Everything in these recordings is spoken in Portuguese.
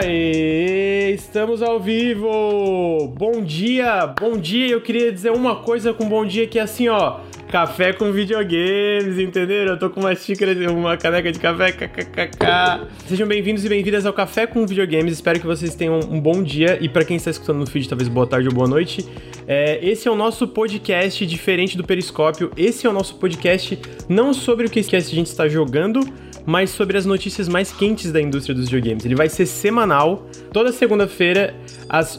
Aê, estamos ao vivo! Bom dia, bom dia. Eu queria dizer uma coisa com bom dia que é assim, ó. Café com videogames, entenderam? Eu tô com uma xícara, uma caneca de café, kkkk. Sejam bem-vindos e bem-vindas ao Café com Videogames. Espero que vocês tenham um bom dia e para quem está escutando no feed, talvez boa tarde ou boa noite. É, esse é o nosso podcast diferente do Periscópio. Esse é o nosso podcast não sobre o que a gente está jogando, mas sobre as notícias mais quentes da indústria dos videogames. Ele vai ser semanal, toda segunda-feira, às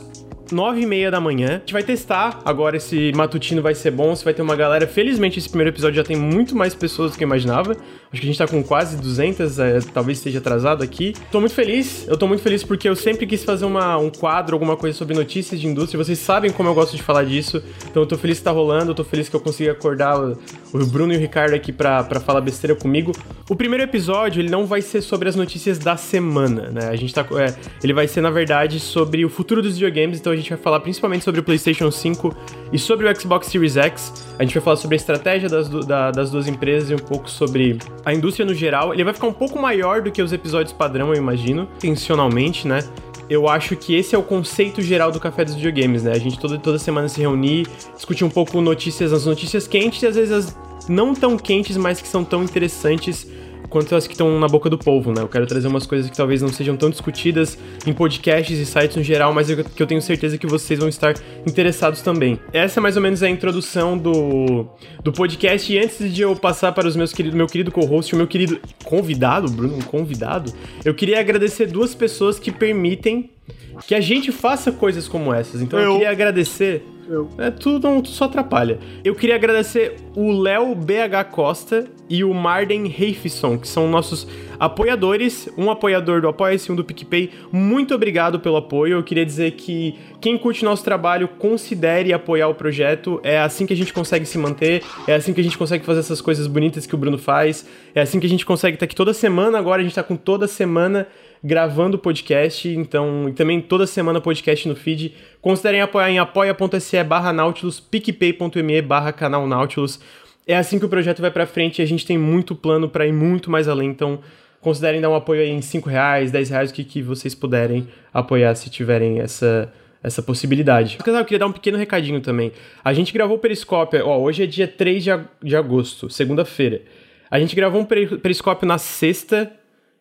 9 e meia da manhã. A gente vai testar agora esse matutino vai ser bom, se vai ter uma galera. Felizmente esse primeiro episódio já tem muito mais pessoas do que eu imaginava. Acho que a gente tá com quase 200, é, talvez esteja atrasado aqui. Tô muito feliz, eu tô muito feliz porque eu sempre quis fazer uma, um quadro, alguma coisa sobre notícias de indústria. Vocês sabem como eu gosto de falar disso, então eu tô feliz que tá rolando, eu tô feliz que eu consegui acordar o, o Bruno e o Ricardo aqui pra, pra falar besteira comigo. O primeiro episódio, ele não vai ser sobre as notícias da semana, né? A gente tá. É, ele vai ser, na verdade, sobre o futuro dos videogames, então a gente vai falar principalmente sobre o PlayStation 5 e sobre o Xbox Series X. A gente vai falar sobre a estratégia das, da, das duas empresas e um pouco sobre a indústria no geral. Ele vai ficar um pouco maior do que os episódios padrão, eu imagino, intencionalmente, né? Eu acho que esse é o conceito geral do Café dos Videogames, né? A gente toda, toda semana se reunir, discutir um pouco notícias, as notícias quentes e às vezes as não tão quentes, mas que são tão interessantes quanto as que estão na boca do povo, né? Eu quero trazer umas coisas que talvez não sejam tão discutidas em podcasts e sites no geral, mas eu, que eu tenho certeza que vocês vão estar interessados também. Essa é mais ou menos a introdução do, do podcast. E antes de eu passar para os meus queridos, meu querido co-host, o meu querido convidado, Bruno, um convidado, eu queria agradecer duas pessoas que permitem que a gente faça coisas como essas. Então eu, eu queria agradecer É, tudo, não, só atrapalha. Eu queria agradecer o Léo BH Costa e o Marden Reifson, que são nossos apoiadores. Um apoiador do Apoia-se, um do PicPay. Muito obrigado pelo apoio. Eu queria dizer que quem curte nosso trabalho, considere apoiar o projeto. É assim que a gente consegue se manter. É assim que a gente consegue fazer essas coisas bonitas que o Bruno faz. É assim que a gente consegue estar aqui toda semana. Agora a gente está com toda semana gravando podcast, então, e também toda semana podcast no feed. Considerem apoiar em apoia.se barra Nautilus, picpay.me barra canal Nautilus. É assim que o projeto vai para frente e a gente tem muito plano para ir muito mais além, então considerem dar um apoio aí em 5 reais, 10 reais, o que, que vocês puderem apoiar se tiverem essa, essa possibilidade. Eu queria dar um pequeno recadinho também. A gente gravou o Periscópio, ó, hoje é dia 3 de, de agosto, segunda-feira. A gente gravou um periscópio na sexta,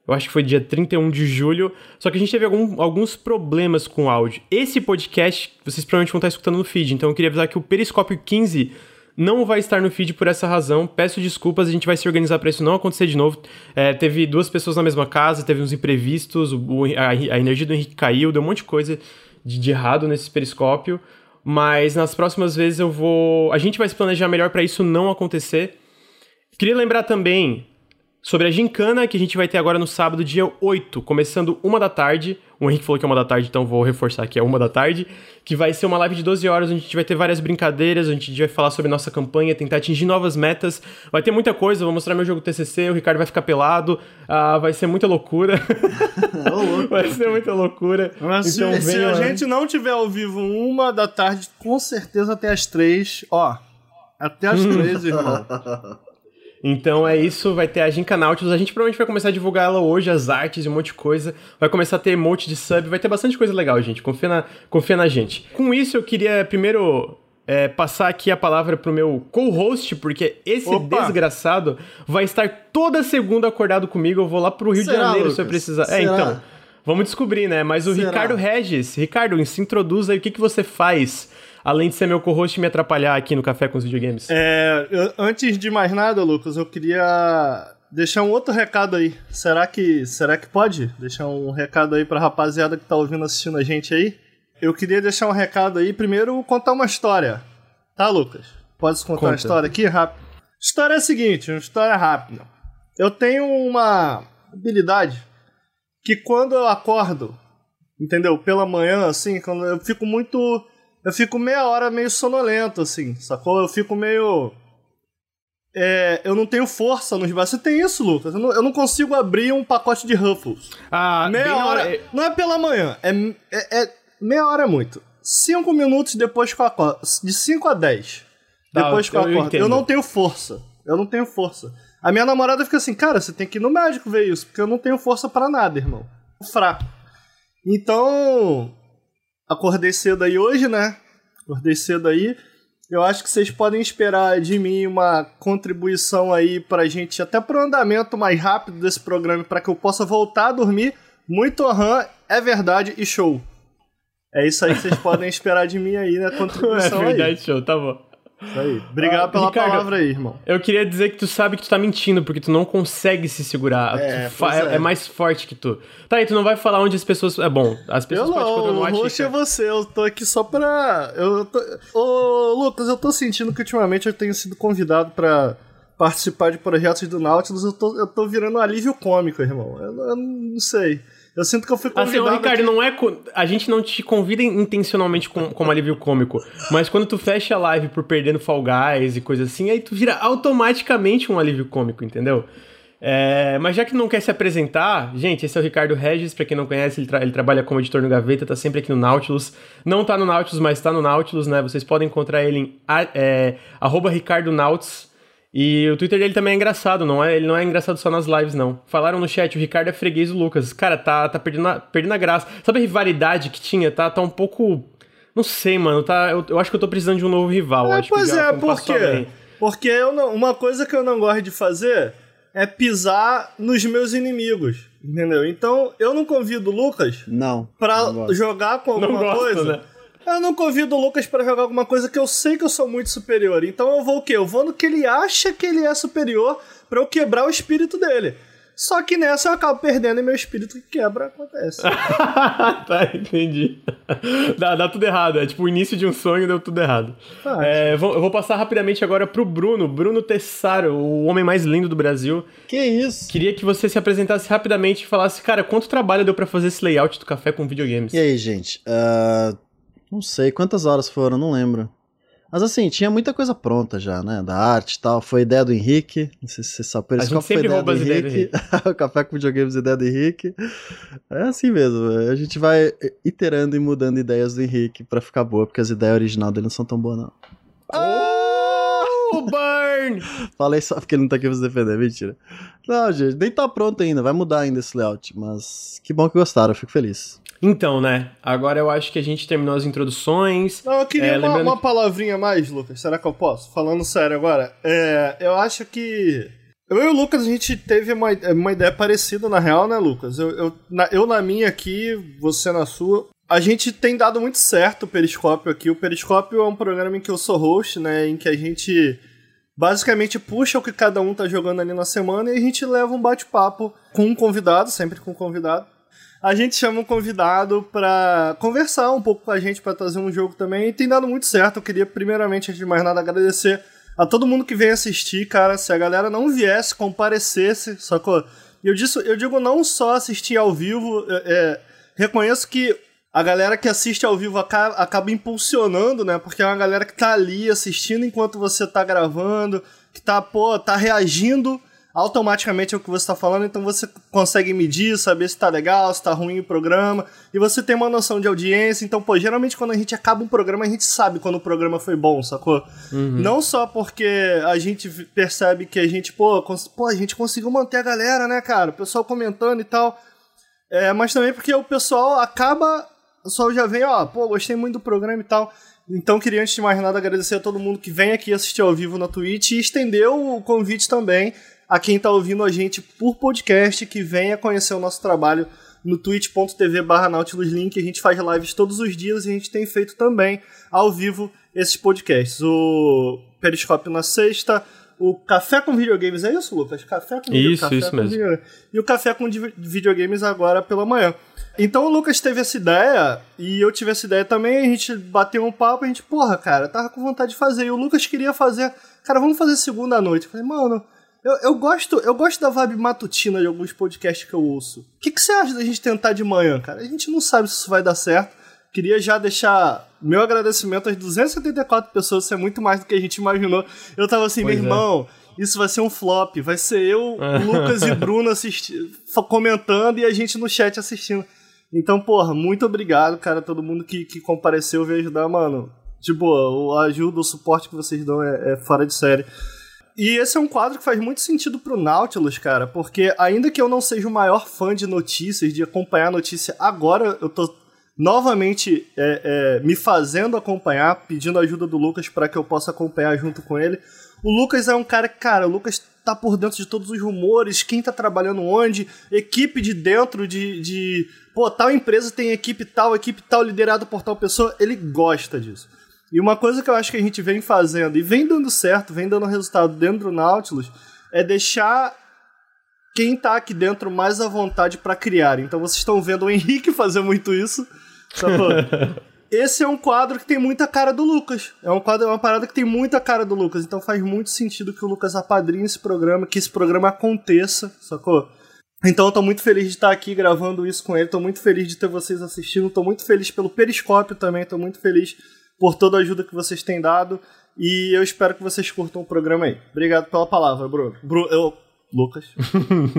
eu acho que foi dia 31 de julho. Só que a gente teve algum, alguns problemas com o áudio. Esse podcast, vocês provavelmente vão estar escutando no feed. Então eu queria avisar que o Periscópio 15 não vai estar no feed por essa razão. Peço desculpas, a gente vai se organizar para isso não acontecer de novo. É, teve duas pessoas na mesma casa, teve uns imprevistos, o, a, a, energia do Henrique caiu, deu um monte de coisa de, de errado nesse periscópio. Mas nas próximas vezes eu vou. A gente vai se planejar melhor para isso não acontecer. Queria lembrar também sobre a gincana que a gente vai ter agora no sábado, dia 8, começando uma da tarde. O Henrique falou que é uma da tarde, então vou reforçar que é uma da tarde. Que vai ser uma live de 12 horas, onde a gente vai ter várias brincadeiras, onde a gente vai falar sobre nossa campanha, tentar atingir novas metas. Vai ter muita coisa, vou mostrar meu jogo TCC, o Ricardo vai ficar pelado, ah, vai ser muita loucura. vai ser muita loucura. Mas então, se, se a gente não tiver ao vivo uma da tarde, com certeza até as três, ó. Até as três, irmão. Então é isso, vai ter a Ginka Nautilus. A gente provavelmente vai começar a divulgar ela hoje, as artes e um monte de coisa. Vai começar a ter emote de sub, vai ter bastante coisa legal, gente. Confia na, confia na gente. Com isso, eu queria primeiro é, passar aqui a palavra pro meu co-host, porque esse Opa. desgraçado vai estar toda segunda acordado comigo. Eu vou lá pro Rio Será, de Janeiro Lucas? se eu precisar. É, Será? É, então. Vamos descobrir, né? Mas o Será? Ricardo Regis. Ricardo, se introduza aí o que, que você faz além de ser meu co-host e me atrapalhar aqui no Café com os Videogames? É, eu, antes de mais nada, Lucas, eu queria deixar um outro recado aí. Será que, será que pode? Deixar um recado aí pra rapaziada que tá ouvindo, assistindo a gente aí. Eu queria deixar um recado aí, primeiro contar uma história. Tá, Lucas? Pode contar Conta. uma história aqui rápido? História é a seguinte, uma história rápida. Eu tenho uma habilidade que quando eu acordo, entendeu? Pela manhã, assim, quando eu fico muito eu fico meia hora meio sonolento, assim, sacou? Eu fico meio. É, eu não tenho força nos braços. Você tem isso, Lucas? Eu não, eu não, consigo abrir um pacote de Ruffles. Ah, meia hora. hora. Não é pela manhã, é, é, é, Meia hora é muito. Cinco minutos depois que eu acordo. De 5 a 10. Tá, depois que eu, eu acordo. Eu, eu não tenho força. Eu não tenho força. A minha namorada fica assim, cara, você tem que ir no médico ver isso, porque eu não tenho força para nada, irmão. Fraco. Então, acordei cedo aí hoje, né? Acordei cedo aí. Eu acho que vocês podem esperar de mim uma contribuição aí pra gente, até pro andamento mais rápido desse programa, para que eu possa voltar a dormir. Muito aham, é verdade e show. É isso aí que vocês podem esperar de mim aí na contribuição é verdade, aí. show, tá bom. Isso aí. Obrigado ah, pela Ricardo, palavra aí, irmão. Eu queria dizer que tu sabe que tu tá mentindo, porque tu não consegue se segurar. É, é. é, mais forte que tu. Tá aí, tu não vai falar onde as pessoas. É bom, as pessoas eu não, no o host é você, eu tô aqui só pra. Eu tô... Ô, Lucas, eu tô sentindo que ultimamente eu tenho sido convidado pra participar de projetos do Nautilus, eu tô, eu tô virando um alívio cômico, irmão. Eu, eu não sei. Eu sinto que eu fui convidado. Assim, Ricardo, aqui... não é. A gente não te convida intencionalmente com, como alívio cômico. Mas quando tu fecha a live por perdendo Fall Guys e coisa assim, aí tu vira automaticamente um alívio cômico, entendeu? É, mas já que não quer se apresentar, gente, esse é o Ricardo Regis, pra quem não conhece, ele, tra ele, trabalha como editor no Gaveta, tá sempre aqui no Nautilus. Não tá no Nautilus, mas tá no Nautilus, né? Vocês podem encontrar ele em é, arroba Ricardo Nauts, e o Twitter dele também é engraçado, não é? Ele não é engraçado só nas lives, não. Falaram no chat, o Ricardo é freguês do Lucas. Cara, tá, tá perdendo, a, perdendo a graça. Sabe a rivalidade que tinha? Tá, tá um pouco. Não sei, mano. Tá, eu, eu acho que eu tô precisando de um novo rival. É, acho pois é, por quê? Porque eu não, uma coisa que eu não gosto de fazer é pisar nos meus inimigos. Entendeu? Então, eu não convido o Lucas não, pra não jogar com alguma gosto, coisa. Né? Eu não convido o Lucas para jogar alguma coisa que eu sei que eu sou muito superior. Então eu vou o quê? Eu vou no que ele acha que ele é superior para eu quebrar o espírito dele. Só que nessa eu acabo perdendo e meu espírito que quebra acontece. tá, entendi. Dá, dá, tudo errado. É tipo o início de um sonho deu tudo errado. Ah, é, vou, eu vou passar rapidamente agora pro Bruno. Bruno Tessaro, o homem mais lindo do Brasil. Que isso? Queria que você se apresentasse rapidamente e falasse, cara, quanto trabalho deu para fazer esse layout do café com videogames? E aí, gente? Uh, não sei quantas horas foram, não lembro. Mas assim, tinha muita coisa pronta já, né? Da arte e tal. Foi ideia do Henrique. Não sei se você sabe. A gente sempre rouba as ideias do Henrique. o Café com Videogames, ideia do Henrique. É assim mesmo. A gente vai iterando e mudando ideias do Henrique pra ficar boa, porque as ideias originais dele não são tão boas, não. Oh, burn! Falei só porque ele não tá aqui pra se defender, mentira. Não, gente, nem tá pronto ainda. Vai mudar ainda esse layout. Mas que bom que gostaram, eu fico feliz. Então, né? Agora eu acho que a gente terminou as introduções. Não, eu queria é, uma, lembrando... uma, palavrinha a mais, Lucas. Será que eu posso? Falando sério agora. É, eu acho que. Eu e o Lucas, a gente teve uma, uma ideia parecida, na real, né, Lucas? Eu, eu, na, eu na minha aqui, você na sua. A gente tem dado muito certo o Periscópio aqui. O Periscópio é um programa em que eu sou host, né? Em que a gente basicamente puxa o que cada um tá jogando ali na semana e a gente leva um bate-papo com um convidado, sempre com um convidado a gente chama um convidado para conversar um pouco com a gente, para trazer um jogo também. E tem dado muito certo. Eu queria, primeiramente, antes de mais nada, agradecer a todo mundo que vem assistir, cara. Se a galera não viesse, comparecesse, sacou? Eu, eu digo não só assistir ao vivo, é, é, reconheço que a galera que assiste ao vivo acaba, acaba, impulsionando, né? Porque é uma galera que tá ali assistindo enquanto você tá gravando, que tá, pô, tá reagindo automaticamente é o que você está falando, então você consegue medir, saber se está legal, se está ruim o programa, e você tem uma noção de audiência. Então, pô, geralmente quando a gente acaba um programa, a gente sabe quando o programa foi bom, sacou? Uhum. Não só porque a gente percebe que a gente, pô, pô, a gente conseguiu manter a galera, né, cara? O pessoal comentando e tal. É, mas também porque o pessoal acaba. O pessoal já vem, ó, pô, gostei muito do programa e tal. Então, queria, antes de mais nada, agradecer a todo mundo que vem aqui assistir ao vivo na Twitch e estender o convite também a quem está ouvindo a gente por podcast, que venha conhecer o nosso trabalho no twitch.tv barra Link. A gente faz lives todos os dias e a gente tem feito também ao vivo esses podcasts. O Periscópio na sexta, o Café com Videogames, é isso, Lucas? Café com Isso, café isso mesmo. Videogames. E o Café com Videogames agora pela manhã. Então o Lucas teve essa ideia e eu tive essa ideia também. A gente bateu um papo, a gente, porra, cara, tava com vontade de fazer. E o Lucas queria fazer, cara, vamos fazer segunda noite. Eu falei, mano, eu, eu, gosto, eu gosto da vibe matutina de alguns podcasts que eu ouço. O que, que você acha da gente tentar de manhã, cara? A gente não sabe se isso vai dar certo. Queria já deixar meu agradecimento às 274 pessoas, isso é muito mais do que a gente imaginou. Eu tava assim, pois meu é. irmão, isso vai ser um flop. Vai ser eu, Lucas e Bruno assistindo, comentando e a gente no chat assistindo. Então, porra, muito obrigado, cara, todo mundo que, que compareceu veio ajudar, mano. De boa, a ajuda, o suporte que vocês dão é, é fora de série. E esse é um quadro que faz muito sentido pro Nautilus, cara, porque ainda que eu não seja o maior fã de notícias, de acompanhar notícia agora, eu tô novamente é, é, me fazendo acompanhar, pedindo ajuda do Lucas para que eu possa acompanhar junto com ele. O Lucas é um cara que, cara, o Lucas tá por dentro de todos os rumores, quem tá trabalhando onde, equipe de dentro de, de pô, tal empresa tem equipe tal, equipe tal liderada por tal pessoa, ele gosta disso. E uma coisa que eu acho que a gente vem fazendo e vem dando certo, vem dando resultado dentro do Nautilus, é deixar quem tá aqui dentro mais à vontade para criar. Então vocês estão vendo o Henrique fazer muito isso. Sacou? Esse é um quadro que tem muita cara do Lucas. É um quadro, é uma parada que tem muita cara do Lucas. Então faz muito sentido que o Lucas apadrinhe esse programa, que esse programa aconteça, sacou? Então eu tô muito feliz de estar aqui gravando isso com ele, tô muito feliz de ter vocês assistindo, tô muito feliz pelo Periscópio também, tô muito feliz por toda a ajuda que vocês têm dado. E eu espero que vocês curtam o programa aí. Obrigado pela palavra, Bruno. Bruno eu, Lucas.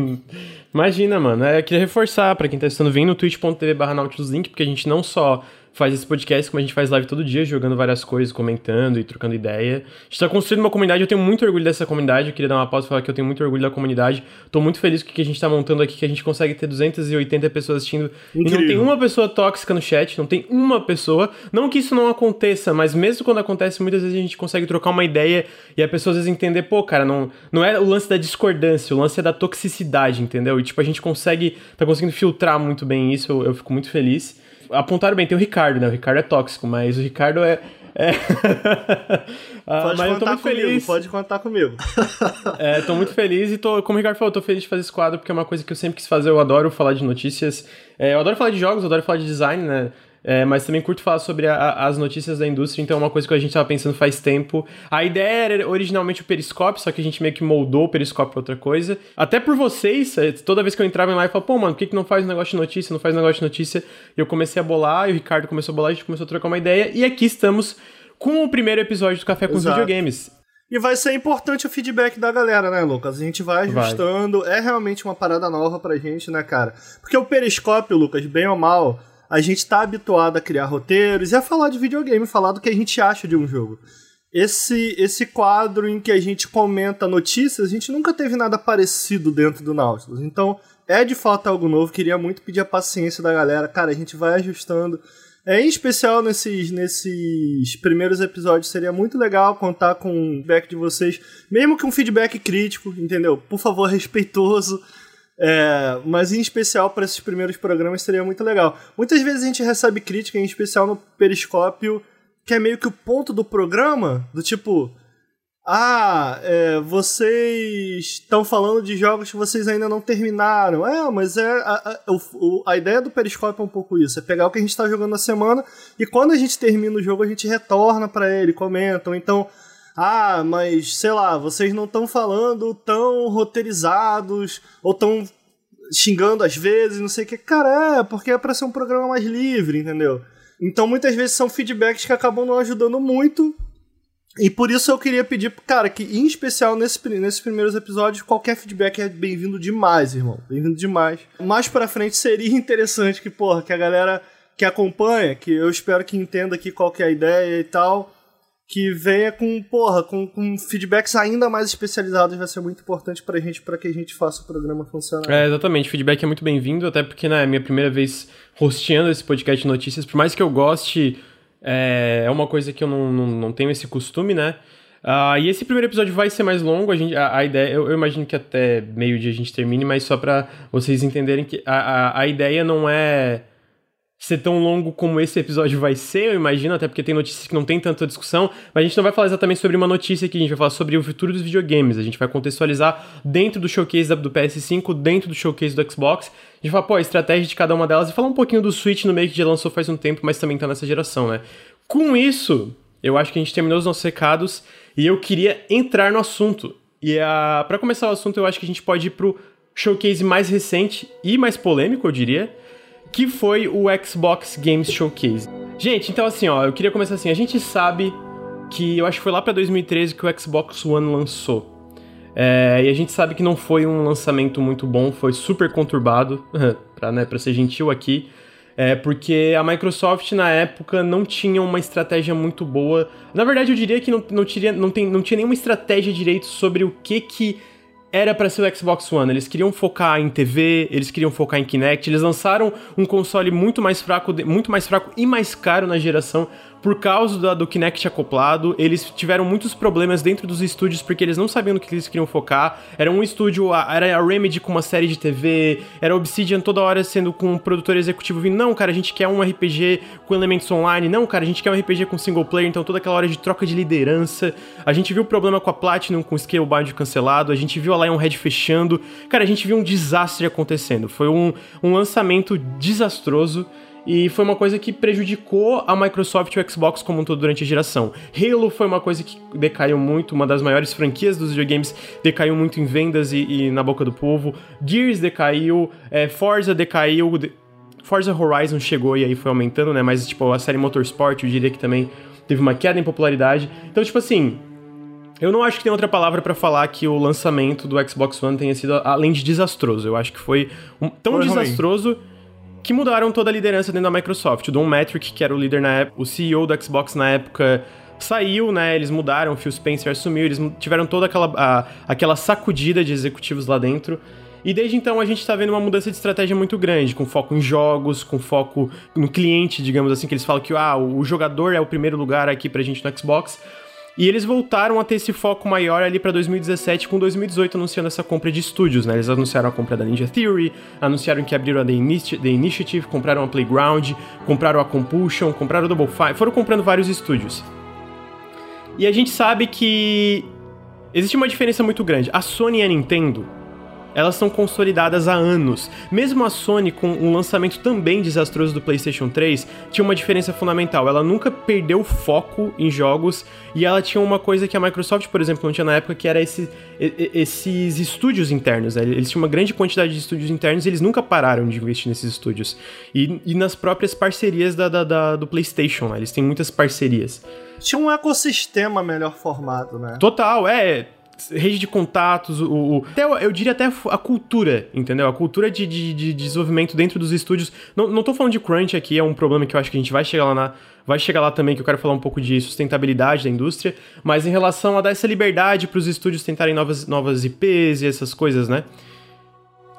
Imagina, mano. É, eu queria reforçar para quem tá assistindo, vem no twitch.tv barra porque a gente não só faz esse podcast, como a gente faz live todo dia, jogando várias coisas, comentando e trocando ideia. A gente tá construindo uma comunidade, eu tenho muito orgulho dessa comunidade, eu queria dar uma pausa e falar que eu tenho muito orgulho da comunidade. Tô muito feliz com o que a gente tá montando aqui, que a gente consegue ter 280 pessoas assistindo. Incrível. E não tem uma pessoa tóxica no chat, não tem uma pessoa. Não que isso não aconteça, mas mesmo quando acontece, muitas vezes a gente consegue trocar uma ideia e a pessoa às vezes entender, pô, cara, não, não é o lance da discordância, o lance é da toxicidade, entendeu? E tipo, a gente consegue, tá conseguindo filtrar muito bem isso, eu, eu fico muito feliz apontaram bem, tem o Ricardo, né? O Ricardo é tóxico, mas o Ricardo é. é... ah, pode mas contar comigo, feliz. pode contar comigo. é, tô muito feliz e tô, como o Ricardo falou, tô feliz de fazer esse quadro porque é uma coisa que eu sempre quis fazer, eu adoro falar de notícias. É, eu adoro falar de jogos, eu adoro falar de design, né? É, mas também curto falar sobre a, as notícias da indústria, então é uma coisa que a gente estava pensando faz tempo. A ideia era originalmente o Periscope, só que a gente meio que moldou o Periscope para outra coisa. Até por vocês, é, toda vez que eu entrava em live, eu falava, pô, mano, por que, que não faz um negócio de notícia, não faz um negócio de notícia? E eu comecei a bolar, e o Ricardo começou a bolar, a gente começou a trocar uma ideia, e aqui estamos com o primeiro episódio do Café com Exato. Videogames. E vai ser importante o feedback da galera, né, Lucas? A gente vai ajustando. Vai. É realmente uma parada nova pra gente, né, cara? Porque o Periscópio, Lucas, bem ou mal, a gente tá habituado a criar roteiros e a falar de videogame, falar do que a gente acha de um jogo. Esse, esse quadro em que a gente comenta notícias, a gente nunca teve nada parecido dentro do Nautilus. Então, é de fato algo novo. Queria muito pedir a paciência da galera. Cara, a gente vai ajustando. É, em especial nesses, nesses primeiros episódios, seria muito legal contar com o feedback de vocês, mesmo que um feedback crítico, entendeu? Por favor, respeitoso. É, mas em especial para esses primeiros programas seria muito legal. Muitas vezes a gente recebe crítica, em especial no Periscópio, que é meio que o ponto do programa, do tipo. Ah, é, vocês estão falando de jogos que vocês ainda não terminaram. É, mas é a, a, a, ideia do Periscópio é um pouco isso: é pegar o que a gente está jogando na semana e quando a gente termina o jogo a gente retorna para ele, comentam. Então, ah, mas sei lá, vocês não estão falando tão roteirizados ou tão xingando às vezes, não sei o que. Cara, é, porque é pra ser um programa mais livre, entendeu? Então muitas vezes são feedbacks que acabam não ajudando muito. E por isso eu queria pedir, cara, que em especial nesse, nesses primeiros episódios, qualquer feedback é bem-vindo demais, irmão. Bem-vindo demais. Mais pra frente seria interessante que, porra, que a galera que acompanha, que eu espero que entenda aqui qual que é a ideia e tal, que venha com, porra, com, com feedbacks ainda mais especializados, vai ser muito importante pra gente, para que a gente faça o programa funcionar. É, exatamente, feedback é muito bem-vindo, até porque, né, é minha primeira vez hosteando esse podcast de notícias, por mais que eu goste, é, é uma coisa que eu não, não, não tenho esse costume, né, Uh, e esse primeiro episódio vai ser mais longo, a, gente, a, a ideia, eu, eu, imagino que até meio dia a gente termine, mas só para vocês entenderem que a, a, a ideia não é ser tão longo como esse episódio vai ser, eu imagino, até porque tem notícias que não tem tanta discussão, mas a gente não vai falar exatamente sobre uma notícia aqui, a gente vai falar sobre o futuro dos videogames, a gente vai contextualizar dentro do showcase do PS5, dentro do showcase do Xbox, a gente vai falar, pô, a estratégia de cada uma delas e falar um pouquinho do Switch no meio que já lançou faz um tempo, mas também tá nessa geração, né? Com isso, eu acho que a gente terminou os nossos recados e eu queria entrar no assunto. E a... para começar o assunto, eu acho que a gente pode ir pro showcase mais recente e mais polêmico, eu diria, que foi o Xbox Games Showcase. Gente, então assim, ó, eu queria começar assim, a gente sabe que eu acho que foi lá para 2013 que o Xbox One lançou. É, e a gente sabe que não foi um lançamento muito bom, foi super conturbado, pra, né, ser gentil aqui. É porque a Microsoft na época não tinha uma estratégia muito boa. Na verdade, eu diria que não, não, tinha, não, tem, não tinha nenhuma estratégia direito sobre o que que era para ser o Xbox One. Eles queriam focar em TV, eles queriam focar em Kinect. Eles lançaram um console muito mais fraco, muito mais fraco e mais caro na geração por causa do, do Kinect acoplado, eles tiveram muitos problemas dentro dos estúdios porque eles não sabiam no que eles queriam focar. Era um estúdio, era a Remedy com uma série de TV, era a Obsidian toda hora sendo com um produtor executivo vindo, não, cara, a gente quer um RPG com elementos online, não, cara, a gente quer um RPG com single player, então toda aquela hora de troca de liderança. A gente viu o problema com a Platinum, com o Scalebound cancelado, a gente viu a Lionhead fechando. Cara, a gente viu um desastre acontecendo. Foi um, um lançamento desastroso. E foi uma coisa que prejudicou a Microsoft e o Xbox como um todo durante a geração. Halo foi uma coisa que decaiu muito, uma das maiores franquias dos videogames decaiu muito em vendas e, e na boca do povo. Gears decaiu, é, Forza decaiu. Forza Horizon chegou e aí foi aumentando, né? Mas, tipo, a série Motorsport, eu diria que também teve uma queda em popularidade. Então, tipo assim, eu não acho que tem outra palavra para falar que o lançamento do Xbox One tenha sido além de desastroso. Eu acho que foi um, tão foi desastroso ruim que mudaram toda a liderança dentro da Microsoft. O Don Metric, que era o líder na época, o CEO do Xbox na época, saiu, né? Eles mudaram, o Phil Spencer assumiu, eles tiveram toda aquela, a, aquela sacudida de executivos lá dentro. E desde então a gente está vendo uma mudança de estratégia muito grande, com foco em jogos, com foco no cliente, digamos assim, que eles falam que ah, o jogador é o primeiro lugar aqui pra gente no Xbox. E eles voltaram a ter esse foco maior ali para 2017, com 2018 anunciando essa compra de estúdios, né? Eles anunciaram a compra da Ninja Theory, anunciaram que abriram a The, The Initiative, compraram a Playground, compraram a Compulsion, compraram a Double Fine, foram comprando vários estúdios. E a gente sabe que existe uma diferença muito grande. A Sony e a Nintendo elas são consolidadas há anos. Mesmo a Sony, com um lançamento também desastroso do PlayStation 3, tinha uma diferença fundamental. Ela nunca perdeu foco em jogos e ela tinha uma coisa que a Microsoft, por exemplo, não tinha na época, que era esse, esses estúdios internos. Né? Eles tinham uma grande quantidade de estúdios internos e eles nunca pararam de investir nesses estúdios. E, e nas próprias parcerias da, da, da do PlayStation, né? eles têm muitas parcerias. Tinha um ecossistema melhor formado, né? Total, é rede de contatos, o, o, até, eu diria até a cultura, entendeu? A cultura de, de, de, desenvolvimento dentro dos estúdios. Não, não tô falando de crunch aqui, é um problema que eu acho que a gente vai chegar lá na, vai chegar lá também que eu quero falar um pouco de sustentabilidade da indústria, mas em relação a dar essa liberdade para os estúdios tentarem novas, novas IPs e essas coisas, né?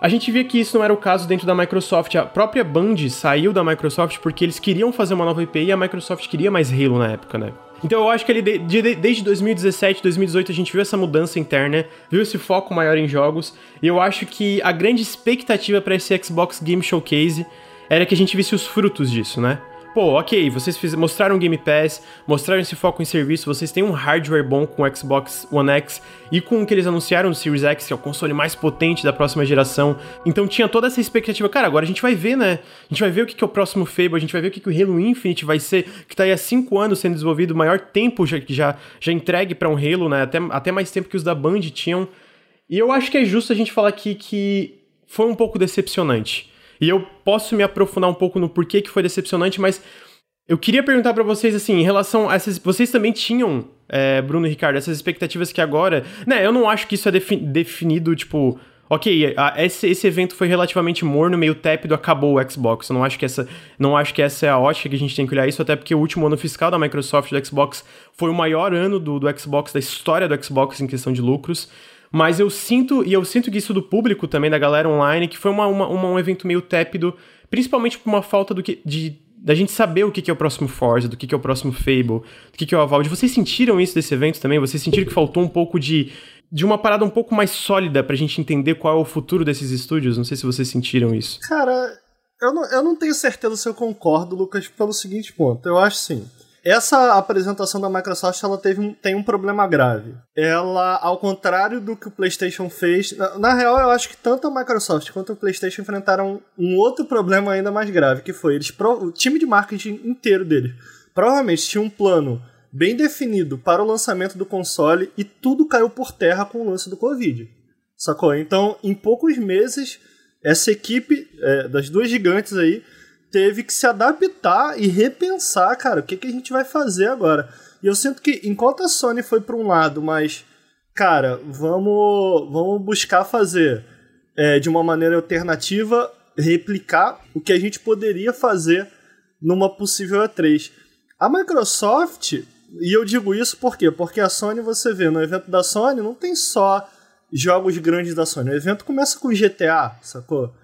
A gente via que isso não era o caso dentro da Microsoft. A própria Band saiu da Microsoft porque eles queriam fazer uma nova IP e a Microsoft queria mais Halo na época, né? Então eu acho que ele de, de, desde 2017, 2018 a gente viu essa mudança interna, viu esse foco maior em jogos, e eu acho que a grande expectativa para esse Xbox Game Showcase era que a gente visse os frutos disso, né? Pô, ok, vocês fiz, mostraram Game Pass, mostraram esse foco em serviço, vocês têm um hardware bom com o Xbox One X e com o que eles anunciaram no Series X, que é o console mais potente da próxima geração. Então tinha toda essa expectativa. Cara, agora a gente vai ver, né? A gente vai ver o que, que é o próximo Fable, a gente vai ver o que, que o Halo Infinite vai ser, que tá aí há 5 anos sendo desenvolvido, o maior tempo já, já, já entregue para um Halo, né? Até, até mais tempo que os da Band tinham. E eu acho que é justo a gente falar aqui que foi um pouco decepcionante. E eu posso me aprofundar um pouco no porquê que foi decepcionante, mas eu queria perguntar para vocês, assim, em relação a essas. Vocês também tinham, é, Bruno e Ricardo, essas expectativas que agora. Né, eu não acho que isso é defi definido, tipo. Ok, a, esse, esse evento foi relativamente morno, meio tépido, acabou o Xbox. Eu não acho que essa, não acho que essa é a ótica que a gente tem que olhar isso, até porque o último ano fiscal da Microsoft do Xbox foi o maior ano do, do Xbox, da história do Xbox em questão de lucros. Mas eu sinto, e eu sinto que isso do público também, da galera online, que foi uma, uma, uma um evento meio tépido, principalmente por uma falta do que, de, da gente saber o que, que é o próximo Forza, do que, que é o próximo Fable, do que, que é o Avald. Vocês sentiram isso desse evento também? Vocês sentiram que faltou um pouco de, de uma parada um pouco mais sólida pra gente entender qual é o futuro desses estúdios? Não sei se vocês sentiram isso. Cara, eu não, eu não tenho certeza se eu concordo, Lucas, pelo seguinte ponto. Eu acho sim. Essa apresentação da Microsoft ela teve um, tem um problema grave. Ela, ao contrário do que o PlayStation fez, na, na, real eu acho que tanto a Microsoft quanto o PlayStation enfrentaram um outro problema ainda mais grave, que foi eles o time de marketing inteiro dele provavelmente tinha um plano bem definido para o lançamento do console e tudo caiu por terra com o lance do Covid. Sacou? Então, em poucos meses, essa equipe é, das duas gigantes aí teve que se adaptar e repensar, cara, o que, que a gente vai fazer agora. E eu sinto que enquanto a Sony foi para um lado, mas, cara, vamos, vamos buscar fazer é, de uma maneira alternativa, replicar o que a gente poderia fazer numa possível E3. A Microsoft, e eu digo isso por quê? Porque a Sony, você vê, no evento da Sony não tem só jogos grandes da Sony. O evento começa com GTA, sacou?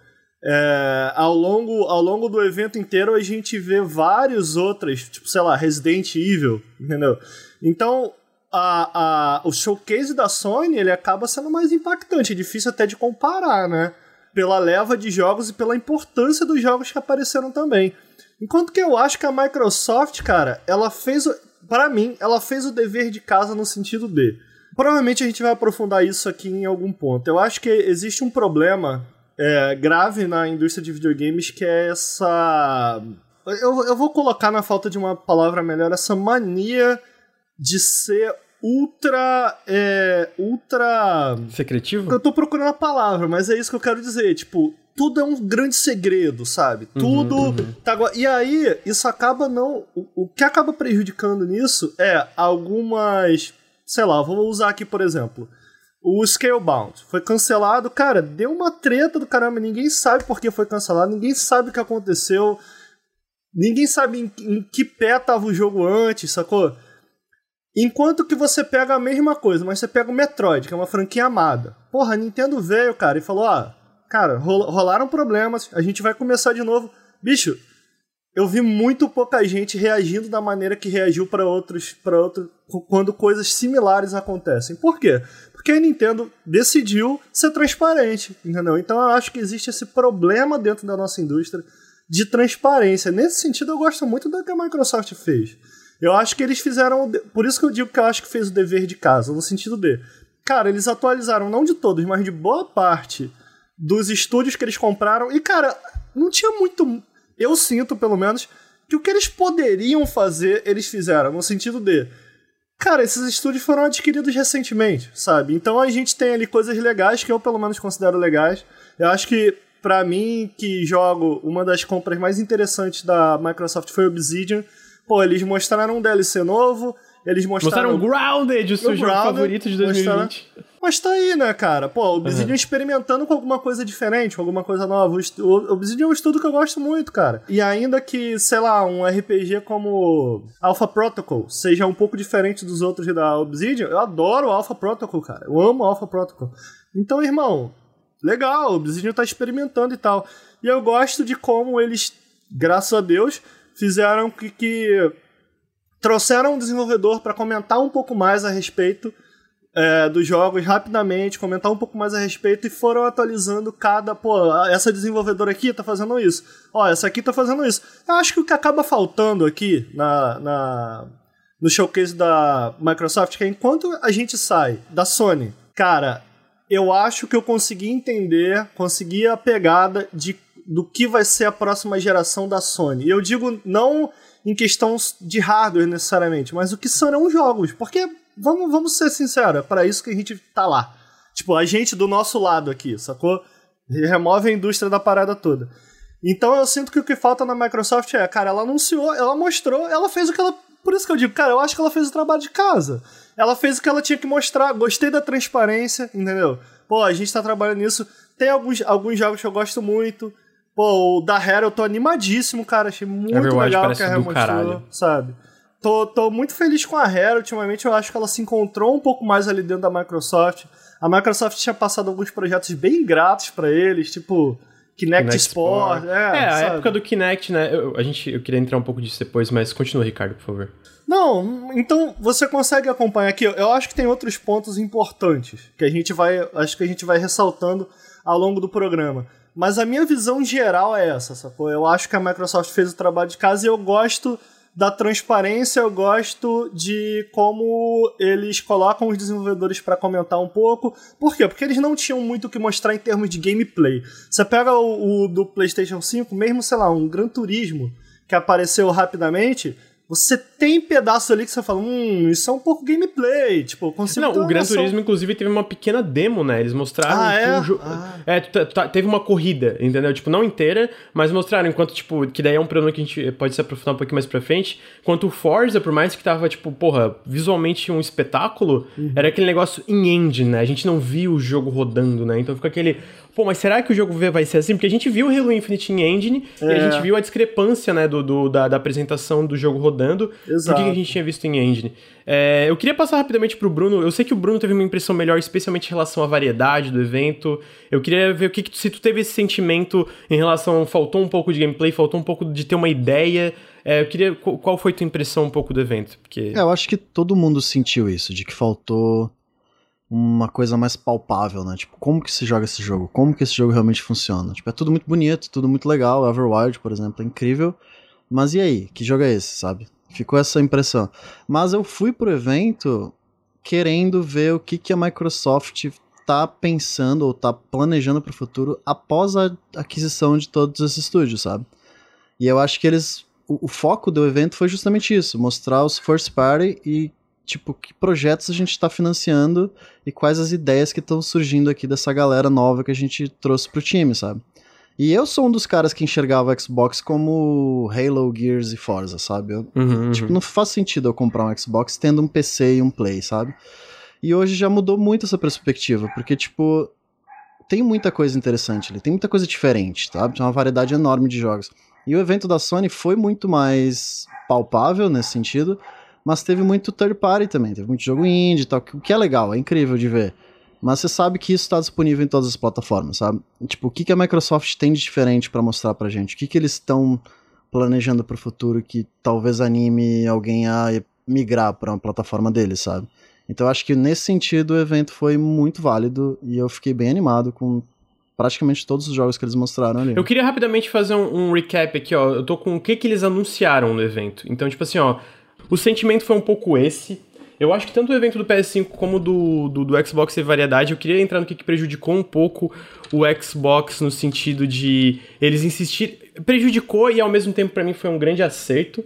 É, ao, longo, ao longo do evento inteiro a gente vê vários outros, tipo, sei lá, Resident Evil, entendeu? Então, a, a, o showcase da Sony ele acaba sendo mais impactante, é difícil até de comparar, né? Pela leva de jogos e pela importância dos jogos que apareceram também. Enquanto que eu acho que a Microsoft, cara, ela fez, para mim, ela fez o dever de casa no sentido de. Provavelmente a gente vai aprofundar isso aqui em algum ponto. Eu acho que existe um problema é, grave na indústria de videogames que é essa. Eu, eu vou colocar na falta de uma palavra melhor, essa mania de ser ultra. É, ultra. Secretivo? Eu tô procurando a palavra, mas é isso que eu quero dizer. Tipo, tudo é um grande segredo, sabe? Uhum, tudo. Uhum. Tá, e aí, isso acaba não. O, o que acaba prejudicando nisso é algumas. Sei lá, vou usar aqui, por exemplo. O Scalebound foi cancelado, cara, deu uma treta do caramba, ninguém sabe por que foi cancelado, ninguém sabe o que aconteceu, ninguém sabe em, em que pé tava o jogo antes, sacou? Enquanto que você pega a mesma coisa, mas você pega o Metroid, que é uma franquia amada. Porra, a Nintendo veio, cara, e falou: ah, cara, rolaram problemas, a gente vai começar de novo. Bicho, eu vi muito pouca gente reagindo da maneira que reagiu para outros, para outros, quando coisas similares acontecem. Por quê? Porque a Nintendo decidiu ser transparente, entendeu? Então eu acho que existe esse problema dentro da nossa indústria de transparência. Nesse sentido, eu gosto muito do que a Microsoft fez. Eu acho que eles fizeram. Por isso que eu digo que eu acho que fez o dever de casa, no sentido de. Cara, eles atualizaram não de todos, mas de boa parte dos estúdios que eles compraram. E, cara, não tinha muito. Eu sinto, pelo menos, que o que eles poderiam fazer, eles fizeram. No sentido de Cara, esses estúdios foram adquiridos recentemente, sabe? Então a gente tem ali coisas legais que eu pelo menos considero legais. Eu acho que para mim que jogo uma das compras mais interessantes da Microsoft foi Obsidian. Pô, eles mostraram um DLC novo, eles mostraram mostraram Grounded, o seu jogo favorito de 2020. Mostraram... Mas tá aí, né, cara? Pô, o Obsidian uhum. experimentando com alguma coisa diferente, com alguma coisa nova. O Obsidian é um estudo que eu gosto muito, cara. E ainda que, sei lá, um RPG como Alpha Protocol seja um pouco diferente dos outros da Obsidian, eu adoro Alpha Protocol, cara. Eu amo Alpha Protocol. Então, irmão, legal, o Obsidian tá experimentando e tal. E eu gosto de como eles, graças a Deus, fizeram que, que trouxeram um desenvolvedor para comentar um pouco mais a respeito é, dos jogos rapidamente, comentar um pouco mais a respeito e foram atualizando cada. Pô, essa desenvolvedora aqui tá fazendo isso. Ó, essa aqui tá fazendo isso. Eu acho que o que acaba faltando aqui na, na no showcase da Microsoft é enquanto a gente sai da Sony, cara, eu acho que eu consegui entender, consegui a pegada de, do que vai ser a próxima geração da Sony. E eu digo não em questão de hardware necessariamente, mas o que serão os jogos. Porque vamos, vamos ser sinceros, é para isso que a gente tá lá. Tipo, a gente do nosso lado aqui, sacou? Remove a indústria da parada toda. Então eu sinto que o que falta na Microsoft é, cara, ela anunciou, ela mostrou, ela fez o que ela. Por isso que eu digo, cara, eu acho que ela fez o trabalho de casa. Ela fez o que ela tinha que mostrar. Gostei da transparência, entendeu? Pô, a gente tá trabalhando nisso. Tem alguns, alguns jogos que eu gosto muito. Pô, o da Hera eu tô animadíssimo, cara. Achei muito Overwatch legal que a Hera mostrou, caralho. sabe? Tô, tô muito feliz com a Rare. Ultimamente eu acho que ela se encontrou um pouco mais ali dentro da Microsoft. A Microsoft tinha passado alguns projetos bem gratos para eles, tipo Kinect, Kinect Sport. Sport. É, é a época do Kinect, né? Eu, a gente, eu queria entrar um pouco disso depois, mas continua, Ricardo, por favor. Não, então você consegue acompanhar aqui. Eu acho que tem outros pontos importantes que a gente vai, acho que a gente vai ressaltando ao longo do programa. Mas a minha visão geral é essa, sacou? Eu acho que a Microsoft fez o trabalho de casa e eu gosto da transparência, eu gosto de como eles colocam os desenvolvedores para comentar um pouco. Por quê? Porque eles não tinham muito o que mostrar em termos de gameplay. Você pega o, o do PlayStation 5, mesmo, sei lá, um Gran Turismo que apareceu rapidamente, você tem pedaço ali que você fala, hum, isso é um pouco gameplay, tipo, consigo Não, o Gran Turismo, inclusive, teve uma pequena demo, né? Eles mostraram ah, é? Um ah. é teve uma corrida, entendeu? Tipo, não inteira, mas mostraram enquanto, tipo, que daí é um problema que a gente pode se aprofundar um pouquinho mais pra frente. Enquanto o Forza, por mais que tava, tipo, porra, visualmente um espetáculo, uhum. era aquele negócio in engine, né? A gente não viu o jogo rodando, né? Então fica aquele, pô, mas será que o jogo vai ser assim? Porque a gente viu o Halo Infinite em Engine é. e a é. gente viu a discrepância, né, do, do da, da, apresentação do jogo rodando Exato. do que a gente tinha visto em Engine. É, eu queria passar rapidamente pro Bruno. Eu sei que o Bruno teve uma impressão melhor, especialmente em relação à variedade do evento. Eu queria ver o que, que se tu teve esse sentimento em relação. Faltou um pouco de gameplay, faltou um pouco de ter uma ideia. É, eu queria. Qual foi tua impressão um pouco do evento? Porque... É, eu acho que todo mundo sentiu isso, de que faltou uma coisa mais palpável, né? Tipo, como que se joga esse jogo? Como que esse jogo realmente funciona? Tipo, é tudo muito bonito, tudo muito legal. Everwild, por exemplo, é incrível. Mas e aí? Que jogo é esse, sabe? Ficou essa impressão. Mas eu fui pro evento querendo ver o que, que a Microsoft tá pensando ou tá planejando para o futuro após a aquisição de todos esses estúdios, sabe? E eu acho que eles o, o, foco do evento foi justamente isso, mostrar os first party e tipo que projetos a gente está financiando e quais as ideias que estão surgindo aqui dessa galera nova que a gente trouxe pro time, sabe? E eu sou um dos caras que enxergava o Xbox como Halo, Gears e Forza, sabe? Eu, uhum, tipo, uhum. não faz sentido eu comprar um Xbox tendo um PC e um Play, sabe? E hoje já mudou muito essa perspectiva, porque, tipo, tem muita coisa interessante ali, tem muita coisa diferente, sabe? Tem uma variedade enorme de jogos. E o evento da Sony foi muito mais palpável nesse sentido, mas teve muito third party também, teve muito jogo indie e tal, o que é legal, é incrível de ver. Mas você sabe que isso está disponível em todas as plataformas, sabe? Tipo, o que, que a Microsoft tem de diferente para mostrar pra gente? O que, que eles estão planejando para o futuro que talvez anime alguém a migrar para uma plataforma deles, sabe? Então acho que nesse sentido o evento foi muito válido e eu fiquei bem animado com praticamente todos os jogos que eles mostraram ali. Eu queria rapidamente fazer um, um recap aqui, ó. Eu tô com o que que eles anunciaram no evento. Então, tipo assim, ó, o sentimento foi um pouco esse. Eu acho que tanto o evento do PS5 como do, do, do Xbox teve variedade. Eu queria entrar no que, que prejudicou um pouco o Xbox no sentido de eles insistir. Prejudicou e ao mesmo tempo para mim foi um grande acerto.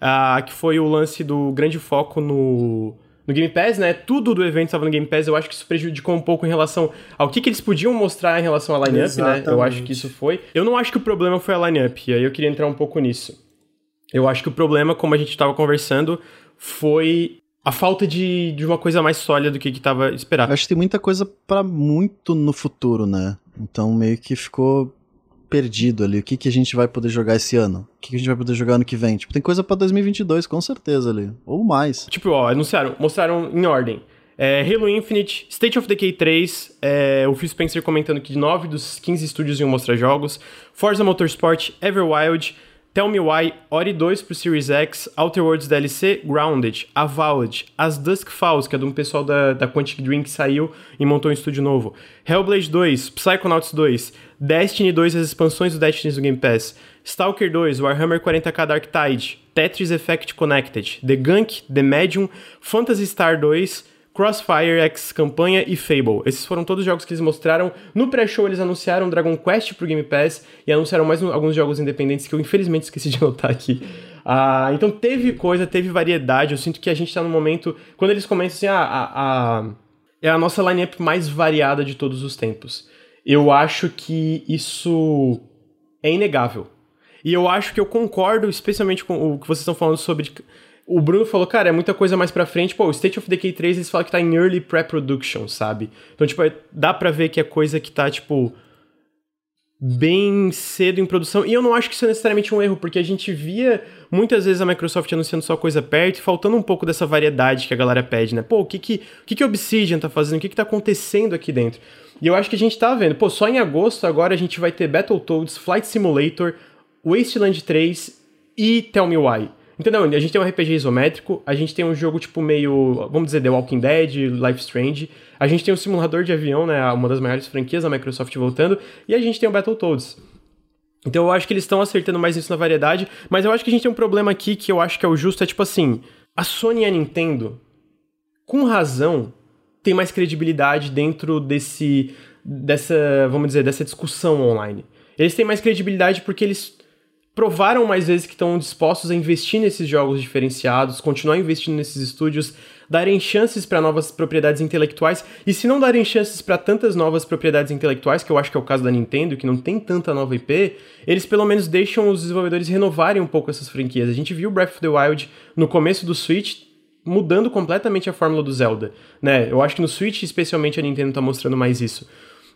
Uh, que foi o lance do grande foco no, no Game Pass, né? Tudo do evento estava no Game Pass. Eu acho que isso prejudicou um pouco em relação ao que, que eles podiam mostrar em relação à lineup, né? Eu acho que isso foi. Eu não acho que o problema foi a lineup, e aí eu queria entrar um pouco nisso. Eu acho que o problema, como a gente estava conversando, foi a falta de, de uma coisa mais sólida do que que tava esperado. Acho que tem muita coisa para muito no futuro, né? Então meio que ficou perdido ali. O que, que a gente vai poder jogar esse ano? O que, que a gente vai poder jogar ano que vem? Tipo, tem coisa para 2022, com certeza ali. Ou mais. Tipo, ó, anunciaram, mostraram em ordem. É, Halo Infinite, State of Decay 3, é, o Phil Spencer comentando que 9 dos 15 estúdios iam mostrar jogos, Forza Motorsport, Everwild, Tell Me Why, Ori 2 pro Series X, Outer Worlds DLC, Grounded, Avowed, As Dusk Falls, que é de um pessoal da, da Quantic Dream que saiu e montou um estúdio novo, Hellblade 2, Psychonauts 2, Destiny 2 as expansões do Destiny no Game Pass, Stalker 2, Warhammer 40k Dark Tide, Tetris Effect Connected, The Gunk, The Medium, Phantasy Star 2, Crossfire X Campanha e Fable. Esses foram todos os jogos que eles mostraram. No pré-show eles anunciaram Dragon Quest pro Game Pass e anunciaram mais um, alguns jogos independentes que eu infelizmente esqueci de anotar aqui. Ah, então teve coisa, teve variedade. Eu sinto que a gente tá no momento. Quando eles começam assim, ah, a, a, é a nossa lineup mais variada de todos os tempos. Eu acho que isso é inegável. E eu acho que eu concordo, especialmente com o que vocês estão falando sobre o Bruno falou, cara, é muita coisa mais pra frente. Pô, o State of Decay 3, eles falam que tá em early pre-production, sabe? Então, tipo, é, dá pra ver que é coisa que tá, tipo, bem cedo em produção. E eu não acho que isso é necessariamente um erro, porque a gente via muitas vezes a Microsoft anunciando só coisa perto e faltando um pouco dessa variedade que a galera pede, né? Pô, o que que, o que, que Obsidian tá fazendo? O que que tá acontecendo aqui dentro? E eu acho que a gente tá vendo. Pô, só em agosto agora a gente vai ter Battletoads, Flight Simulator, Wasteland 3 e Tell Me Why. Entendeu? A gente tem um RPG isométrico, a gente tem um jogo tipo meio, vamos dizer, The Walking Dead, Life Strange, a gente tem um simulador de avião, né, uma das maiores franquias da Microsoft voltando, e a gente tem o Battletoads. Então eu acho que eles estão acertando mais isso na variedade, mas eu acho que a gente tem um problema aqui que eu acho que é o justo, é tipo assim, a Sony e a Nintendo, com razão, tem mais credibilidade dentro desse, dessa, vamos dizer, dessa discussão online. Eles têm mais credibilidade porque eles provaram mais vezes que estão dispostos a investir nesses jogos diferenciados, continuar investindo nesses estúdios, darem chances para novas propriedades intelectuais, e se não darem chances para tantas novas propriedades intelectuais, que eu acho que é o caso da Nintendo, que não tem tanta nova IP, eles pelo menos deixam os desenvolvedores renovarem um pouco essas franquias. A gente viu Breath of the Wild no começo do Switch mudando completamente a fórmula do Zelda, né? Eu acho que no Switch especialmente a Nintendo tá mostrando mais isso.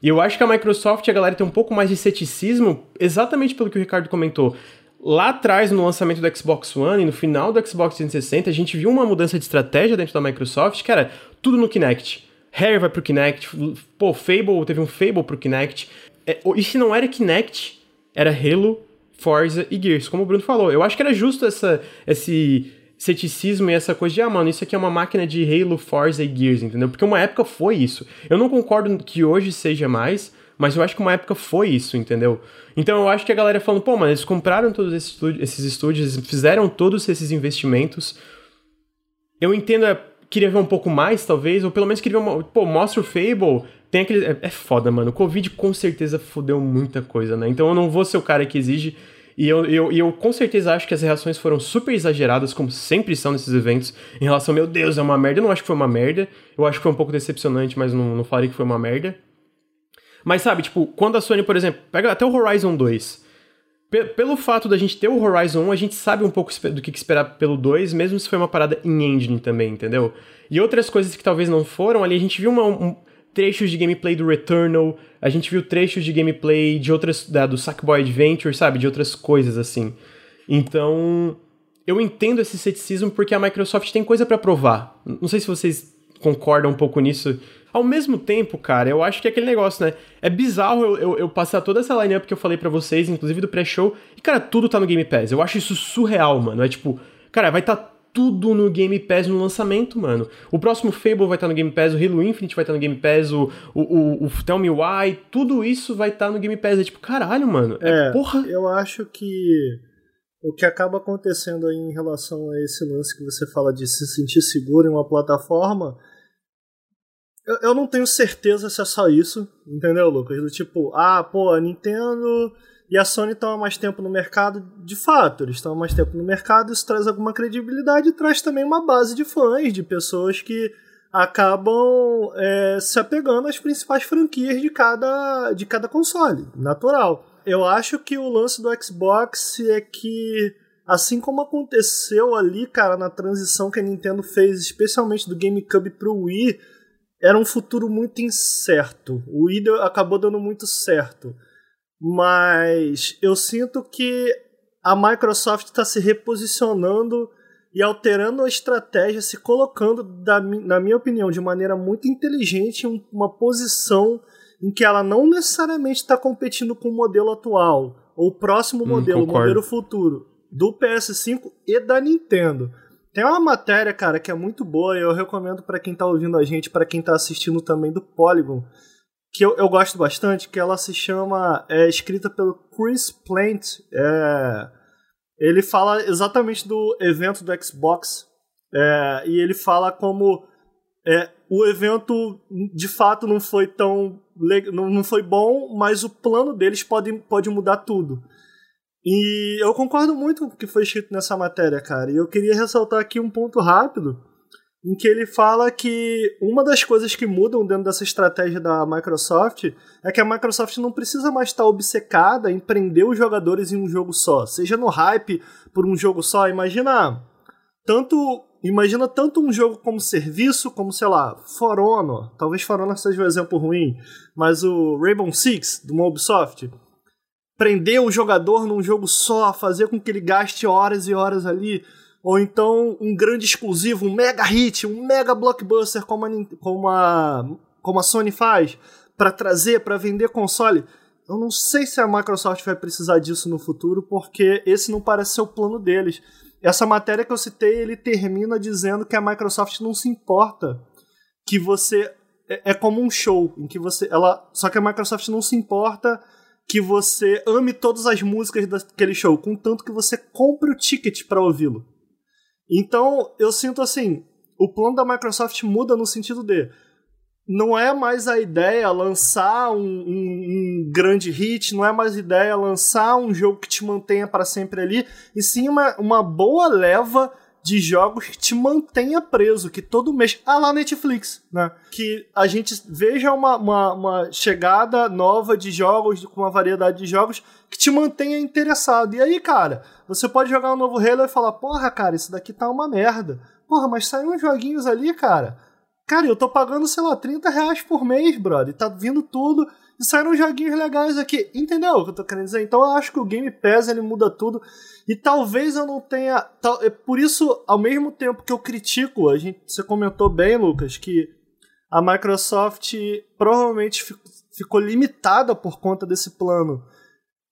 E eu acho que a Microsoft, a galera tem um pouco mais de ceticismo, exatamente pelo que o Ricardo comentou. Lá atrás, no lançamento do Xbox One e no final do Xbox 360, a gente viu uma mudança de estratégia dentro da Microsoft, que era tudo no Kinect. Harry vai pro Kinect, pô, Fable, teve um Fable pro Kinect. É, e se não era Kinect, era Halo, Forza e Gears, como o Bruno falou. Eu acho que era justo essa, esse ceticismo e essa coisa de, ah, mano, isso aqui é uma máquina de Halo, Forza e Gears, entendeu? Porque uma época foi isso. Eu não concordo que hoje seja mais, mas eu acho que uma época foi isso, entendeu? Então eu acho que a galera falando, pô, mano, eles compraram todos esses estúdios, esses estúdios fizeram todos esses investimentos. Eu entendo é, queria ver um pouco mais, talvez, ou pelo menos queria ver uma. Pô, mostra o Fable. Tem aquele. É, é foda, mano. O Covid com certeza fodeu muita coisa, né? Então eu não vou ser o cara que exige. E eu, eu, eu com certeza acho que as reações foram super exageradas, como sempre são nesses eventos, em relação, meu Deus, é uma merda. Eu não acho que foi uma merda. Eu acho que foi um pouco decepcionante, mas não, não falei que foi uma merda. Mas sabe, tipo, quando a Sony, por exemplo, pega até o Horizon 2 pelo fato da gente ter o Horizon 1, a gente sabe um pouco do que esperar pelo 2, mesmo se foi uma parada em engine também, entendeu? E outras coisas que talvez não foram, ali a gente viu uma, um, trechos de gameplay do Returnal, a gente viu trechos de gameplay de outras, da, do Sackboy Adventure, sabe? De outras coisas assim. Então, eu entendo esse ceticismo porque a Microsoft tem coisa para provar. Não sei se vocês concordam um pouco nisso, ao mesmo tempo, cara, eu acho que é aquele negócio, né? É bizarro eu, eu, eu passar toda essa lineup que eu falei para vocês, inclusive do pré-show, e, cara, tudo tá no Game Pass. Eu acho isso surreal, mano. É tipo, cara, vai estar tá tudo no Game Pass no lançamento, mano. O próximo Fable vai estar tá no Game Pass, o Halo Infinite vai estar tá no Game Pass, o, o, o, o, Tell Me Why, tudo isso vai estar tá no Game Pass. É tipo, caralho, mano. É, é porra. Eu acho que o que acaba acontecendo aí em relação a esse lance que você fala de se sentir seguro em uma plataforma eu, eu não tenho certeza se é só isso, entendeu, Lucas? Do tipo, ah, pô, a Nintendo e a Sony estão há mais tempo no mercado, de fato, eles estão há mais tempo no mercado, isso traz alguma credibilidade e traz também uma base de fãs, de pessoas que acabam é, se apegando às principais franquias de cada, de cada console, natural. Eu acho que o lance do Xbox é que, assim como aconteceu ali, cara, na transição que a Nintendo fez, especialmente do GameCube pro Wii, era um futuro muito incerto. O Wii acabou dando muito certo. Mas eu sinto que a Microsoft está se reposicionando e alterando a estratégia, se colocando, na minha opinião, de maneira muito inteligente em uma posição em que ela não necessariamente está competindo com o modelo atual, ou o próximo hum, modelo, hum, o modelo futuro, do PS5 e da Nintendo. Tem uma matéria, cara, que é muito boa e eu recomendo para quem tá ouvindo a gente, para quem tá assistindo também do Polygon, que eu, eu gosto bastante, que ela se chama, é escrita pelo Chris Plant. É, ele fala exatamente do evento do Xbox é, e ele fala como é, o evento de fato não foi tão não, não foi bom, mas o plano deles pode, pode mudar tudo. E eu concordo muito com o que foi escrito nessa matéria, cara. E eu queria ressaltar aqui um ponto rápido, em que ele fala que uma das coisas que mudam dentro dessa estratégia da Microsoft é que a Microsoft não precisa mais estar obcecada em prender os jogadores em um jogo só. Seja no hype por um jogo só, imagina tanto imagina tanto um jogo como serviço, como, sei lá, For Honor. Talvez For Honor seja um exemplo ruim, mas o Rainbow Six, do Ubisoft prender o jogador num jogo só, fazer com que ele gaste horas e horas ali, ou então um grande exclusivo, um mega hit, um mega blockbuster como a, como a, como a Sony faz, para trazer, para vender console. Eu não sei se a Microsoft vai precisar disso no futuro, porque esse não parece ser o plano deles. Essa matéria que eu citei, ele termina dizendo que a Microsoft não se importa que você é, é como um show em que você ela só que a Microsoft não se importa que você ame todas as músicas daquele show, contanto que você compre o ticket para ouvi-lo. Então, eu sinto assim, o plano da Microsoft muda no sentido de não é mais a ideia lançar um, um, um, grande hit, não é mais a ideia lançar um jogo que te mantenha para sempre ali, e sim uma, uma boa leva de jogos que te mantenha preso, que todo mês. Ah, lá Netflix, né? Que a gente veja uma, uma, uma, chegada nova de jogos, com uma variedade de jogos, que te mantenha interessado. E aí, cara, você pode jogar um novo Halo e falar: porra, cara, isso daqui tá uma merda. Porra, mas saiu uns joguinhos ali, cara. Cara, eu tô pagando, sei lá, 30 reais por mês, brother. Tá vindo tudo. e saíram joguinhos legais aqui. Entendeu o que eu tô querendo dizer? Então eu acho que o Game Pass ele muda tudo. E talvez eu não tenha. Tal, é por isso, ao mesmo tempo que eu critico, a gente, você comentou bem, Lucas, que a Microsoft provavelmente ficou limitada por conta desse plano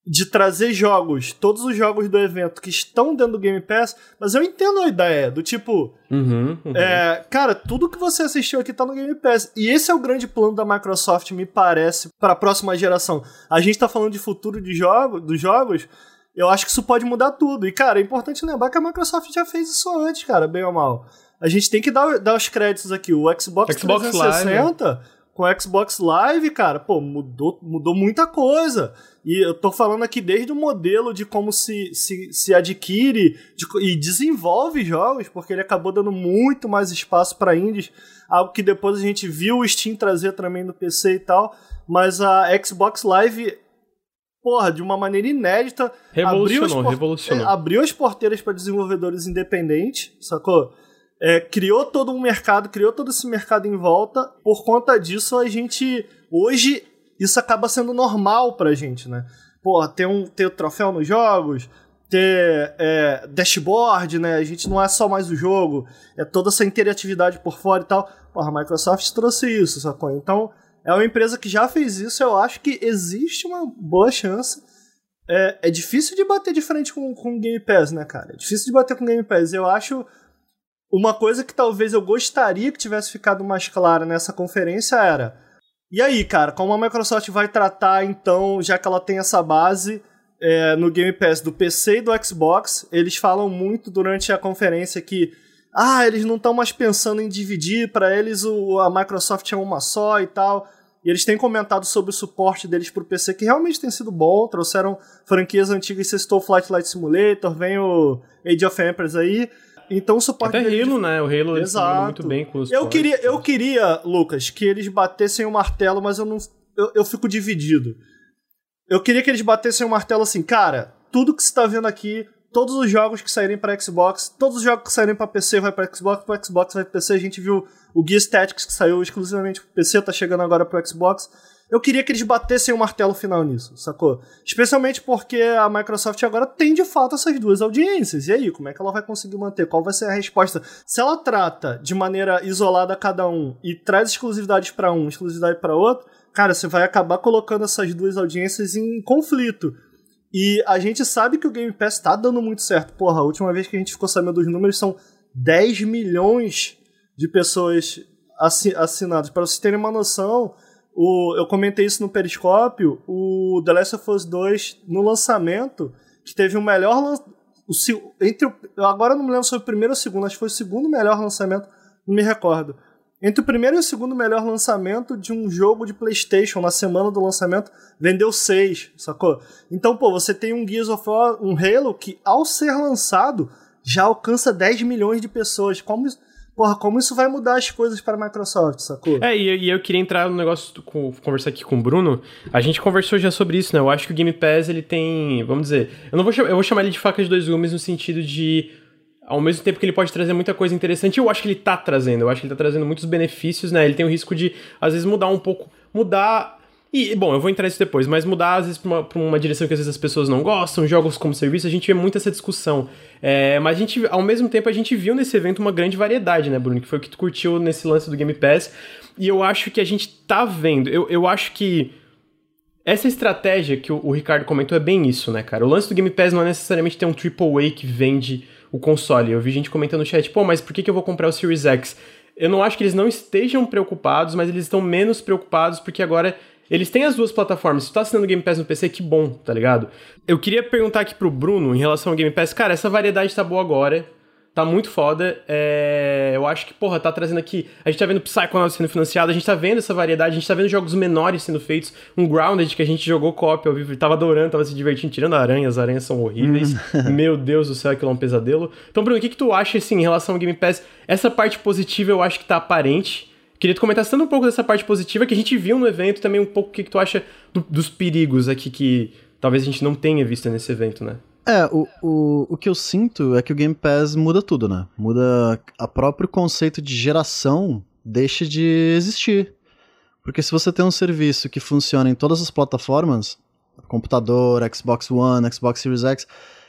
de trazer jogos, todos os jogos do evento que estão dentro do Game Pass, mas eu entendo a ideia, do tipo. Uhum, uhum. É, cara, tudo que você assistiu aqui tá no Game Pass. E esse é o grande plano da Microsoft, me parece, para a próxima geração. A gente tá falando de futuro de jogo, dos jogos. Eu acho que isso pode mudar tudo. E, cara, é importante lembrar que a Microsoft já fez isso antes, cara, bem ou mal. A gente tem que dar, dar os créditos aqui. O Xbox, Xbox 360 Live. Com o Xbox Live, cara, pô, mudou, mudou muita coisa. E eu tô falando aqui desde o modelo de como se, se, se adquire de, e desenvolve jogos, porque ele acabou dando muito mais espaço para indies, algo que depois a gente viu o Steam trazer também no PC e tal, mas a Xbox Live porra, de uma maneira inédita, revolucionou, abriu, revolucionou. É, abriu as porteiras para desenvolvedores independentes, sacou? É, criou todo um mercado, criou todo esse mercado em volta. Por conta disso, a gente hoje isso acaba sendo normal pra gente, né? Pô, ter um ter troféu nos jogos, ter é, dashboard, né? A gente não é só mais o jogo, é toda essa interatividade por fora e tal. Porra, a Microsoft trouxe isso, sacou? Então, é uma empresa que já fez isso, eu acho que existe uma boa chance. É, é difícil de bater de frente com o Game Pass, né, cara? É difícil de bater com o Game Pass. Eu acho uma coisa que talvez eu gostaria que tivesse ficado mais clara nessa conferência era e aí, cara, como a Microsoft vai tratar, então, já que ela tem essa base é, no Game Pass do PC e do Xbox, eles falam muito durante a conferência que ah, eles não estão mais pensando em dividir, para eles o, a Microsoft é uma só e tal. E eles têm comentado sobre o suporte deles pro PC, que realmente tem sido bom. Trouxeram franquias antigas, você citou Flight Light Simulator, vem o Age of Empires aí. Então o suporte Até Halo, de... né? O Halo Exato. muito bem com os eu queria, eu queria, Lucas, que eles batessem o martelo, mas eu não eu, eu fico dividido. Eu queria que eles batessem o martelo assim, cara, tudo que você tá vendo aqui, todos os jogos que saírem para Xbox, todos os jogos que saírem para PC vai para Xbox, para Xbox vai para PC. A gente viu o Gear Tactics que saiu exclusivamente pro PC, tá chegando agora pro Xbox eu queria que eles batessem o martelo final nisso, sacou? Especialmente porque a Microsoft agora tem de fato essas duas audiências. E aí, como é que ela vai conseguir manter? Qual vai ser a resposta? Se ela trata de maneira isolada cada um e traz exclusividades para um, exclusividade para outro, cara, você vai acabar colocando essas duas audiências em conflito. E a gente sabe que o Game Pass tá dando muito certo. Porra, a última vez que a gente ficou sabendo dos números são 10 milhões de pessoas assinadas. Para vocês terem uma noção, o, eu comentei isso no Periscópio, o The Last of Us 2, no lançamento, que teve o melhor. O, entre o, agora não me lembro se foi o primeiro ou o segundo, acho que foi o segundo melhor lançamento, não me recordo. Entre o primeiro e o segundo melhor lançamento de um jogo de PlayStation na semana do lançamento, vendeu 6, sacou? Então, pô, você tem um Gears of War, um Halo que, ao ser lançado, já alcança 10 milhões de pessoas. Como porra, como isso vai mudar as coisas para a Microsoft, sacou? É, e, e eu queria entrar no negócio, com, conversar aqui com o Bruno. A gente conversou já sobre isso, né? Eu acho que o Game Pass, ele tem, vamos dizer, eu não vou eu vou chamar ele de faca de dois gumes no sentido de ao mesmo tempo que ele pode trazer muita coisa interessante, eu acho que ele tá trazendo, eu acho que ele tá trazendo muitos benefícios, né? Ele tem o risco de, às vezes, mudar um pouco, mudar e, bom, eu vou entrar nisso depois, mas mudar às vezes pra uma, pra uma, direção que às vezes as pessoas não gostam, jogos como serviço, a gente vê muito essa discussão. É, mas a gente, ao mesmo tempo, a gente viu nesse evento uma grande variedade, né, Bruno? Que foi o que tu curtiu nesse lance do Game Pass. E eu acho que a gente tá vendo, eu, eu acho que essa estratégia que o, o Ricardo comentou é bem isso, né, cara? O lance do Game Pass não é necessariamente ter um AAA que vende o console. Eu vi gente comentando no chat, pô, mas por que, que eu vou comprar o Series X? Eu não acho que eles não estejam preocupados, mas eles estão menos preocupados porque agora eles têm as duas plataformas. Se tu tá assinando Game Pass no PC, que bom, tá ligado? Eu queria perguntar aqui pro Bruno, em relação ao Game Pass, cara, essa variedade tá boa agora. Tá muito foda. É... Eu acho que, porra, tá trazendo aqui. A gente tá vendo Psychonauts sendo financiado, a gente tá vendo essa variedade, a gente tá vendo jogos menores sendo feitos. Um Grounded que a gente jogou copy ao vivo, tava adorando, tava se divertindo, tirando aranhas, as aranhas são horríveis. Hum. Meu Deus do céu, aquilo é um pesadelo. Então, Bruno, o que, que tu acha, assim, em relação ao Game Pass? Essa parte positiva eu acho que tá aparente. Queria te comentar tanto um pouco dessa parte positiva que a gente viu no evento, também um pouco o que, que tu acha do, dos perigos aqui que talvez a gente não tenha visto nesse evento, né? É, o, o, o que eu sinto é que o Game Pass muda tudo, né? Muda a próprio conceito de geração deixa de existir. Porque se você tem um serviço que funciona em todas as plataformas, computador, Xbox One, Xbox Series X,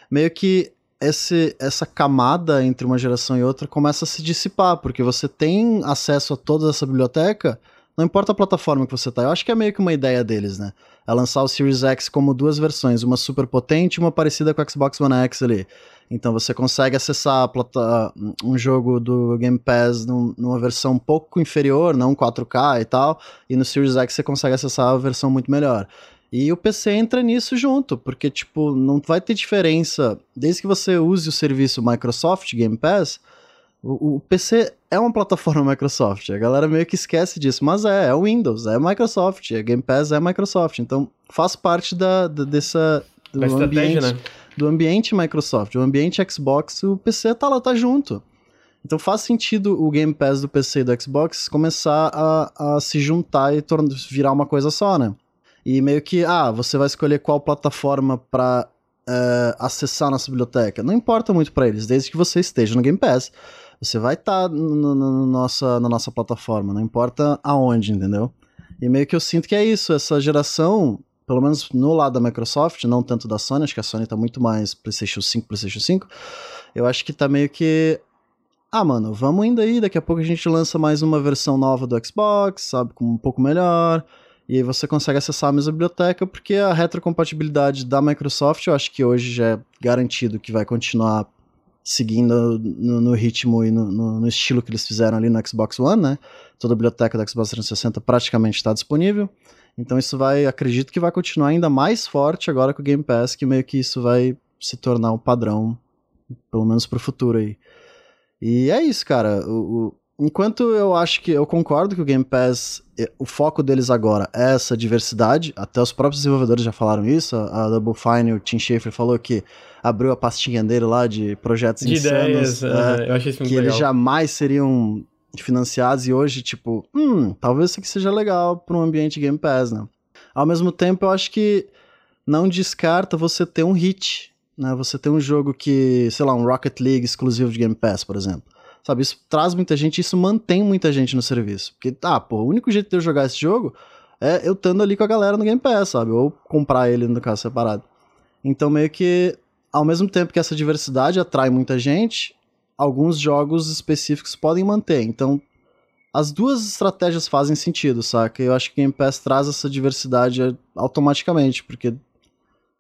meio que esse, essa camada entre uma geração e outra começa a se dissipar, porque você tem acesso a toda essa biblioteca, não importa a plataforma que você tá. Eu acho que é meio que uma ideia deles, né? É lançar o Series X como duas versões, uma super potente e uma parecida com o Xbox One X ali. Então você consegue acessar um jogo do Game Pass numa versão um pouco inferior, não 4K e tal, e no Series X você consegue acessar a versão muito melhor. E o PC entra nisso junto, porque, tipo, não vai ter diferença. Desde que você use o serviço Microsoft Game Pass, o, o, PC é uma plataforma Microsoft. A galera meio que esquece disso, mas é, é o Windows, é Microsoft, é Game Pass é Microsoft. Então faz parte da, da dessa do ambiente, né? do ambiente Microsoft, do ambiente Xbox, o PC tá lá, tá junto. Então faz sentido o Game Pass do PC e do Xbox começar a, a se juntar e virar uma coisa só, né? E meio que, ah, você vai escolher qual plataforma para uh, eh, acessar nossa biblioteca. Não importa muito para eles, desde que você esteja no Game Pass. Você vai estar tá no, nossa, na nossa plataforma, não importa aonde, entendeu? E meio que eu sinto que é isso, essa geração, pelo menos no lado da Microsoft, não tanto da Sony, acho que a Sony tá muito mais PlayStation 5, PlayStation 5. Eu acho que tá meio que ah, mano, vamos indo aí, daqui a pouco a gente lança mais uma versão nova do Xbox, sabe, com um pouco melhor. E aí você consegue acessar a mesma biblioteca, porque a retrocompatibilidade da Microsoft, eu acho que hoje já é garantido que vai continuar seguindo no, no ritmo e no, no, no, estilo que eles fizeram ali no Xbox One, né? Toda a biblioteca do Xbox 360 praticamente está disponível. Então isso vai, acredito que vai continuar ainda mais forte agora com o Game Pass, que meio que isso vai se tornar um padrão, pelo menos para o futuro aí. E é isso, cara. O, enquanto eu acho que eu concordo que o Game Pass, o foco deles agora é essa diversidade, até os próprios desenvolvedores já falaram isso, a Double Fine, o Tim Schafer falou que abriu a pastinha dele lá de projetos de insanos, ideias, é, eu achei isso muito que legal. eles jamais seriam financiados e hoje, tipo, hum, talvez isso aqui seja legal para um ambiente Game Pass, né? Ao mesmo tempo, eu acho que não descarta você ter um hit, né? Você ter um jogo que, sei lá, um Rocket League exclusivo de Game Pass, por exemplo Sabe, isso traz muita gente, isso mantém muita gente no serviço. Porque, ah, pô, o único jeito de eu jogar esse jogo é eu estando ali com a galera no Game Pass, sabe? Ou comprar ele no caso separado. Então, meio que, ao mesmo tempo que essa diversidade atrai muita gente, alguns jogos específicos podem manter. Então, as duas estratégias fazem sentido, saca? Eu acho que o Game Pass traz essa diversidade automaticamente, porque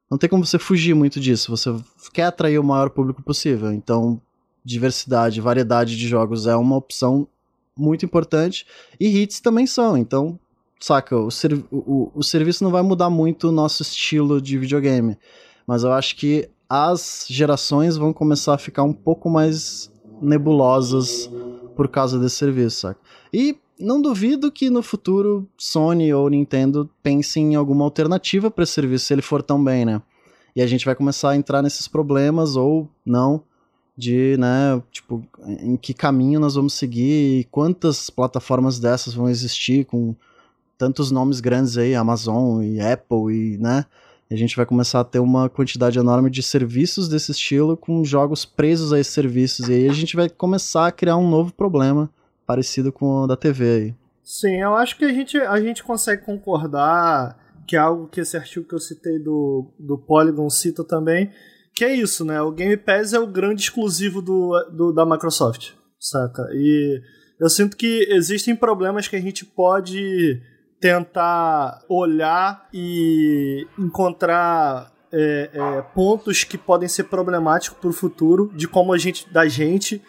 não tem como você fugir muito disso. Você quer atrair o maior público possível. Então, diversidade, variedade de jogos é uma opção muito importante e hits também são. Então, saca, o, o, o serviço não vai mudar muito o nosso estilo de videogame, mas eu acho que as gerações vão começar a ficar um pouco mais nebulosas por causa desse serviço, saca? E não duvido que no futuro Sony ou Nintendo pensem em alguma alternativa para esse serviço se ele for tão bem, né? E a gente vai começar a entrar nesses problemas ou não de, né, tipo, em que caminho nós vamos seguir e quantas plataformas dessas vão existir com tantos nomes grandes aí, Amazon e Apple e, né, a gente vai começar a ter uma quantidade enorme de serviços desse estilo com jogos presos a esses serviços e aí a gente vai começar a criar um novo problema parecido com o da TV aí. Sim, eu acho que a gente, a gente consegue concordar que é algo que esse artigo que eu citei do, do Polygon cita também, que é isso, né? O Game Pass é o grande exclusivo do, do, da Microsoft, saca? E eu sinto que existem problemas que a gente pode tentar olhar e encontrar é, é, pontos que podem ser problemáticos para o futuro de como a gente, da gente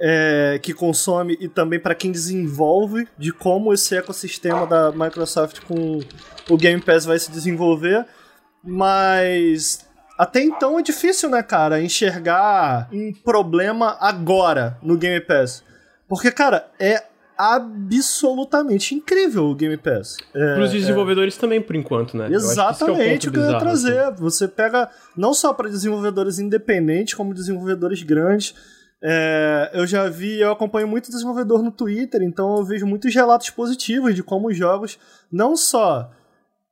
é, que consome e também para quem desenvolve, de como esse ecossistema da Microsoft com o Game Pass vai se desenvolver. Mas até então é difícil, né, cara, enxergar um problema agora no Game Pass. Porque, cara, é absolutamente incrível o Game Pass. É, para os é. desenvolvedores é... também, por enquanto, né? Exatamente eu o que eu ia trazer. Assim. Você pega não só para desenvolvedores independentes, como desenvolvedores grandes. É, eu já vi, eu acompanho muito desenvolvedor no Twitter, então eu vejo muitos relatos positivos de como os jogos não só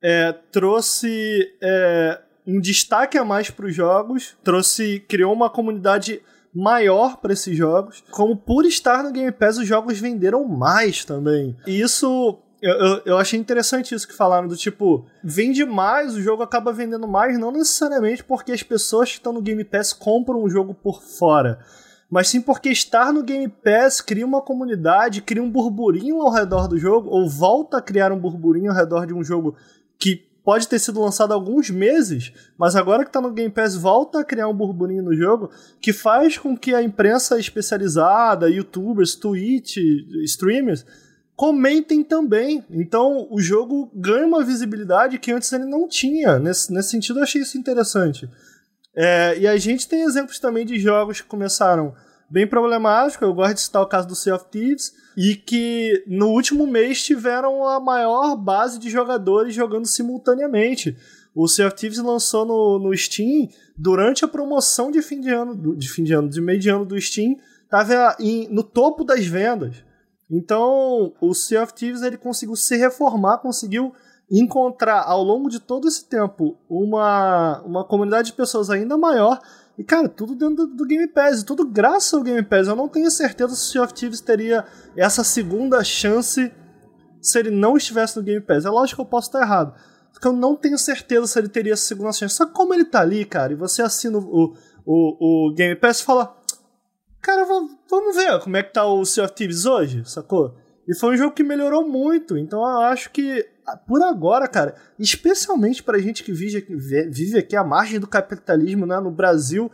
é, trouxe é, um destaque a mais para os jogos, trouxe, criou uma comunidade maior para esses jogos. Como por estar no Game Pass, os jogos venderam mais também. E isso Eu, eu, eu, achei interessante isso que falaram, do tipo, vende mais, o jogo acaba vendendo mais, não necessariamente porque as pessoas que estão no Game Pass compram o jogo por fora, mas sim porque estar no Game Pass cria uma comunidade, cria um burburinho ao redor do jogo, ou volta a criar um burburinho ao redor de um jogo que pode ter sido lançado há alguns meses, mas agora que está no Game Pass volta a criar um burburinho no jogo que faz com que a imprensa especializada, youtubers, Twitch, streamers comentem também. Então o jogo ganha uma visibilidade que antes ele não tinha. Nesse, nesse sentido, eu achei isso interessante. É, e a gente tem exemplos também de jogos que começaram bem problemáticos. Eu gosto de citar o caso do Sea of Thieves, e que no último mês tiveram a maior base de jogadores jogando simultaneamente. O Sea of Thieves lançou no, no Steam durante a promoção de fim de ano, de fim de ano, de meio de ano do Steam, estava no topo das vendas. Então, o Sea of Thieves ele conseguiu se reformar, conseguiu encontrar ao longo de todo esse tempo uma, uma comunidade de pessoas ainda maior. E, cara, tudo dentro do, do Game Pass, tudo graças ao Game Pass. Eu não tenho certeza se o Sea of Thieves teria essa segunda chance se ele não estivesse no Game Pass. É lógico que eu posso estar errado. Porque eu não tenho certeza se ele teria essa segunda chance. Só que como ele tá ali, cara, e você assina o, o, o Game Pass e fala: Cara, vamos ver como é que tá o Sea of Thieves hoje, sacou? E foi um jogo que melhorou muito, então eu acho que por agora, cara, especialmente pra gente que vive, vive aqui à margem do capitalismo, né, no Brasil,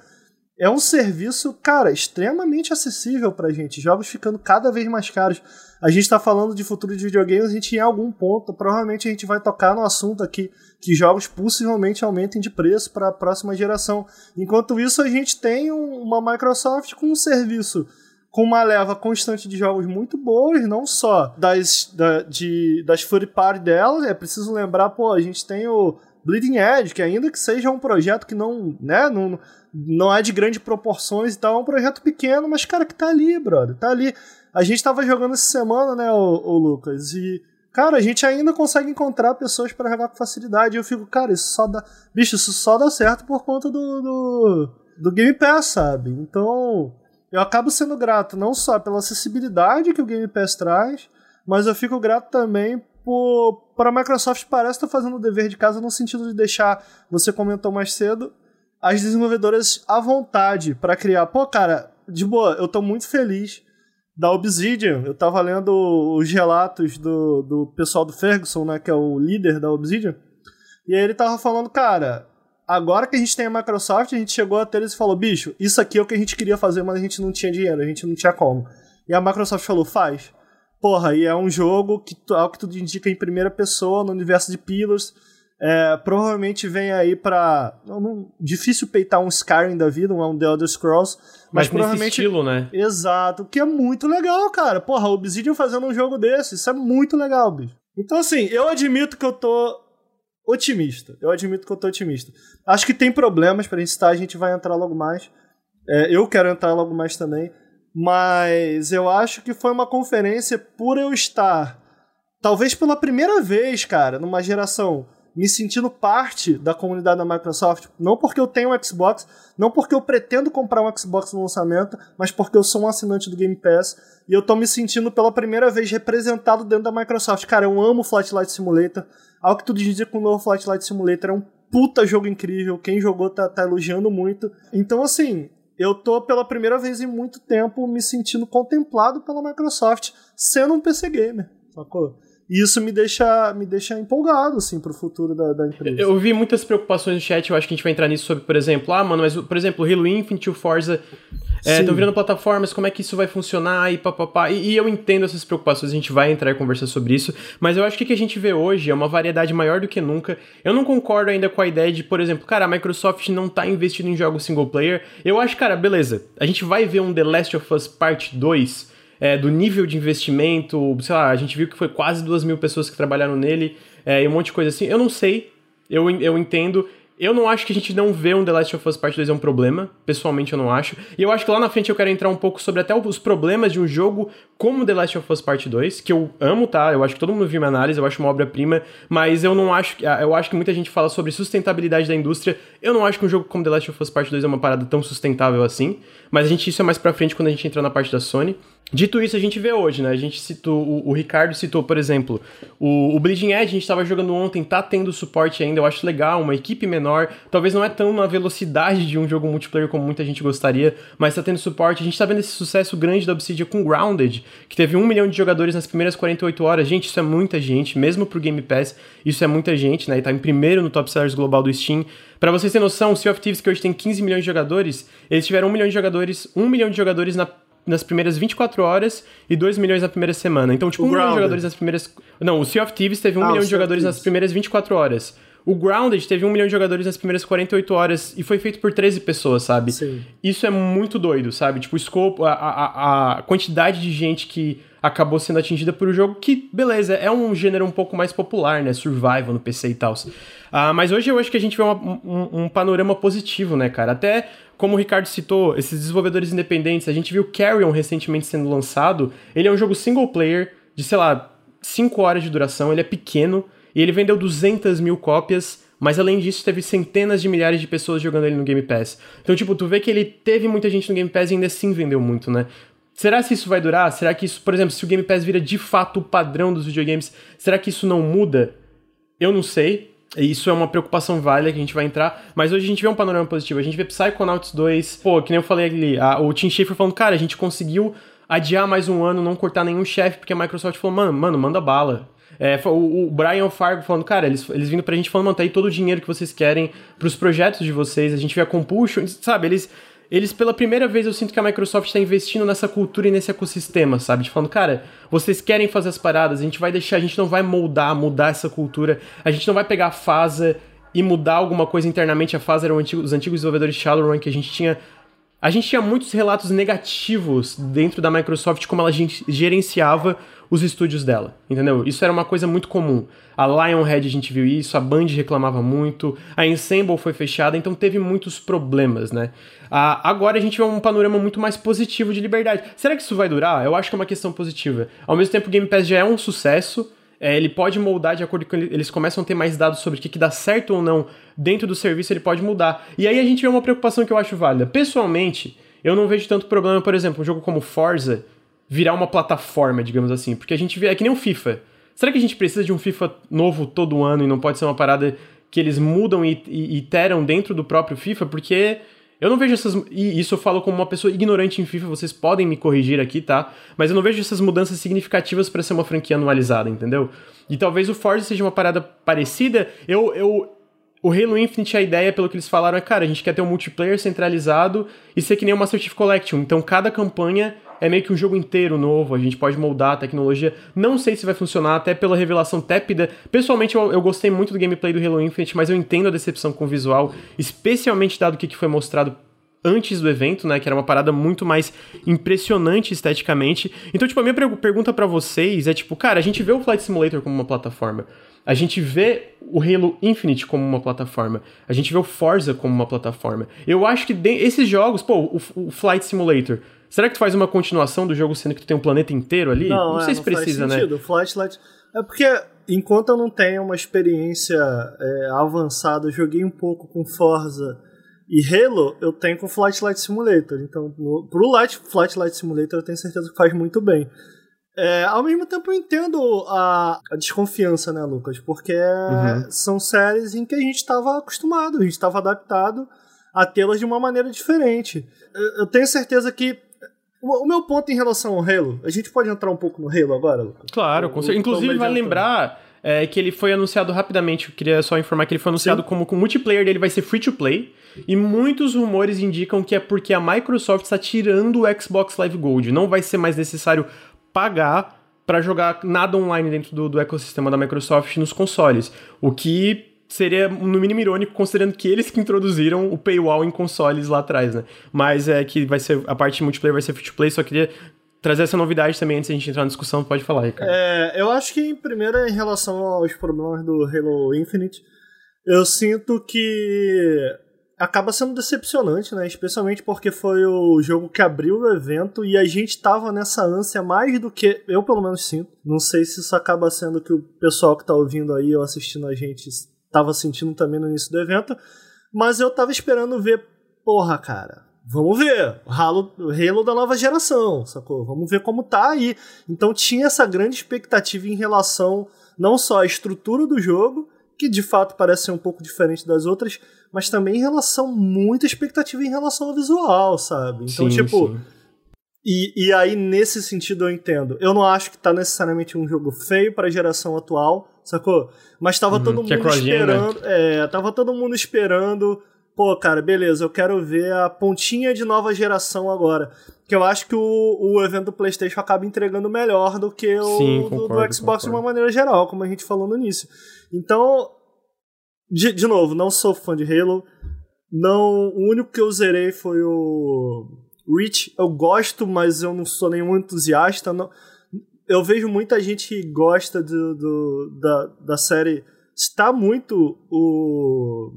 é um serviço, cara, extremamente acessível pra gente. Jogos ficando cada vez mais caros. A gente tá falando de futuro de videogames, a gente em algum ponto, provavelmente a gente vai tocar no assunto aqui, que jogos possivelmente aumentem de preço para a próxima geração. Enquanto isso, a gente tem uma Microsoft com um serviço com uma leva constante de jogos muito boas, não só das, da, de, das Fury Party dela, é preciso lembrar, pô, a gente tem o Bleeding Edge, que ainda que seja um projeto que não, né, não, não é de grandes proporções e tal, é um projeto pequeno, mas, cara, que tá ali, brother, tá ali. A gente tava jogando essa semana, né, o, o Lucas, e, cara, a gente ainda consegue encontrar pessoas para jogar com facilidade, eu fico, cara, isso só dá, bicho, isso só dá certo por conta do, do, do Game Pass, sabe? Então, eu acabo sendo grato não só pela acessibilidade que o Game Pass traz, mas eu fico grato também por, por a Microsoft parece estar fazendo o dever de casa no sentido de deixar, você comentou mais cedo, as desenvolvedoras à vontade para criar. Pô, cara, de boa, eu tô muito feliz da Obsidian. Eu tava lendo os relatos do, do pessoal do Ferguson, né, que é o líder da Obsidian. E aí ele tava falando, cara, agora que a gente tem a Microsoft, a gente chegou até eles e falou, bicho, isso aqui é o que a gente queria fazer, mas a gente não tinha dinheiro, a gente não tinha como. E a Microsoft falou, faz. Porra, e é um jogo que, ao que tudo indica em primeira pessoa, no universo de Pillars, é, provavelmente vem aí pra. Não, difícil peitar um Skyrim da vida, um The Elder Scrolls. Mas, mas provavelmente. estilo, né? Exato. Que é muito legal, cara. Porra, Obsidian fazendo um jogo desse. Isso é muito legal, bicho. Então, assim, eu admito que eu tô otimista. Eu admito que eu tô otimista. Acho que tem problemas pra gente estar, a gente vai entrar logo mais. É, eu quero entrar logo mais também. Mas eu acho que foi uma conferência por eu estar, talvez pela primeira vez, cara, numa geração me sentindo parte da comunidade da Microsoft, não porque eu tenho um Xbox, não porque eu pretendo comprar um Xbox no lançamento, mas porque eu sou um assinante do Game Pass e eu tô me sentindo pela primeira vez representado dentro da Microsoft. Cara, eu amo Flight Simulator. Algo que tudo dizia com o novo Flight Simulator é um puta jogo incrível. Quem jogou tá, tá elogiando muito. Então, assim, eu tô pela primeira vez em muito tempo me sentindo contemplado pela Microsoft, sendo um PC gamer, sacou? E isso me deixa, me deixa empolgado, assim, pro futuro da, da empresa. Eu vi muitas preocupações no chat, eu acho que a gente vai entrar nisso sobre, por exemplo, ah, mano, mas, por exemplo, Halo Infinite o Forza estão é, virando plataformas, como é que isso vai funcionar e papapá. E, e eu entendo essas preocupações, a gente vai entrar e conversar sobre isso, mas eu acho que o que a gente vê hoje é uma variedade maior do que nunca. Eu não concordo ainda com a ideia de, por exemplo, cara, a Microsoft não tá investindo em jogos single player. Eu acho, cara, beleza, a gente vai ver um The Last of Us Part 2 é, do nível de investimento, sei lá, a gente viu que foi quase duas mil pessoas que trabalharam nele é, e um monte de coisa assim. Eu não sei, eu, eu entendo. Eu não acho que a gente não vê um The Last of Us Part 2 é um problema, pessoalmente eu não acho. E eu acho que lá na frente eu quero entrar um pouco sobre até os problemas de um jogo como The Last of Us Part 2, que eu amo, tá? Eu acho que todo mundo viu minha análise, eu acho uma obra-prima, mas eu não acho, eu acho que muita gente fala sobre sustentabilidade da indústria. Eu não acho que um jogo como The Last of Us Part 2 é uma parada tão sustentável assim, mas a gente isso é mais pra frente quando a gente entrar na parte da Sony. Dito isso, a gente vê hoje, né? A gente citou, o, o Ricardo citou, por exemplo, o, o Bleeding Edge, a gente estava jogando ontem, tá tendo suporte ainda, eu acho legal, uma equipe menor, talvez não é tão na velocidade de um jogo multiplayer como muita gente gostaria, mas tá tendo suporte. A gente tá vendo esse sucesso grande da Obsidian com Grounded, que teve um milhão de jogadores nas primeiras 48 horas. Gente, isso é muita gente, mesmo pro Game Pass, isso é muita gente, né? E tá em primeiro no Top Sellers global do Steam. Para vocês terem noção, o Sea of Thieves, que hoje tem 15 milhões de jogadores, eles tiveram um milhão de jogadores, um milhão de jogadores na nas primeiras 24 horas e 2 milhões na primeira semana. Então, tipo, o 1 milhão de jogadores nas primeiras. Não, o Sea of Thieves teve 1 ah, milhão de jogadores nas primeiras 24 horas. O Grounded teve 1 milhão de jogadores nas primeiras 48 horas e foi feito por 13 pessoas, sabe? Sim. Isso é muito doido, sabe? Tipo, o escopo, a, a, a quantidade de gente que acabou sendo atingida por um jogo que, beleza, é um gênero um pouco mais popular, né? Survival no PC e tal. Uh, mas hoje eu acho que a gente vê uma, um, um, panorama positivo, né, cara? Até como o Ricardo citou, esses desenvolvedores independentes, a gente viu Carrion recentemente sendo lançado. Ele é um jogo single player de, sei lá, 5 horas de duração, ele é pequeno e ele vendeu 200 mil cópias. Mas além disso, teve centenas de milhares de pessoas jogando ele no Game Pass. Então, tipo, tu vê que ele teve muita gente no Game Pass e ainda assim vendeu muito, né? Será que isso vai durar? Será que isso, por exemplo, se o Game Pass vira de fato o padrão dos videogames, será que isso não muda? Eu não sei. Isso é uma preocupação válida que a gente vai entrar, mas hoje a gente vê um panorama positivo. A gente vê Psychonauts 2, pô, que nem eu falei ali, a, o Tim Schafer falando, cara, a gente conseguiu adiar mais um ano, não cortar nenhum chefe, porque a Microsoft falou, mano, mano, manda bala. É, o, o, Brian Fargo falando, cara, eles, eles vindo pra gente falando, mano, tá aí todo o dinheiro que vocês querem pros projetos de vocês, a gente vê a Compulsion, sabe, eles eles pela primeira vez eu sinto que a Microsoft está investindo nessa cultura e nesse ecossistema, sabe? De falando, cara, vocês querem fazer as paradas, a gente vai deixar, a gente não vai moldar, mudar essa cultura, a gente não vai pegar a fase e mudar alguma coisa internamente. A fase eram antigo, os antigos desenvolvedores de Shadowrun que a gente tinha. A gente tinha muitos relatos negativos dentro da Microsoft, como ela gerenciava os estúdios dela, entendeu? Isso era uma coisa muito comum. A Lionhead a gente viu isso, a Band reclamava muito, a Ensemble foi fechada, então teve muitos problemas, né? Ah, agora a gente vê um panorama muito mais positivo de liberdade. Será que isso vai durar? Eu acho que é uma questão positiva. Ao mesmo tempo, o Game Pass já é um sucesso, é, ele pode moldar de acordo com eles começam a ter mais dados sobre o que, que dá certo ou não dentro do serviço, ele pode mudar. E aí a gente vê uma preocupação que eu acho válida. Pessoalmente, eu não vejo tanto problema, por exemplo, um jogo como Forza virar uma plataforma, digamos assim. Porque a gente vê. É que nem o FIFA. Será que a gente precisa de um FIFA novo todo ano e não pode ser uma parada que eles mudam e, iteram dentro do próprio FIFA? Porque eu não vejo essas. E isso eu falo como uma pessoa ignorante em FIFA, vocês podem me corrigir aqui, tá? Mas eu não vejo essas mudanças significativas para ser uma franquia anualizada, entendeu? E talvez o Forza seja uma parada parecida. Eu, eu, o Halo Infinite, a ideia, pelo que eles falaram, é, cara, a gente quer ter um multiplayer centralizado e ser que nem o Master Chief Collection. Então, cada campanha é meio que um jogo inteiro novo, a gente pode moldar a tecnologia. Não sei se vai funcionar, até pela revelação tépida. Pessoalmente, eu, eu gostei muito do gameplay do Halo Infinite, mas eu entendo a decepção com o visual, especialmente dado o que foi mostrado antes do evento, né, que era uma parada muito mais impressionante esteticamente. Então, tipo, a minha pergunta para vocês é tipo, cara, a gente vê o Flight Simulator como uma plataforma. A gente vê o Halo Infinite como uma plataforma. A gente vê o Forza como uma plataforma. Eu acho que esses jogos, pô, o, o Flight Simulator, Será que tu faz uma continuação do jogo sendo que tu tem um planeta inteiro ali? Não, não é, sei se precisa, faz sentido. né? Flashlight. É porque enquanto eu não tenho uma experiência é, avançada, joguei um pouco com Forza e Halo, eu tenho com Flight Light Simulator. Então, no, pro Light, Flight Light Simulator eu tenho certeza que faz muito bem. É, ao mesmo tempo eu entendo a, a desconfiança, né, Lucas? Porque uhum. são séries em que a gente estava acostumado, a gente estava adaptado a tê-las de uma maneira diferente. Eu, eu tenho certeza que o, meu ponto em relação ao Halo, a gente pode entrar um pouco no Halo agora, Lucas? Claro, com certeza. Inclusive, vai lembrar é, que ele foi anunciado rapidamente. Eu queria só informar que ele foi anunciado Sim. como que o multiplayer dele vai ser free to play. E muitos rumores indicam que é porque a Microsoft está tirando o Xbox Live Gold. Não vai ser mais necessário pagar para jogar nada online dentro do, do ecossistema da Microsoft nos consoles. O que seria no mínimo irônico, considerando que eles que introduziram o paywall em consoles lá atrás, né? Mas é que vai ser a parte multiplayer vai ser free to play, só queria trazer essa novidade também antes da gente entrar na discussão, pode falar, Ricardo. É, eu acho que primeiro em relação aos problemas do Halo Infinite, eu sinto que acaba sendo decepcionante, né? Especialmente porque foi o jogo que abriu o evento e a gente tava nessa ânsia mais do que eu pelo menos sinto. Não sei se isso acaba sendo que o pessoal que tá ouvindo aí ou assistindo a gente estava sentindo também no início do evento, mas eu tava esperando ver, porra, cara, vamos ver, Halo, Halo da nova geração, sacou? Vamos ver como tá aí. Então tinha essa grande expectativa em relação não só à estrutura do jogo, que de fato parece ser um pouco diferente das outras, mas também em relação, muita expectativa em relação ao visual, sabe? Então, sim, tipo. Sim. E, e aí, nesse sentido, eu entendo. Eu não acho que tá necessariamente um jogo feio para a geração atual, sacou? Mas tava uhum, todo é mundo é esperando. Né? É, tava todo mundo esperando pô, cara, beleza, eu quero ver a pontinha de nova geração agora. Que eu acho que o, o evento do PlayStation acaba entregando melhor do que o Sim, concordo, do, do, Xbox concordo. de uma maneira geral, como a gente falou no início. Então, de, de novo, não sou fã de Halo. Não, o único que eu zerei foi o Reach. Eu gosto, mas eu não sou nenhum entusiasta. Não, eu vejo muita gente que gosta do, do da, da série. Está muito o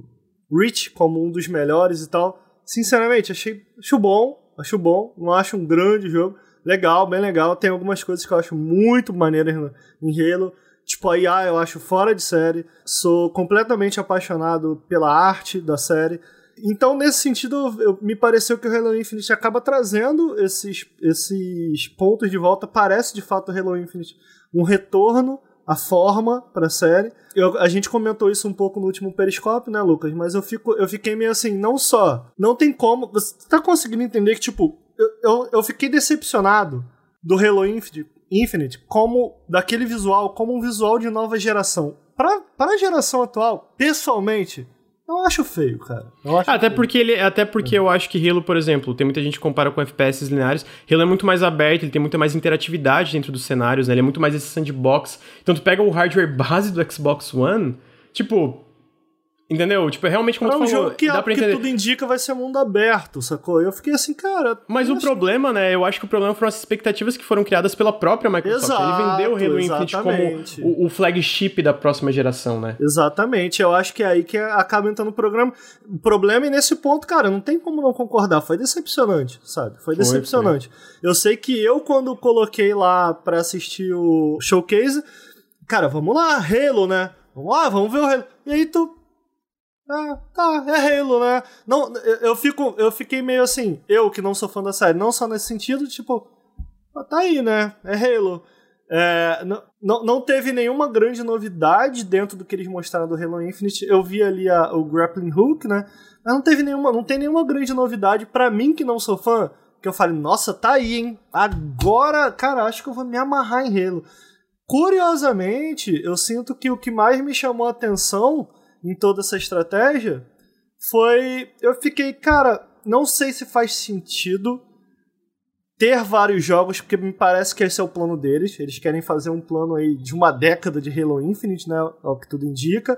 Reach como um dos melhores e tal. Sinceramente, achei acho bom, acho bom, não acho um grande jogo. Legal, bem legal. Tem algumas coisas que eu acho muito maneiras em Halo. Tipo, a IA eu acho fora de série. Sou completamente apaixonado pela arte da série. Então, nesse sentido, eu, me pareceu que o Halo Infinite acaba trazendo esses, esses pontos de volta. Parece de fato o Halo Infinite um retorno à forma para a série eu, a gente comentou isso um pouco no último Periscópio, né, Lucas? Mas eu, fico, eu fiquei meio assim, não só. Não tem como. Você tá conseguindo entender que, tipo, eu, eu, eu fiquei decepcionado do Halo Infinite, Infinite como daquele visual, como um visual de nova geração. Pra, pra geração atual, pessoalmente, eu acho feio, cara. Acho até feio. porque ele, até porque eu acho que Halo, por exemplo, tem muita gente que compara com FPS lineares. Halo é muito mais aberto, ele tem muita mais interatividade dentro dos cenários, né? Ele é muito mais esse sandbox. Então tu pega o hardware base do Xbox One, tipo, Entendeu? Tipo, é realmente como é um falou, jogo que, dá pra entender. que tudo indica vai ser mundo aberto, sacou? Eu fiquei assim, cara... Mas o problema, né, eu acho que o problema foram as expectativas que foram criadas pela própria Microsoft. Exato, Ele vendeu o Halo Infinite como o, o, flagship da próxima geração, né? Exatamente, eu acho que é aí que acaba entrando o programa. O problema é nesse ponto, cara, não tem como não concordar, foi decepcionante, sabe? Foi decepcionante. Foi, foi. Eu sei que eu, quando coloquei lá pra assistir o showcase, cara, vamos lá, Halo, né? Vamos lá, vamos ver o Halo. E aí tu ah, tá, é Halo, né? Não, eu, fico, eu fiquei meio assim, eu que não sou fã da série, não só nesse sentido, tipo, ah, tá aí, né? É Halo. É, não, não teve nenhuma grande novidade dentro do que eles mostraram do Halo Infinite. Eu vi ali a, o Grappling Hook, né? Mas não teve nenhuma, não tem nenhuma grande novidade para mim que não sou fã. Que eu falei, nossa, tá aí, hein? Agora, cara, acho que eu vou me amarrar em Halo. Curiosamente, eu sinto que o que mais me chamou a atenção em toda essa estratégia foi. Eu fiquei, cara, não sei se faz sentido ter vários jogos, porque me parece que esse é o plano deles. Eles querem fazer um plano aí de uma década de Halo Infinite, né? É o que tudo indica.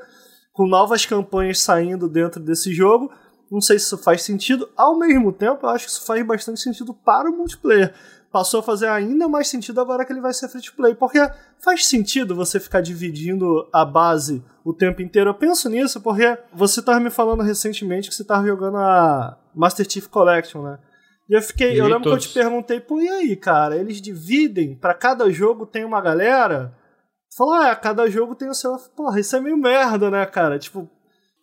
Com novas campanhas saindo dentro desse jogo. Não sei se isso faz sentido. Ao mesmo tempo, eu acho que isso faz bastante sentido para o multiplayer passou a fazer ainda mais sentido agora que ele vai ser free to play. Porque faz sentido você ficar dividindo a base o tempo inteiro. Eu penso nisso porque você estava me falando recentemente que você estava jogando a Master Chief Collection, né? E eu fiquei, e eu lembro todos. que eu te perguntei, pô, e aí, cara? Eles dividem, para cada jogo tem uma galera? Falou, ah, cada jogo tem o seu. Porra, isso é meio merda, né, cara? Tipo.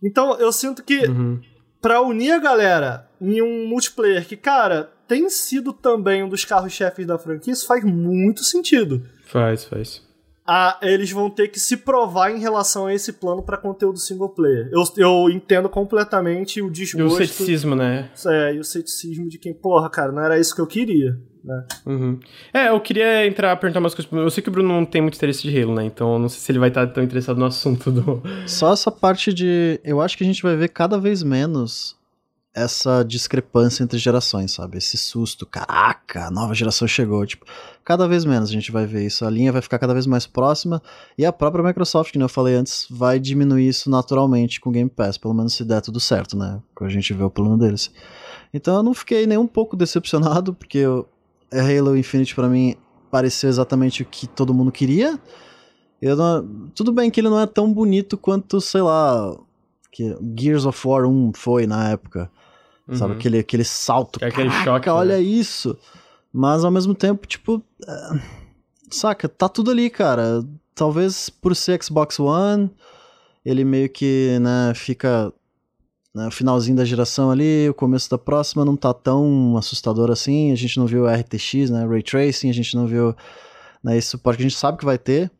Então eu sinto que uhum. pra unir a galera em um multiplayer que, cara, tem sido também um dos carros-chefes da franquia, isso faz muito sentido. Faz, faz. Ah, eles vão ter que se provar em relação a esse plano para conteúdo single player. Eu, eu entendo completamente o desgosto. E o ceticismo, né? É, e o ceticismo de quem, porra, cara, não era isso que eu queria. Né? Uhum. É, eu queria entrar, perguntar umas coisas. Eu sei que o Bruno não tem muito interesse de Halo, né? Então eu não sei se ele vai estar tão interessado no assunto do. Só essa parte de. Eu acho que a gente vai ver cada vez menos essa discrepância entre gerações, sabe? Esse susto, caraca, a nova geração chegou, tipo, cada vez menos a gente vai ver isso, a linha vai ficar cada vez mais próxima e a própria Microsoft, como eu falei antes, vai diminuir isso naturalmente com o Game Pass, pelo menos se der tudo certo, né? Que a gente vê o plano deles. Então eu não fiquei nem um pouco decepcionado, porque eu, Halo Infinite para mim pareceu exatamente o que todo mundo queria. Não, tudo bem que ele não é tão bonito quanto, sei lá, que Gears of War 1 foi na época. Uhum. Sabe? Aquele, aquele salto. É aquele Caraca, choque. Olha né? isso. Mas ao mesmo tempo, tipo. É... Saca? Tá tudo ali, cara. Talvez por ser Xbox One, ele meio que, né, fica né, o finalzinho da geração ali, o começo da próxima não tá tão assustador assim. A gente não viu RTX, né? Ray Tracing, a gente não viu né, esse suporte que a gente sabe que vai ter.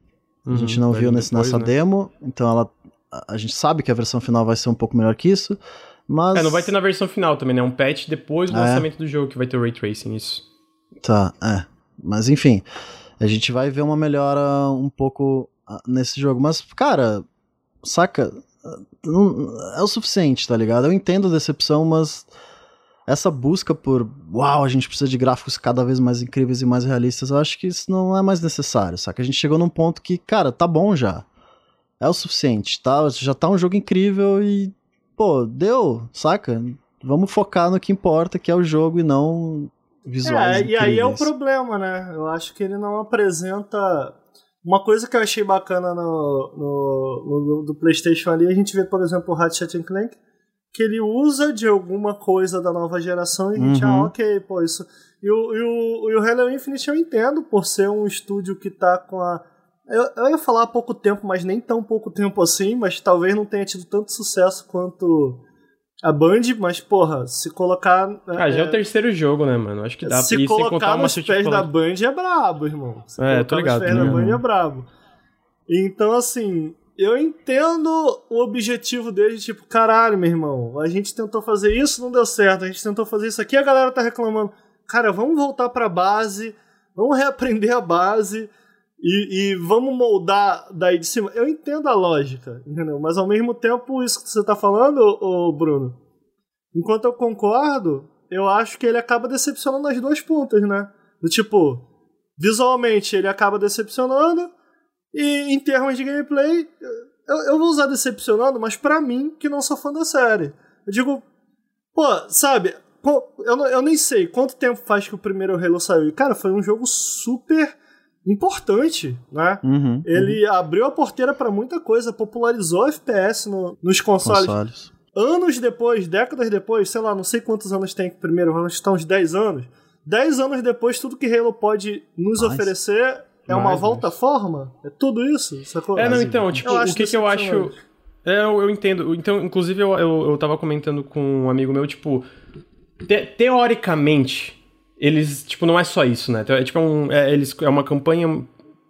Uhum, a gente não viu nesse, depois, nessa né? demo, então ela, a gente sabe que a versão final vai ser um pouco melhor que isso. Mas... É, não vai ter na versão final também, né? Um patch depois do é. lançamento do jogo que vai ter o Ray Tracing, isso. Tá, é. Mas enfim, a gente vai ver uma melhora um pouco ah, nesse jogo. Mas, cara, saca? Não, é o suficiente, tá ligado? Eu entendo a decepção, mas essa busca por uau, a gente precisa de gráficos cada vez mais incríveis e mais realistas, eu acho que isso não é mais necessário, saca? A gente chegou num ponto que, cara, tá bom já. É o suficiente, tá? Já tá um jogo incrível e, pô, deu, saca? Vamos focar no que importa, que é o jogo e não visuais. É, e aí é o problema, né? Eu acho que ele não apresenta. Uma coisa que eu achei bacana no, no, no do PlayStation ali, a gente vê, por exemplo, o Ratchet Clank, que ele usa de alguma coisa da nova geração e a gente, uhum. ah, ok, pô, isso. E o, e, o, e o Halo Infinite eu entendo, por ser um estúdio que tá com a. Eu, eu ia falar há pouco tempo, mas nem tão pouco tempo assim, mas talvez não tenha tido tanto sucesso quanto a Band, mas, porra, se colocar. Ah, já é, é o terceiro jogo, né, mano? Acho que dá se pra colocar contar nos pés da Band é brabo, irmão. Se é, tô ligado. Nos pés da Band é brabo. Então, assim, eu entendo o objetivo dele, tipo, caralho, meu irmão, a gente tentou fazer isso, não deu certo, a gente tentou fazer isso aqui, a galera tá reclamando. Cara, vamos voltar pra base, vamos reaprender a base e, e, vamos moldar daí de cima. Eu entendo a lógica, entendeu? Mas ao mesmo tempo, isso que você tá falando, ô, Bruno, enquanto eu concordo, eu acho que ele acaba decepcionando as duas pontas, né? Do tipo, visualmente ele acaba decepcionando, e em termos de gameplay, eu, eu vou usar decepcionando, mas para mim, que não sou fã da série. Eu digo, pô, sabe, eu, eu nem sei quanto tempo faz que o primeiro Halo saiu. E, cara, foi um jogo super importante, né? Uhum, ele uhum. abriu a porteira para muita coisa, popularizou FPS no, nos consoles. consoles. Anos depois, décadas depois, sei lá, não sei quantos anos tem que primeiro, anos estão uns 10 anos. 10 anos depois, tudo que Halo pode nos Mais. oferecer é uma volta-forma? É tudo isso? Sacou? É, não, então, tipo, o que que eu acho... É, eu, eu, entendo. Então, inclusive, eu, eu, eu tava comentando com um amigo meu, tipo, te, teoricamente, eles, tipo, não é só isso, né? É, tipo, é, um, é, eles, é uma campanha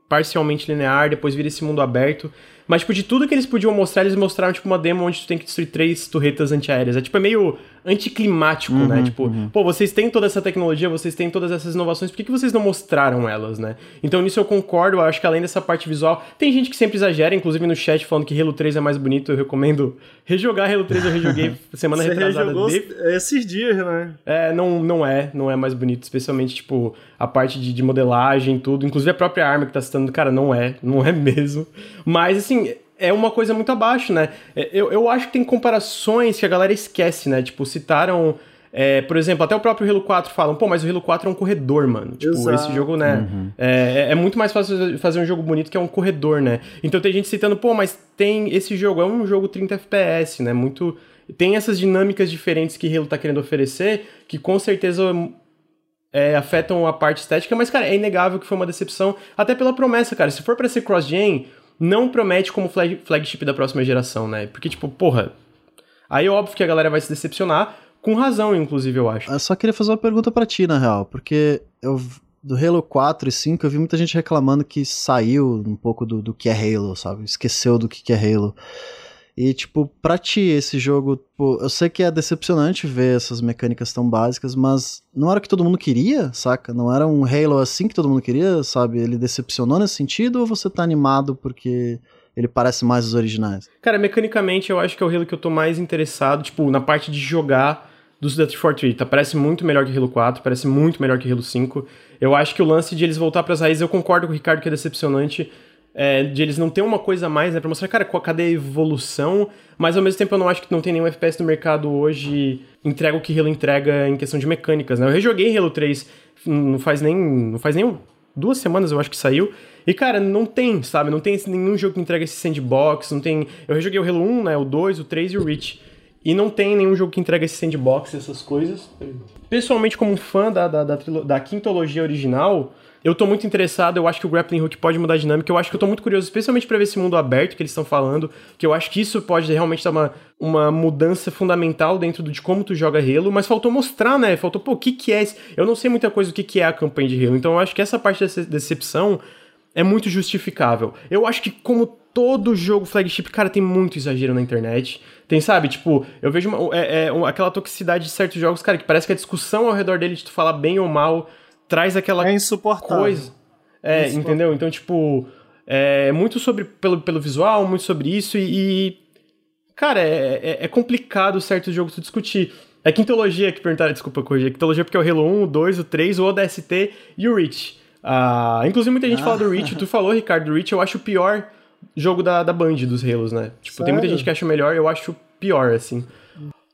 parcialmente linear, depois vira esse mundo aberto. Mas, tipo, de tudo que eles podiam mostrar, eles mostraram, tipo, uma demo onde tu tem que destruir três torretas antiaéreas. É, tipo, é meio anticlimático, né? uhum, né? Tipo, uhum. pô, vocês têm toda essa tecnologia, vocês têm todas essas inovações, por que, que vocês não mostraram elas, né? Então nisso eu concordo, eu acho que além dessa parte visual, tem gente que sempre exagera, inclusive no chat falando que Halo 3 é mais bonito, eu recomendo rejogar Halo 3, eu rejoguei semana Você retrasada. De... esses dias, né? É, não, não é, não é mais bonito, especialmente, tipo, a parte de, de modelagem, tudo, inclusive a própria arma que tá citando, cara, não é, não é mesmo. Mas, assim, é uma coisa muito abaixo, né? É, eu, eu acho que tem comparações que a galera esquece, né? Tipo, citaram. É, por exemplo, até o próprio Halo 4 falam, pô, mas o Halo 4 é um corredor, mano. Tipo, Exato. esse jogo, né? Uhum. É, é, é muito mais fácil fazer um jogo bonito que é um corredor, né? Então tem gente citando, pô, mas tem. Esse jogo é um jogo 30 FPS, né? Muito. Tem essas dinâmicas diferentes que Halo tá querendo oferecer, que com certeza é, afetam a parte estética, mas, cara, é inegável que foi uma decepção, até pela promessa, cara. Se for para ser cross-gen, não promete como flag, flagship da próxima geração, né? Porque, tipo, porra. Aí é óbvio que a galera vai se decepcionar, com razão, inclusive, eu acho. Eu só queria fazer uma pergunta para ti, na real, porque eu do Halo 4 e 5 eu vi muita gente reclamando que saiu um pouco do, do que é Halo, sabe? Esqueceu do que, que é Halo. E, tipo, pra ti, esse jogo, tipo, eu sei que é decepcionante ver essas mecânicas tão básicas, mas não era o que todo mundo queria, saca? Não era um Halo assim que todo mundo queria, sabe? Ele decepcionou nesse sentido ou você tá animado porque ele parece mais os originais? Cara, mecanicamente eu acho que é o Halo que eu tô mais interessado, tipo, na parte de jogar dos Death for Tá? Parece muito melhor que Halo 4, parece muito melhor que Halo 5. Eu acho que o lance de eles voltar para as raízes, eu concordo com o Ricardo que é decepcionante, é, de eles não ter uma coisa a mais, né, pra mostrar, cara, cadê a evolução, mas ao mesmo tempo eu não acho que não tem nenhum FPS no mercado hoje entrega o que Halo entrega em questão de mecânicas, né? Eu rejoguei Halo 3 não faz nem, não faz nem duas semanas eu acho que saiu, e cara, não tem, sabe, não tem nenhum jogo que entrega esse sandbox, não tem, eu rejoguei o Halo 1, né, o 2, o 3 e o Reach, e não tem nenhum jogo que entrega esse sandbox, essas coisas. Pessoalmente, como fã da, da, da, da quintologia original, Eu tô muito interessado, eu acho que o grappling hook pode mudar a dinâmica, eu acho que eu tô muito curioso, especialmente para ver esse mundo aberto que eles estão falando, que eu acho que isso pode realmente dar uma, uma mudança fundamental dentro de como tu joga Halo, mas faltou mostrar, né? Faltou, pô, o que que é esse? Eu não sei muita coisa do que que é a campanha de Halo, então eu acho que essa parte dessa decepção é muito justificável. Eu acho que como todo jogo flagship, cara, tem muito exagero na internet. Tem, sabe, tipo, eu vejo uma, é, é, aquela toxicidade de certos jogos, cara, que parece que a discussão ao redor dele de tu falar bem ou mal traz aquela é insuportável. coisa. É, é entendeu? Então, tipo, é muito sobre pelo, pelo visual, muito sobre isso e, e cara, é, é, é, complicado certos jogos discutir. É quintologia que perguntaram, desculpa corrigir, quintologia porque é o Halo 1, o 2, o 3, o ODST e o Reach. Ah, inclusive muita gente ah. fala do Reach, tu falou, Ricardo, do Reach eu acho o pior jogo da, da Band dos Halos, né? Tipo, Sério? tem muita gente que acha melhor, eu acho pior, assim.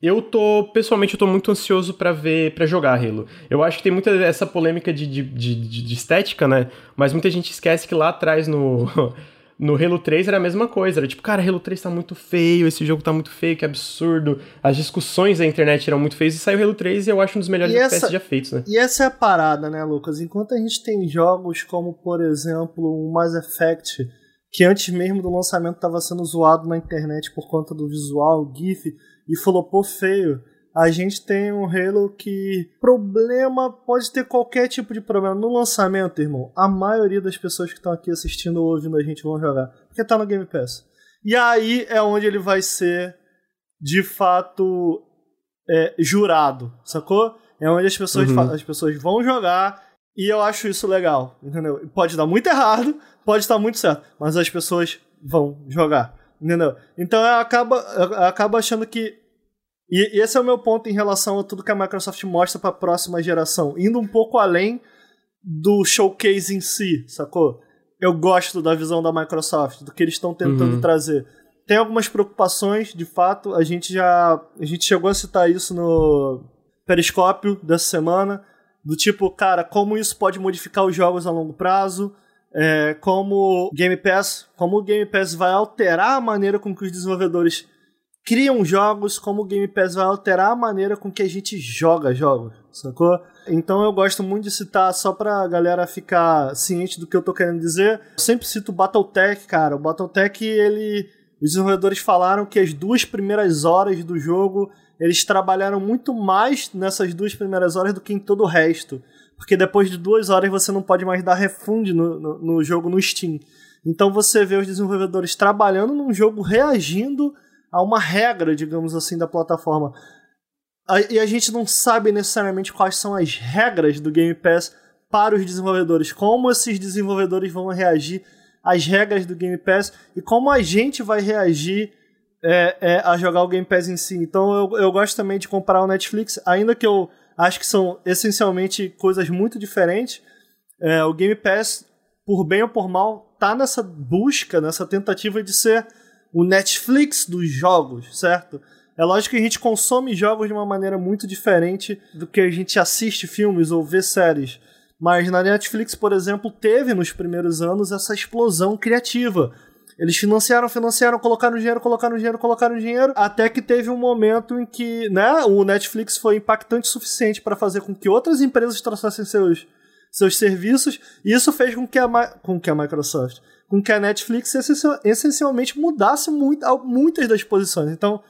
Eu tô, pessoalmente, eu tô muito ansioso para ver, para jogar Halo. Eu acho que tem muita essa polêmica de, de, de, de, estética, né? Mas muita gente esquece que lá atrás no, no Halo 3 era a mesma coisa. Era tipo, cara, Halo 3 tá muito feio, esse jogo tá muito feio, que absurdo. As discussões da internet eram muito feias e saiu Halo 3 e eu acho um dos melhores FPS já feitos, né? E essa é a parada, né, Lucas? Enquanto a gente tem jogos como, por exemplo, o Mass Effect, que antes mesmo do lançamento estava sendo zoado na internet por conta do visual, GIF e flopou feio. A gente tem um Halo que problema pode ter qualquer tipo de problema no lançamento, irmão. A maioria das pessoas que estão aqui assistindo ou ouvindo a gente vão jogar, porque tá no Game Pass. E aí é onde ele vai ser de fato é, jurado, sacou? É onde as pessoas, uhum. as pessoas vão jogar e eu acho isso legal, entendeu? Pode dar muito errado, pode estar muito certo, mas as pessoas vão jogar. Entendeu? Então eu acabo, eu acabo achando que. E, e esse é o meu ponto em relação a tudo que a Microsoft mostra para a próxima geração, indo um pouco além do showcase em si, sacou? Eu gosto da visão da Microsoft, do que eles estão tentando uhum. trazer. Tem algumas preocupações, de fato, a gente já a gente chegou a citar isso no Periscópio dessa semana, do tipo, cara, como isso pode modificar os jogos a longo prazo, é, como Game Pass, como o Game Pass vai alterar a maneira com que os desenvolvedores criam jogos, como o Game Pass vai alterar a maneira com que a gente joga jogos, sacou? Então eu gosto muito de citar, só pra galera ficar ciente do que eu tô querendo dizer, eu sempre cito o Battletech, cara. O Battletech, ele... Os desenvolvedores falaram que as duas primeiras horas do jogo, eles trabalharam muito mais nessas duas primeiras horas do que em todo o resto porque depois de duas horas você não pode mais dar refund no, no, no jogo no Steam. Então você vê os desenvolvedores trabalhando num jogo reagindo a uma regra, digamos assim, da plataforma. E a gente não sabe necessariamente quais são as regras do Game Pass para os desenvolvedores, como esses desenvolvedores vão reagir às regras do Game Pass e como a gente vai reagir é, é, a jogar o Game Pass em si. Então eu, eu gosto também de comparar o Netflix, ainda que eu acho que são essencialmente coisas muito diferentes. É, o Game Pass, por bem ou por mal, tá nessa busca, nessa tentativa de ser o Netflix dos jogos, certo? É lógico que a gente consome jogos de uma maneira muito diferente do que a gente assiste filmes ou vê séries. Mas na Netflix, por exemplo, teve nos primeiros anos essa explosão criativa eles financiaram, financiaram, colocaram dinheiro, colocaram dinheiro, colocaram dinheiro, até que teve um momento em que, né, o Netflix foi impactante o suficiente para fazer com que outras empresas trouxessem seus, seus serviços, e isso fez com que a, com que a Microsoft, com que a Netflix essencialmente mudasse muito, muitas das posições. Então,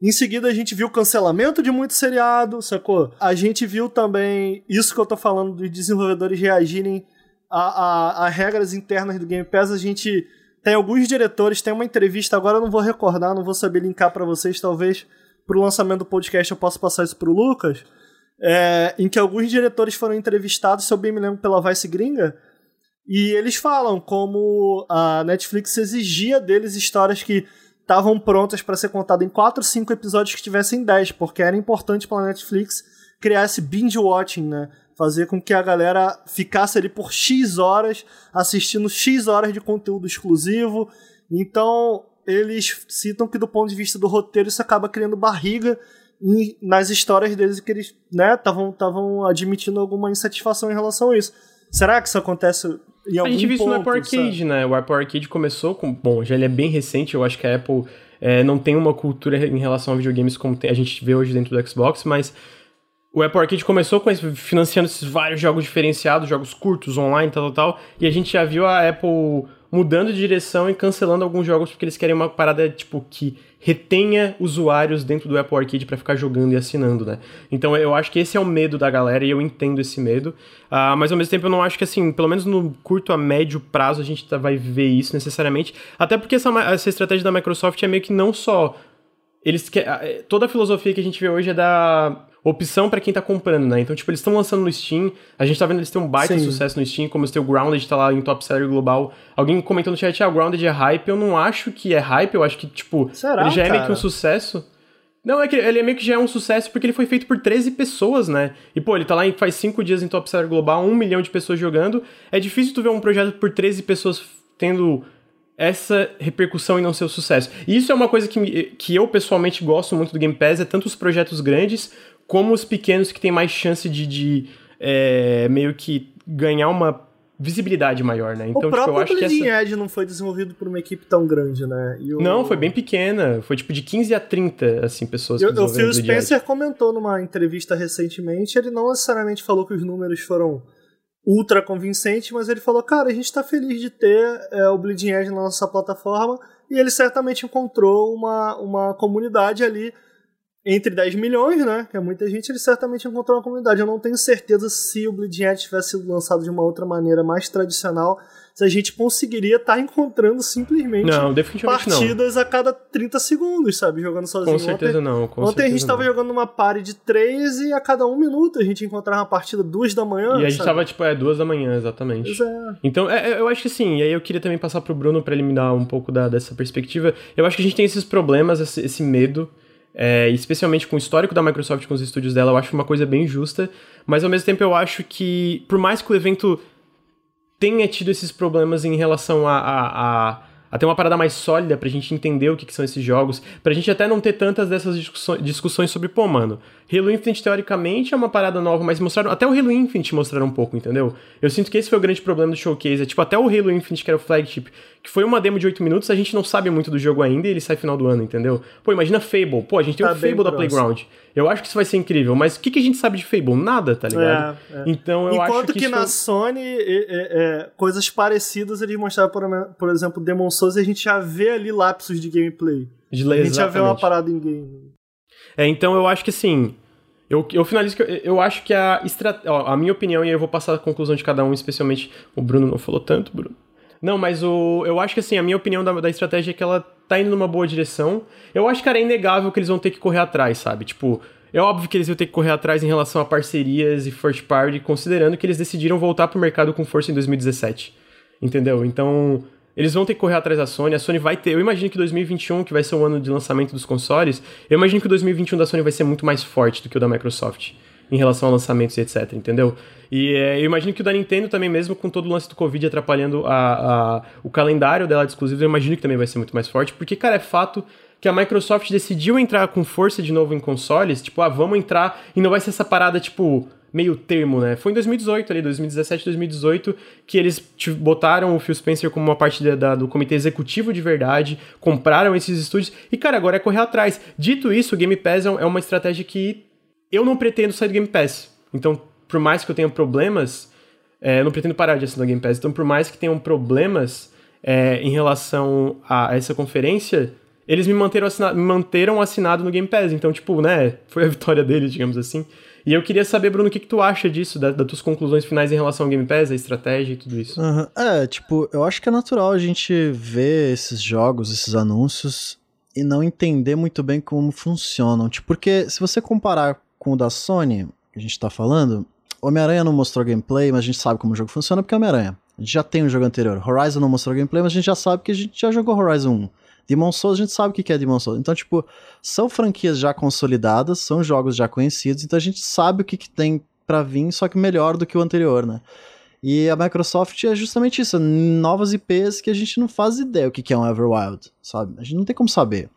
em seguida, a gente viu o cancelamento de muito seriado, sacou? A gente viu também isso que eu tô falando dos desenvolvedores reagirem a, a, a regras internas do Game Pass. A gente tem alguns diretores, tem uma entrevista, agora eu não vou recordar, não vou saber linkar para vocês, talvez pro lançamento do podcast eu possa passar isso pro Lucas, é, em que alguns diretores foram entrevistados, se eu bem me lembro, pela Vice Gringa, e eles falam como a Netflix exigia deles histórias que estavam prontas para ser contadas em 4, 5 episódios que tivessem 10, porque era importante para a Netflix criar esse binge watching, né? fazer com que a galera ficasse ali por X horas assistindo X horas de conteúdo exclusivo. Então, eles citam que do ponto de vista do roteiro isso acaba criando barriga nas histórias deles que eles estavam né, admitindo alguma insatisfação em relação a isso. Será que isso acontece A gente viu isso no Apple Arcade, né? O Apple Arcade começou com... Bom, já ele é bem recente, eu acho que a Apple é, não tem uma cultura em relação a videogames como a gente vê hoje dentro do Xbox, mas o Apple Arcade começou com esse, financiando esses vários jogos diferenciados, jogos curtos, online, tal, tal, tal, e a gente já viu a Apple mudando de direção e cancelando alguns jogos porque eles querem uma parada, tipo, que retenha usuários dentro do Apple Arcade para ficar jogando e assinando, né? Então eu acho que esse é o medo da galera e eu entendo esse medo. Uh, mas ao mesmo tempo eu não acho que, assim, pelo menos no curto a médio prazo a gente tá, vai ver isso necessariamente. Até porque essa, essa estratégia da Microsoft é meio que não só. Eles que, toda a filosofia que a gente vê hoje é da opção para quem tá comprando, né? Então, tipo, eles estão lançando no Steam, a gente tá vendo eles têm um baita Sim. sucesso no Steam, como se o Grounded tá lá em top seller global. Alguém comentou no chat, ah, o Grounded é hype, eu não acho que é hype, eu acho que, tipo, Será, ele já cara? é meio que um sucesso. Não, é que ele é meio que já é um sucesso porque ele foi feito por 13 pessoas, né? E, pô, ele tá lá em, faz 5 dias em top seller global, um milhão de pessoas jogando. É difícil tu ver um projeto por 13 pessoas tendo essa repercussão e não seu sucesso. E isso é uma coisa que, que eu pessoalmente gosto muito do Game Pass, é tanto os projetos grandes como os pequenos que têm mais chance de, de é, meio que ganhar uma visibilidade maior, né? Então, o próprio tipo, eu acho que essa... Edge não foi desenvolvido por uma equipe tão grande, né? O... Não, foi bem pequena. Foi tipo de 15 a 30, assim, pessoas eu, que O Phil Spencer comentou numa entrevista recentemente, ele não necessariamente falou que os números foram ultra convincentes, mas ele falou, cara, a gente tá feliz de ter é, o Bleeding Edge na nossa plataforma e ele certamente encontrou uma, uma comunidade ali entre 10 milhões, né? Que é muita gente, ele certamente encontrou uma comunidade. Eu não tenho certeza se o Bleeding Edge tivesse sido lançado de uma outra maneira mais tradicional, se a gente conseguiria estar tá encontrando simplesmente não, partidas não. a cada 30 segundos, sabe? Jogando sozinho. Com certeza ontem, não. Com ontem a gente estava jogando uma party de 3 e a cada um minuto a gente encontrava uma partida duas da manhã. E a gente sabe? tava, tipo, é, duas da manhã, exatamente. Pois é. Então, é, é, eu acho que sim. E aí eu queria também passar pro Bruno para eliminar um pouco da, dessa perspectiva. Eu acho que a gente tem esses problemas, esse, esse medo é, especialmente com o histórico da Microsoft com os estúdios dela, eu acho uma coisa bem justa, mas ao mesmo tempo eu acho que, por mais que o evento tenha tido esses problemas em relação a, a, a até uma parada mais sólida pra gente entender o que, que, são esses jogos, pra gente até não ter tantas dessas discussões sobre, pô, mano, Halo Infinite teoricamente é uma parada nova, mas mostraram, até o Halo Infinite mostraram um pouco, entendeu? Eu sinto que esse foi o grande problema do showcase, é tipo, até o Halo Infinite, que era o flagship, que foi uma demo de 8 minutos, a gente não sabe muito do jogo ainda e ele sai final do ano, entendeu? Pô, imagina Fable, pô, a gente tem tá o Fable da Playground, eu acho que isso vai ser incrível, mas o que, que a gente sabe de Fable? Nada, tá ligado? É, é. Então eu Enquanto acho que, que na Sony, é, coisas parecidas eles mostraram, por, por exemplo, Demon Souls e a gente já vê ali lapsos de gameplay. De a gente já vê uma parada em game. É, então eu acho que assim. Eu, eu finalizo que eu, eu acho que a estratégia. A minha opinião, e eu vou passar a conclusão de cada um, especialmente. O Bruno não falou tanto, Bruno. Não, mas o, eu acho que assim, a minha opinião da, da estratégia é que ela tá indo numa boa direção. Eu acho, cara, é inegável que eles vão ter que correr atrás, sabe? Tipo, é óbvio que eles vão ter que correr atrás em relação a parcerias e first party, considerando que eles decidiram voltar pro mercado com força em 2017. Entendeu? Então, eles vão ter que correr atrás da Sony. A Sony vai ter. Eu imagino que 2021, que vai ser o ano de lançamento dos consoles, eu imagino que o 2021 da Sony vai ser muito mais forte do que o da Microsoft em relação a lançamentos e etc, entendeu? E é, eu imagino que o da Nintendo também, mesmo com todo o lance do Covid atrapalhando a, a, o calendário dela de exclusivos, eu imagino que também vai ser muito mais forte, porque, cara, é fato que a Microsoft decidiu entrar com força de novo em consoles, tipo, ah, vamos entrar e não vai ser essa parada, tipo, meio termo, né? Foi em 2018 ali, 2017, 2018, que eles botaram o Phil Spencer como uma parte da, da, do comitê executivo de verdade, compraram esses estúdios e, cara, agora é correr atrás. Dito isso, o Game Pass é, é uma estratégia que eu não pretendo sair do Game Pass. Então, por mais que eu tenha problemas, é, eu não pretendo parar de assinar o Game Pass. Então, por mais que tenham problemas é, em relação a essa conferência, eles me manteram, assinado, me manteram assinado no Game Pass. Então, tipo, né, foi a vitória deles, digamos assim. E eu queria saber, Bruno, o que, que tu acha disso, da, das tuas conclusões finais em relação ao Game Pass, a estratégia e tudo isso. Uhum. É, tipo, eu acho que é natural a gente ver esses jogos, esses anúncios, e não entender muito bem como funcionam. Tipo, porque se você comparar com o da Sony, que a gente tá falando, Homem-Aranha não mostrou gameplay, mas a gente sabe como o jogo funciona porque é Homem-Aranha. A gente já tem um jogo anterior. Horizon não mostrou gameplay, mas a gente já sabe que a gente já jogou Horizon 1. Demon Souls, a gente sabe o que é Demon Souls. Então, tipo, são franquias já consolidadas, são jogos já conhecidos, então a gente sabe o que, que tem para vir, só que melhor do que o anterior, né? E a Microsoft é justamente isso, novas IPs que a gente não faz ideia o que, que é um Everwild, sabe? A gente não tem como saber.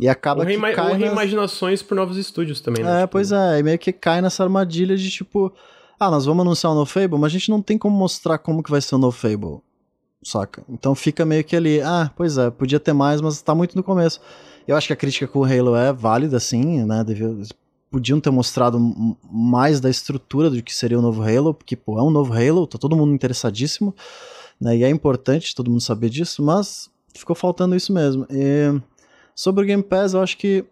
E acaba ou que cai ou reimaginações nas... por novos estúdios também, né? É, tipo... pois é, e meio que cai nessa armadilha de tipo, ah, nós vamos anunciar um No Fable, mas a gente não tem como mostrar como que vai ser o No Fable saca? Então fica meio que ali, ah, pois é, podia ter mais, mas tá muito no começo. Eu acho que a crítica com o Halo é válida, sim, né? Devia, podiam ter mostrado mais da estrutura do que seria o novo Halo, porque, pô, é um novo Halo, tá todo mundo interessadíssimo, né? E é importante todo mundo saber disso, mas ficou faltando isso mesmo. E sobre o Game Pass, eu acho que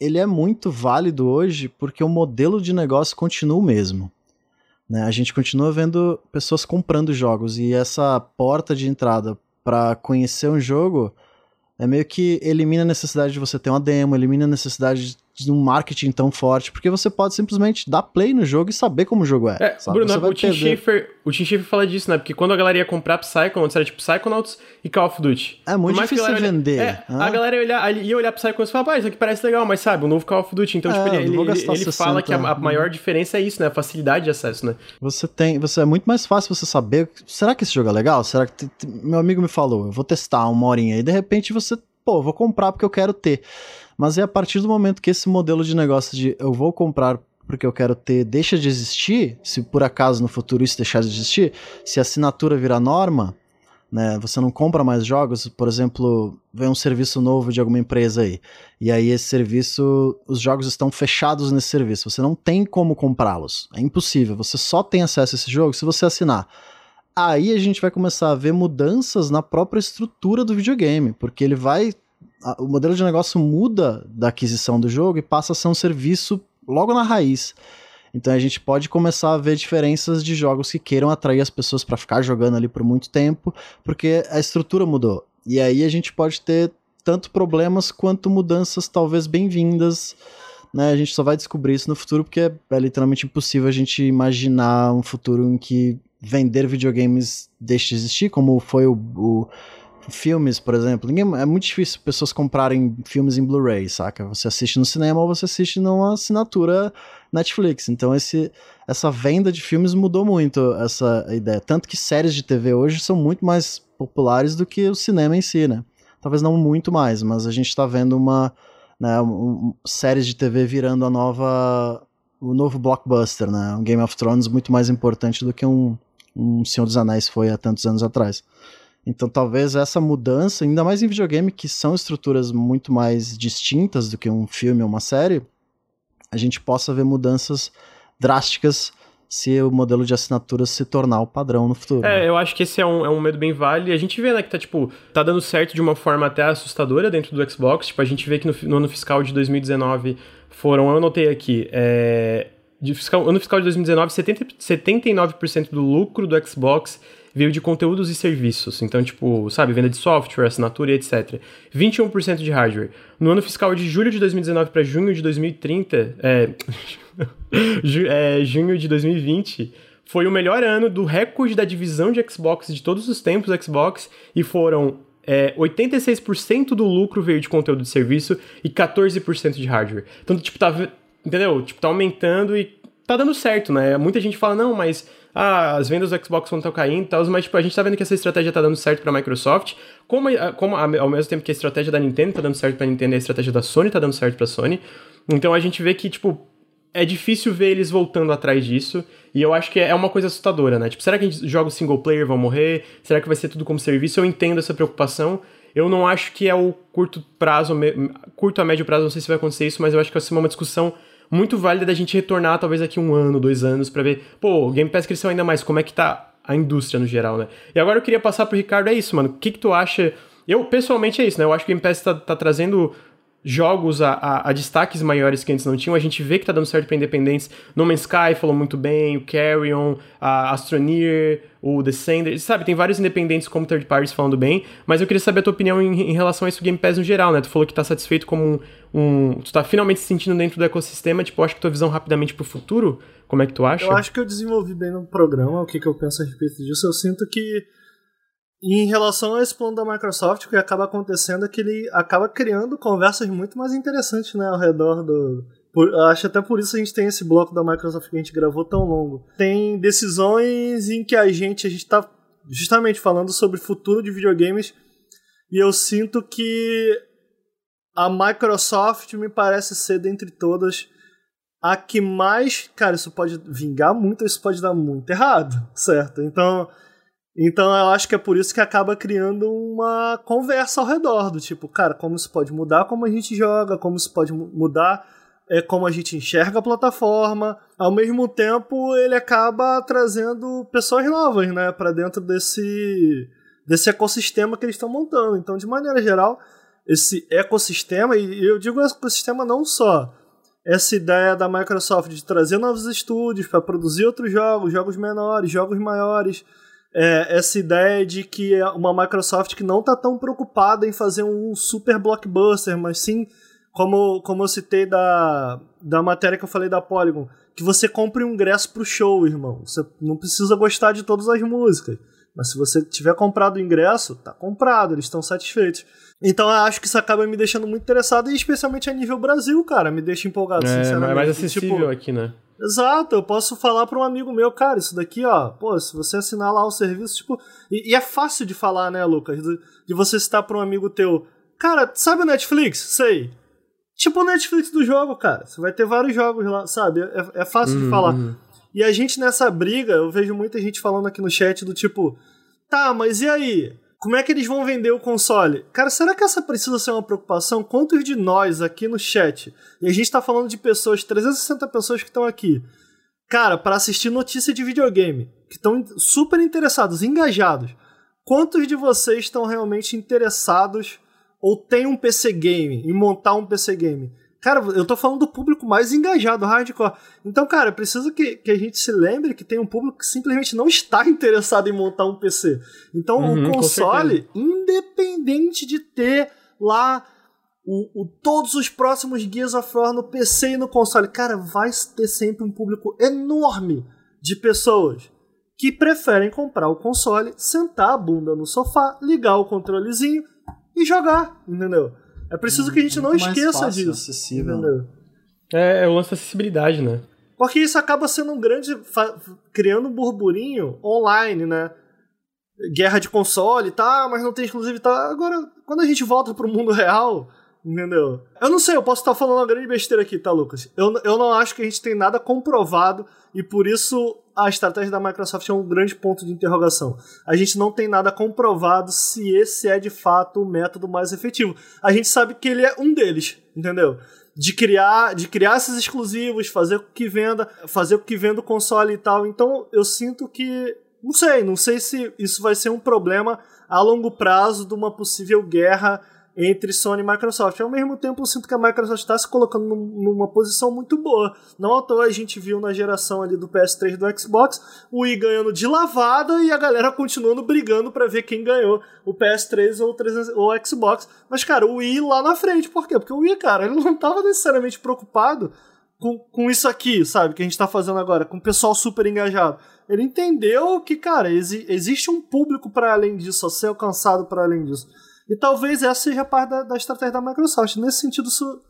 ele é muito válido hoje porque o modelo de negócio continua o mesmo. Né? A gente continua vendo pessoas comprando jogos e essa porta de entrada para conhecer um jogo é meio que elimina a necessidade de você ter uma demo, elimina a necessidade de um marketing tão forte, porque você pode simplesmente dar play no jogo e saber como o jogo é. é sabe? Bruno, o Tim, Schafer, o Tim Schafer fala disso, né? Porque quando a galera ia comprar Psychonauts, era tipo Psychonauts e Call of Duty. É muito difícil a vender. É, a galera ia olhar, ia olhar Psychonauts e falar, pá, isso aqui parece legal, mas sabe, o novo Call of Duty. Então, é, tipo, ele, ele, ele fala que a, a, maior diferença é isso, né? A facilidade de acesso, né? Você tem. Você, é muito mais fácil você saber. Será que esse jogo é legal? Será que. Meu amigo me falou, eu vou testar uma horinha e de repente você, pô, vou comprar porque eu quero ter. Mas é a partir do momento que esse modelo de negócio de eu vou comprar porque eu quero ter deixa de existir, se por acaso no futuro isso deixar de existir, se a assinatura virar norma, né, você não compra mais jogos, por exemplo, vem um serviço novo de alguma empresa aí, e aí esse serviço, os jogos estão fechados nesse serviço, você não tem como comprá-los, é impossível, você só tem acesso a esse jogo se você assinar. Aí a gente vai começar a ver mudanças na própria estrutura do videogame, porque ele vai a, o modelo de negócio muda da aquisição do jogo e passa a ser um serviço logo na raiz. Então a gente pode começar a ver diferenças de jogos que queiram atrair as pessoas para ficar jogando ali por muito tempo, porque a estrutura mudou. E aí a gente pode ter tanto problemas quanto mudanças talvez bem-vindas. Né? A gente só vai descobrir isso no futuro porque é, é literalmente impossível a gente imaginar um futuro em que vender videogames deixe de existir, como foi o, o filmes, por exemplo, ninguém, é muito difícil pessoas comprarem filmes em Blu-ray, saca? Você assiste no cinema ou você assiste numa assinatura Netflix. Então esse, essa venda de filmes mudou muito essa ideia. Tanto que séries de TV hoje são muito mais populares do que o cinema em si, né? Talvez não muito mais, mas a gente está vendo uma né, um, séries de TV virando a nova o novo blockbuster, né? Um Game of Thrones muito mais importante do que um, um Senhor dos Anéis foi há tantos anos atrás. Então talvez essa mudança, ainda mais em videogame, que são estruturas muito mais distintas do que um filme ou uma série, a gente possa ver mudanças drásticas se o modelo de assinatura se tornar o padrão no futuro. É, né? eu acho que esse é um, é um medo bem válido. E a gente vê, né, que tá, tipo, tá dando certo de uma forma até assustadora dentro do Xbox. Tipo, a gente vê que no, no ano fiscal de 2019 foram, eu anotei aqui, é, de fiscal, ano fiscal de 2019, 70, 79% do lucro do Xbox veio de conteúdos e serviços. Então, tipo, sabe, venda de software, assinatura e etc. 21% de hardware. No ano fiscal de julho de 2019 para junho de 2030, é, é, junho de 2020, foi o melhor ano do recorde da divisão de Xbox de todos os tempos Xbox e foram é, 86% do lucro veio de conteúdo de serviço e 14% de hardware. Então, tipo, tá, entendeu? Tipo, tá aumentando e tá dando certo, né? Muita gente fala, não, mas ah, as vendas do Xbox vão estar caindo e tal, mas tipo, a gente tá vendo que essa estratégia tá dando certo pra Microsoft, como, como ao mesmo tempo que a estratégia da Nintendo tá dando certo pra Nintendo, a estratégia da Sony tá dando certo pra Sony. Então a gente vê que, tipo, é difícil ver eles voltando atrás disso, e eu acho que é uma coisa assustadora, né? Tipo, será que jogos single player vão morrer? Será que vai ser tudo como serviço? Eu entendo essa preocupação. Eu não acho que é o curto prazo, curto a médio prazo, não sei se vai acontecer isso, mas eu acho que vai ser uma discussão muito válida da gente retornar talvez daqui um ano, dois anos, para ver, pô, o Game Pass cresceu ainda mais, como é que tá a indústria no geral, né? E agora eu queria passar pro Ricardo, é isso, mano. O que que tu acha? Eu, pessoalmente, é isso, né? Eu acho que o Game Pass tá, tá trazendo jogos a, a, a, destaques maiores que antes não tinham. A gente vê que tá dando certo para independentes. No Man's Sky falou muito bem, o Carrion, a Astroneer, o Descender, sabe? Tem vários independentes como third parties falando bem, mas eu queria saber a tua opinião em, em relação a isso Game Pass no geral, né? Tu falou que tá satisfeito como um, Tu tá finalmente se sentindo dentro do ecossistema, tipo, acho que tua visão rapidamente pro futuro, como é que tu acha? Eu acho que eu desenvolvi bem no programa, o que, que eu penso a respeito disso. Eu sinto que em relação a esse plano da Microsoft, o que acaba acontecendo é que ele acaba criando conversas muito mais interessantes né, ao redor do. Por, acho até por isso a gente tem esse bloco da Microsoft que a gente gravou tão longo. Tem decisões em que a gente a está justamente falando sobre o futuro de videogames e eu sinto que a Microsoft me parece ser dentre todas a que mais, cara, isso pode vingar muito, isso pode dar muito errado, certo? Então então eu acho que é por isso que acaba criando uma conversa ao redor do tipo, cara, como isso pode mudar como a gente joga, como isso pode mudar é como a gente enxerga a plataforma. Ao mesmo tempo, ele acaba trazendo pessoas novas, né, para dentro desse desse ecossistema que eles estão montando. Então, de maneira geral, esse ecossistema, e eu digo ecossistema não só essa ideia da Microsoft de trazer novos estúdios para produzir outros jogos, jogos menores, jogos maiores, é, essa ideia de que é uma Microsoft que não está tão preocupada em fazer um super blockbuster, mas sim, como, como eu citei da, da matéria que eu falei da Polygon, que você compre um ingresso pro show, irmão. Você não precisa gostar de todas as músicas. Mas se você tiver comprado o ingresso, tá comprado, eles estão satisfeitos. Então eu acho que isso acaba me deixando muito interessado, e especialmente a nível Brasil, cara, me deixa empolgado, é, sinceramente. É mais acessível tipo, aqui, né? Exato, eu posso falar para um amigo meu, cara, isso daqui, ó, pô, se você assinar lá o serviço, tipo. E, e é fácil de falar, né, Lucas? De, de você citar para um amigo teu, cara, sabe o Netflix? Sei. Tipo o Netflix do jogo, cara. Você vai ter vários jogos lá, sabe? É, é fácil uhum. de falar. Uhum. E a gente nessa briga, eu vejo muita gente falando aqui no chat do tipo, tá, mas e aí? Como é que eles vão vender o console? Cara, será que essa precisa ser uma preocupação? Quantos de nós aqui no chat, e a gente tá falando de pessoas, 360 pessoas que estão aqui, cara, para assistir notícia de videogame, que estão super interessados, engajados. Quantos de vocês estão realmente interessados ou têm um PC game, em montar um PC game? Cara, eu tô falando do público mais engajado, hardcore. Então, cara, preciso que, que a gente se lembre que tem um público que simplesmente não está interessado em montar um PC. Então, uhum, o console, independente de ter lá o, o, todos os próximos Gears of War no PC e no console, cara, vai ter sempre um público enorme de pessoas que preferem comprar o console, sentar a bunda no sofá, ligar o controlezinho e jogar, entendeu? É preciso que a gente não esqueça fácil, disso. acessível. É, é o lance da acessibilidade, né? Porque isso acaba sendo um grande. criando um burburinho online, né? Guerra de console, tá, mas não tem exclusivo tá. Agora, quando a gente volta pro mundo real, entendeu? Eu não sei, eu posso estar falando uma grande besteira aqui, tá, Lucas? Eu, eu não acho que a gente tem nada comprovado e por isso a estratégia da Microsoft é um grande ponto de interrogação. A gente não tem nada comprovado se esse é de fato o método mais efetivo. A gente sabe que ele é um deles, entendeu? De criar, de criar esses exclusivos, fazer com que venda, fazer com que venda o console e tal. Então eu sinto que não sei, não sei se isso vai ser um problema a longo prazo de uma possível guerra entre Sony e Microsoft. Ao mesmo tempo, eu sinto que a Microsoft está se colocando numa posição muito boa. Não à toa a gente viu na geração ali do PS3 e do Xbox o Wii ganhando de lavada e a galera continuando brigando para ver quem ganhou o PS3 ou, ou o Xbox. Mas, cara, o Wii lá na frente. Por quê? Porque o Wii, cara, ele não estava necessariamente preocupado com, com isso aqui, sabe, que a gente está fazendo agora, com o pessoal super engajado. Ele entendeu que, cara, exi existe um público para além disso, a ser alcançado para além disso. E talvez essa seja parte da, da estratégia da Microsoft. Nesse sentido, isso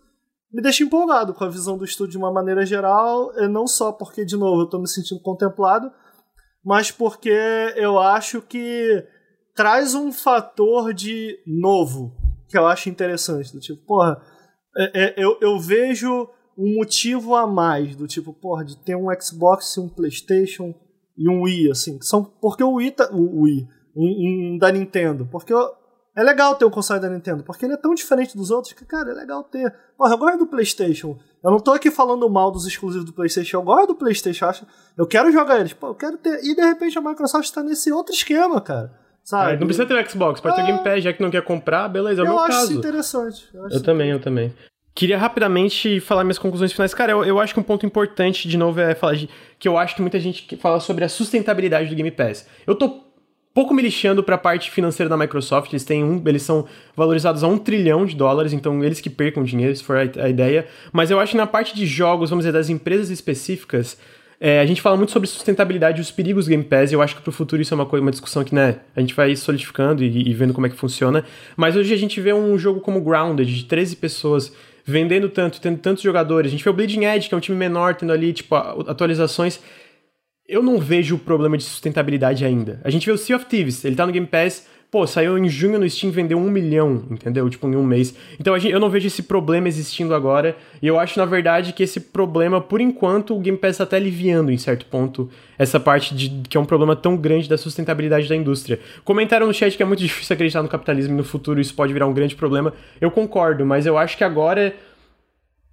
me deixa empolgado com a visão do estúdio de uma maneira geral, não só porque, de novo, eu estou me sentindo contemplado, mas porque eu acho que traz um fator de novo que eu acho interessante. Do tipo, porra, é, é, eu, eu vejo um motivo a mais, do tipo, porra, de ter um Xbox, um PlayStation e um Wii, assim. São, porque o Wii, tá, o Wii um, um da Nintendo. Porque é legal ter um console da Nintendo, porque ele é tão diferente dos outros que, cara, é legal ter. Porra, eu gosto do PlayStation. Eu não tô aqui falando mal dos exclusivos do PlayStation, eu gosto do PlayStation, acho. Eu quero jogar eles, pô, eu quero ter. E de repente a Microsoft tá nesse outro esquema, cara. Sabe? É, não precisa ter o Xbox, pode é... ter o Game Pass, já que não quer comprar, beleza, é o eu meu acho caso. interessante. Eu, acho eu também, eu também. Queria rapidamente falar minhas conclusões finais. Cara, eu, eu acho que um ponto importante, de novo, é falar de, que eu acho que muita gente fala sobre a sustentabilidade do Game Pass. Eu tô pouco me lixando para a parte financeira da Microsoft. Eles têm um, eles são valorizados a um trilhão de dólares, então eles que percam dinheiro, se for a, a ideia. Mas eu acho que na parte de jogos, vamos dizer, das empresas específicas, é, a gente fala muito sobre sustentabilidade e os perigos do Game Pass, e eu acho que pro futuro isso é uma, coisa, uma discussão que, né, a gente vai solidificando e, e, vendo como é que funciona. Mas hoje a gente vê um jogo como Grounded, de 13 pessoas, vendendo tanto, tendo tantos jogadores. A gente vê o Bleeding Edge, que é um time menor, tendo ali, tipo, atualizações eu não vejo o problema de sustentabilidade ainda. A gente vê o Sea of Thieves, ele tá no Game Pass, pô, saiu em junho no Steam, vendeu um milhão, entendeu? Tipo, em um mês. Então gente, eu não vejo esse problema existindo agora, e eu acho, na verdade, que esse problema, por enquanto, o Game Pass tá até aliviando, em certo ponto, essa parte de que é um problema tão grande da sustentabilidade da indústria. Comentaram no chat que é muito difícil acreditar no capitalismo e no futuro isso pode virar um grande problema. Eu concordo, mas eu acho que agora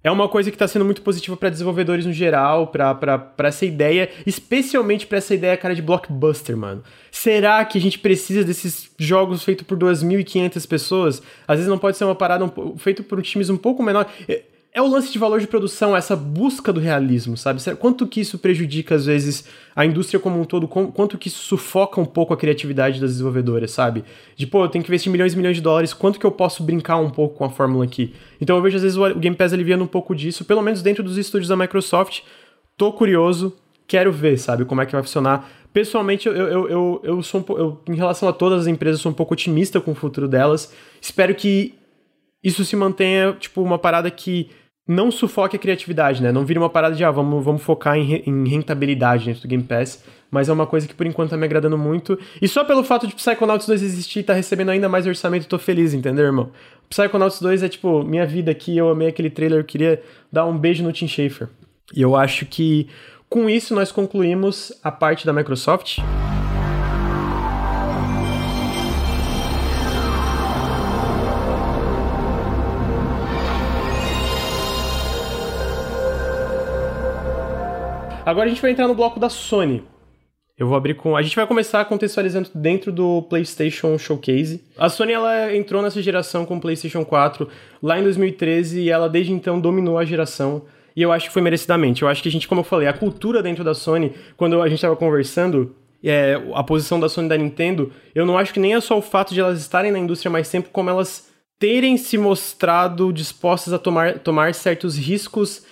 é uma coisa que está sendo muito positiva para desenvolvedores no geral, para essa ideia, especialmente para essa ideia, cara, de blockbuster, mano. Será que a gente precisa desses jogos feitos por 2.500 pessoas? Às vezes não pode ser uma parada um, por times um pouco menor é o lance de valor de produção, essa busca do realismo, sabe? Quanto que isso prejudica, às vezes, a indústria como um todo, quanto que isso sufoca um pouco a criatividade das desenvolvedoras, sabe? De, pô, eu tenho que investir milhões e milhões de dólares, quanto que eu posso brincar um pouco com a fórmula aqui? Então eu vejo, às vezes, o Game Pass aliviando um pouco disso, pelo menos dentro dos estúdios da Microsoft. Tô curioso, quero ver, sabe, como é que vai funcionar. Pessoalmente, eu, eu, eu, eu sou um, eu, em relação a todas as empresas, sou um pouco otimista com o futuro delas. Espero que isso se mantenha, tipo, uma parada que não sufoque a criatividade, né? Não vire uma parada de, ah, vamos, vamos focar em, em rentabilidade dentro do Game Pass, mas é uma coisa que por enquanto tá me agradando muito. E só pelo fato de Psychonauts 2 existir e tá recebendo ainda mais orçamento, tô feliz, entendeu, irmão? Psychonauts 2 é tipo, minha vida aqui, eu amei aquele trailer, eu queria dar um beijo no Tim Schafer. E eu acho que com isso nós concluímos a parte da Microsoft. Agora a gente vai entrar no bloco da Sony. Eu vou abrir com. A gente vai começar contextualizando dentro do PlayStation Showcase. A Sony ela entrou nessa geração com o PlayStation 4 lá em 2013 e ela desde então dominou a geração. E eu acho que foi merecidamente. Eu acho que a gente, como eu falei, a cultura dentro da Sony, quando a gente estava conversando, é, a posição da Sony e da Nintendo, eu não acho que nem é só o fato de elas estarem na indústria mais tempo, como elas terem se mostrado dispostas a tomar, tomar certos riscos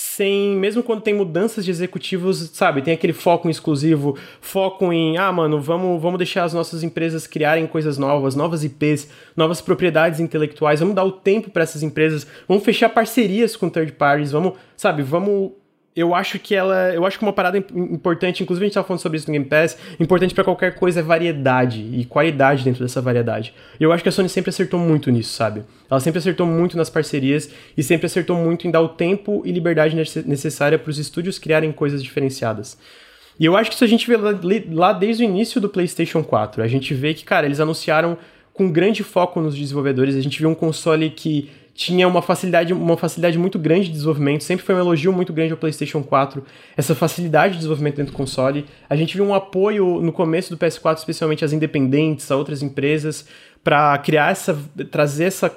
sem, mesmo quando tem mudanças de executivos, sabe, tem aquele foco exclusivo, foco em, ah, mano, vamos, vamos deixar as nossas empresas criarem coisas novas, novas IPs, novas propriedades intelectuais, vamos dar o tempo para essas empresas, vamos fechar parcerias com third parties, vamos, sabe, vamos eu acho que ela. Eu acho que uma parada importante, inclusive a gente estava falando sobre isso no Game Pass, importante para qualquer coisa é variedade e qualidade dentro dessa variedade. Eu acho que a Sony sempre acertou muito nisso, sabe? Ela sempre acertou muito nas parcerias e sempre acertou muito em dar o tempo e liberdade necessária para os estúdios criarem coisas diferenciadas. E eu acho que isso a gente vê lá, lá desde o início do PlayStation 4. A gente vê que, cara, eles anunciaram com grande foco nos desenvolvedores. A gente viu um console que tinha uma facilidade, uma facilidade muito grande de desenvolvimento, sempre foi um elogio muito grande ao PlayStation 4, essa facilidade de desenvolvimento dentro do console. A gente viu um apoio no começo do PS4, especialmente às independentes, a outras empresas, para criar essa trazer essa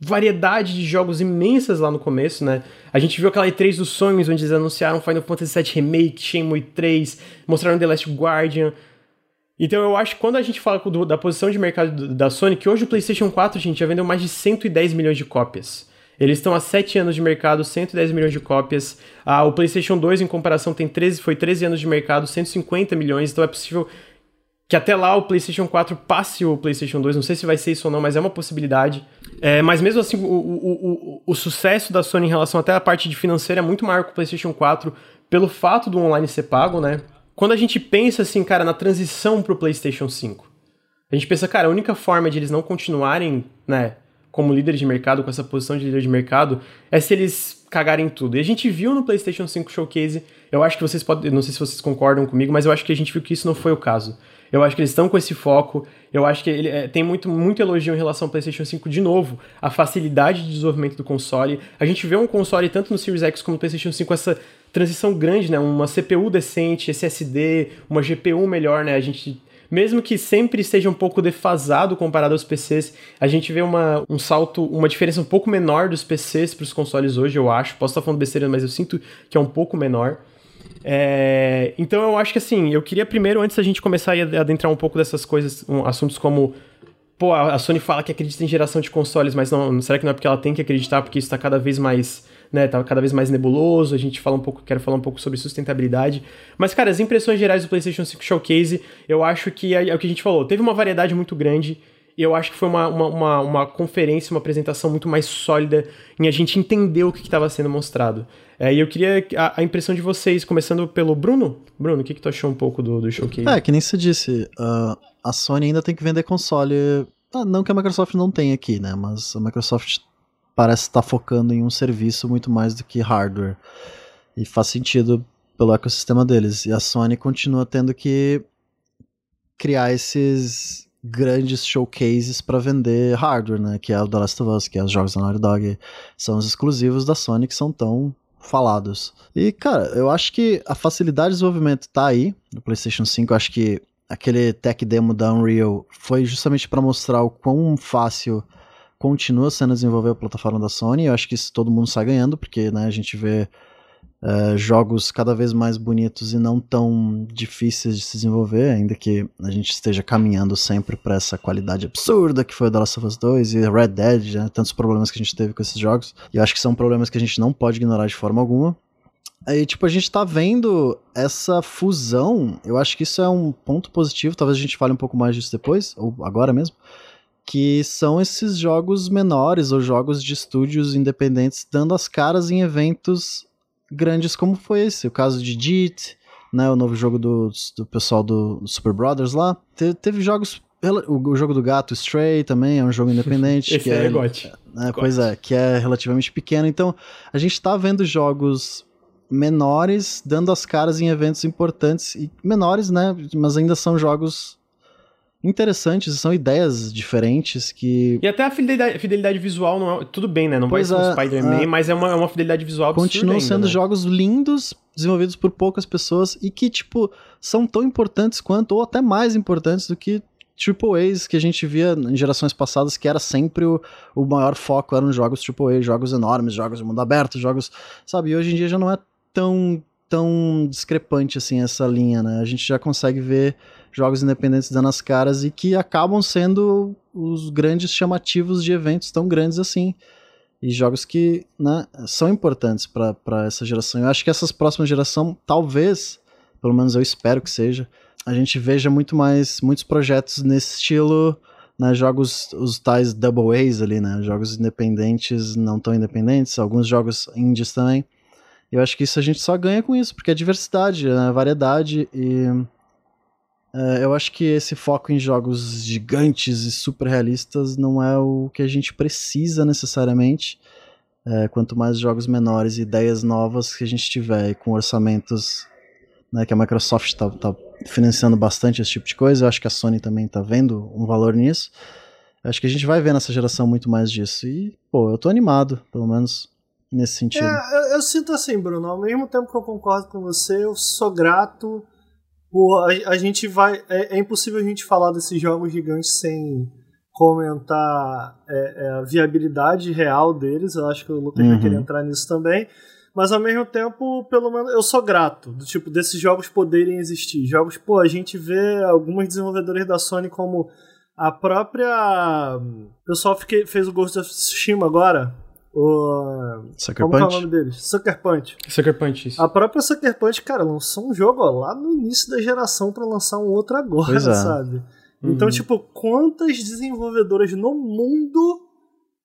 variedade de jogos imensas lá no começo, né? A gente viu aquela E3 dos sonhos, onde eles anunciaram Final Fantasy VII Remake, Shenmue 3, mostraram The Last Guardian, então eu acho que quando a gente fala do, da posição de mercado da Sony, que hoje o PlayStation 4, gente, já vendeu mais de 110 milhões de cópias. Eles estão há 7 anos de mercado, 110 milhões de cópias. Ah, o PlayStation 2, em comparação, tem 13, foi 13 anos de mercado, 150 milhões. Então é possível que até lá o PlayStation 4 passe o PlayStation 2. Não sei se vai ser isso ou não, mas é uma possibilidade. É, mas mesmo assim, o, o, o, o, sucesso da Sony em relação até a parte de financeira é muito maior que o PlayStation 4 pelo fato do online ser pago, né? Quando a gente pensa assim, cara, na transição pro PlayStation 5, a gente pensa, cara, a única forma de eles não continuarem, né, como líderes de mercado, com essa posição de líder de mercado, é se eles cagarem tudo. E a gente viu no PlayStation 5 Showcase, eu acho que vocês podem, não sei se vocês concordam comigo, mas eu acho que a gente viu que isso não foi o caso. Eu acho que eles estão com esse foco. Eu acho que ele é, tem muito, muito elogio em relação ao PlayStation 5 de novo, a facilidade de desenvolvimento do console. A gente vê um console tanto no Series X como no PlayStation 5 essa transição grande, né? Uma CPU decente, SSD, uma GPU melhor, né? A gente mesmo que sempre esteja um pouco defasado comparado aos PCs, a gente vê uma, um salto, uma diferença um pouco menor dos PCs para os consoles hoje, eu acho. Posso estar falando besteira, mas eu sinto que é um pouco menor. É, então eu acho que assim, eu queria primeiro, antes da gente começar a adentrar um pouco dessas coisas, um, assuntos como. Pô, a Sony fala que acredita em geração de consoles, mas não, será que não é porque ela tem que acreditar, porque isso está cada vez mais né, tá cada vez mais nebuloso, a gente fala um pouco, quero falar um pouco sobre sustentabilidade. Mas, cara, as impressões gerais do PlayStation 5 Showcase, eu acho que é, é o que a gente falou, teve uma variedade muito grande, e eu acho que foi uma, uma, uma, uma, conferência, uma apresentação muito mais sólida em a gente entender o que estava sendo mostrado. É, e eu queria a, a, impressão de vocês, começando pelo Bruno. Bruno, o que, que tu achou um pouco do, do showcase? É, que nem você disse, uh, a Sony ainda tem que vender console. Ah, não que a Microsoft não tenha aqui, né? Mas a Microsoft parece estar focando em um serviço muito mais do que hardware. E faz sentido pelo ecossistema deles. E a Sony continua tendo que criar esses grandes showcases para vender hardware, né? Que é o The Last of Us, que é os jogos da Naughty Dog, são os exclusivos da Sony que são tão falados. E, cara, eu acho que a facilidade de desenvolvimento tá aí no PlayStation 5. Eu acho que aquele tech demo da Unreal foi justamente para mostrar o quão fácil continua sendo desenvolver a plataforma da Sony. Eu acho que isso todo mundo sai ganhando, porque né, a gente vê uh, jogos cada vez mais bonitos e não tão difíceis de se desenvolver, ainda que a gente esteja caminhando sempre para essa qualidade absurda que foi o The Last of Us 2 e Red Dead, né, tantos problemas que a gente teve com esses jogos. E eu acho que são problemas que a gente não pode ignorar de forma alguma. Aí, tipo, a gente tá vendo essa fusão. Eu acho que isso é um ponto positivo. Talvez a gente fale um pouco mais disso depois, ou agora mesmo. Que são esses jogos menores ou jogos de estúdios independentes dando as caras em eventos grandes como foi esse. O caso de JIT, né? O novo jogo do, do pessoal do Super Brothers lá. Te, teve jogos. O, jogo do gato Stray também é um jogo independente. esse que é, é, gote. É, pois é, que é relativamente pequeno. Então, a gente tá vendo jogos menores dando as caras em eventos importantes e menores, né? Mas ainda são jogos interessantes, são ideias diferentes que. E até a fidelidade, fidelidade visual não é. Tudo bem, né? Não pois vai ser é, um Spider-Man, é, mas é uma, é uma fidelidade visual Continuam ainda, sendo né? jogos lindos, desenvolvidos por poucas pessoas e que, tipo, são tão importantes quanto, ou até mais importantes do que Triple A's que a gente via em gerações passadas, que era sempre o, o maior foco, eram jogos Triple A, jogos enormes, jogos de mundo aberto, jogos. Sabe, e hoje em dia já não é tão, tão discrepante assim essa linha, né? A gente já consegue ver jogos independentes dando as caras e que acabam sendo os grandes chamativos de eventos tão grandes assim. E jogos que né, são importantes para essa geração. Eu acho que essas próximas gerações, talvez, pelo menos eu espero que seja, a gente veja muito mais, muitos projetos nesse estilo, né, jogos, os tais double A's ali, né, jogos independentes, não tão independentes, alguns jogos indies também, eu acho que isso a gente só ganha com isso, porque é diversidade, é variedade e uh, eu acho que esse foco em jogos gigantes e super realistas não é o que a gente precisa necessariamente. Uh, quanto mais jogos menores, ideias novas que a gente tiver com orçamentos né, que a Microsoft está tá financiando bastante esse tipo de coisa, eu acho que a Sony também está vendo um valor nisso. Eu acho que a gente vai ver nessa geração muito mais disso. E, pô, eu tô animado, pelo menos nesse sentido. É, eu, eu, sinto assim, Bruno, ao mesmo tempo que eu concordo com você, eu sou grato A, a gente vai. É, é, impossível a gente falar desses jogos gigantes sem comentar é, é a viabilidade real deles. Eu acho que o Lucas uhum. vai querer entrar nisso também. Mas ao mesmo tempo, pelo menos, eu sou grato do tipo desses jogos poderem existir. Jogos, pô, a gente vê algumas desenvolvedores da Sony como a própria. O pessoal fez o Ghost of Tsushima agora, o. Sucker Como Punch? é o nome deles? Sucker Punch. Sucker Punch, isso. A própria Sucker Punch, cara, lançou um jogo ó, lá no início da geração para lançar um outro agora, é. sabe? Uhum. Então, tipo, quantas desenvolvedoras no mundo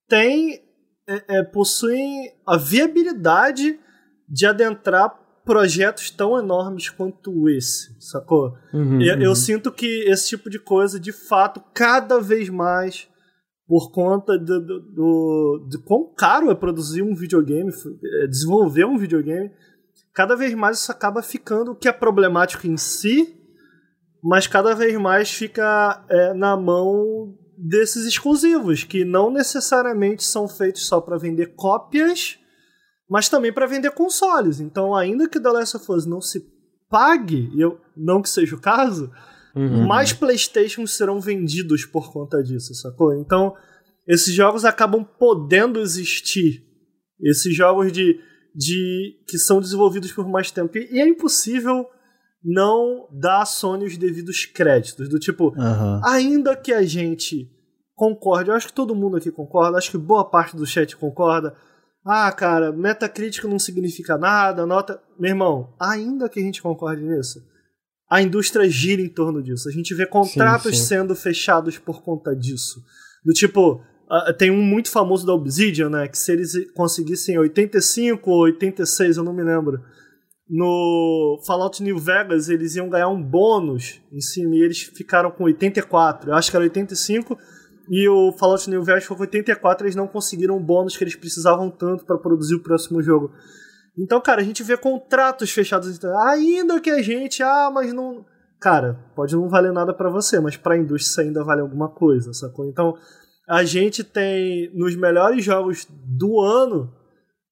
tem, é, é, possuem a viabilidade de adentrar projetos tão enormes quanto esse, sacou? Uhum, eu, uhum. eu sinto que esse tipo de coisa, de fato, cada vez mais por conta do, do, do, de quão caro é produzir um videogame, é, desenvolver um videogame, cada vez mais isso acaba ficando que é problemático em si, mas cada vez mais fica é, na mão desses exclusivos, que não necessariamente são feitos só para vender cópias, mas também para vender consoles. Então, ainda que The Last of Us não se pague, eu, não que seja o caso, Uhum. Mais Playstations serão vendidos por conta disso, sacou? Então, esses jogos acabam podendo existir. Esses jogos de, de que são desenvolvidos por mais tempo. E é impossível não dar à Sony os devidos créditos. Do tipo, uhum. ainda que a gente concorde, eu acho que todo mundo aqui concorda, acho que boa parte do chat concorda. Ah, cara, Metacritic não significa nada, nota. Meu irmão, ainda que a gente concorde nisso, a indústria gira em torno disso. A gente vê contratos sim, sim. sendo fechados por conta disso. Do tipo, uh, tem um muito famoso da Obsidian, né? Que se eles conseguissem 85 ou 86, eu não me lembro, no Fallout New Vegas, eles iam ganhar um bônus em cima e eles ficaram com 84. Eu acho que era 85 e o Fallout New Vegas foi 84, eles não conseguiram o bônus que eles precisavam tanto para produzir o próximo jogo. Então, cara, a gente vê contratos fechados, ainda que a gente, ah, mas não, cara, pode não valer nada para você, mas para a indústria ainda vale alguma coisa, sacou? Então, a gente tem nos melhores jogos do ano,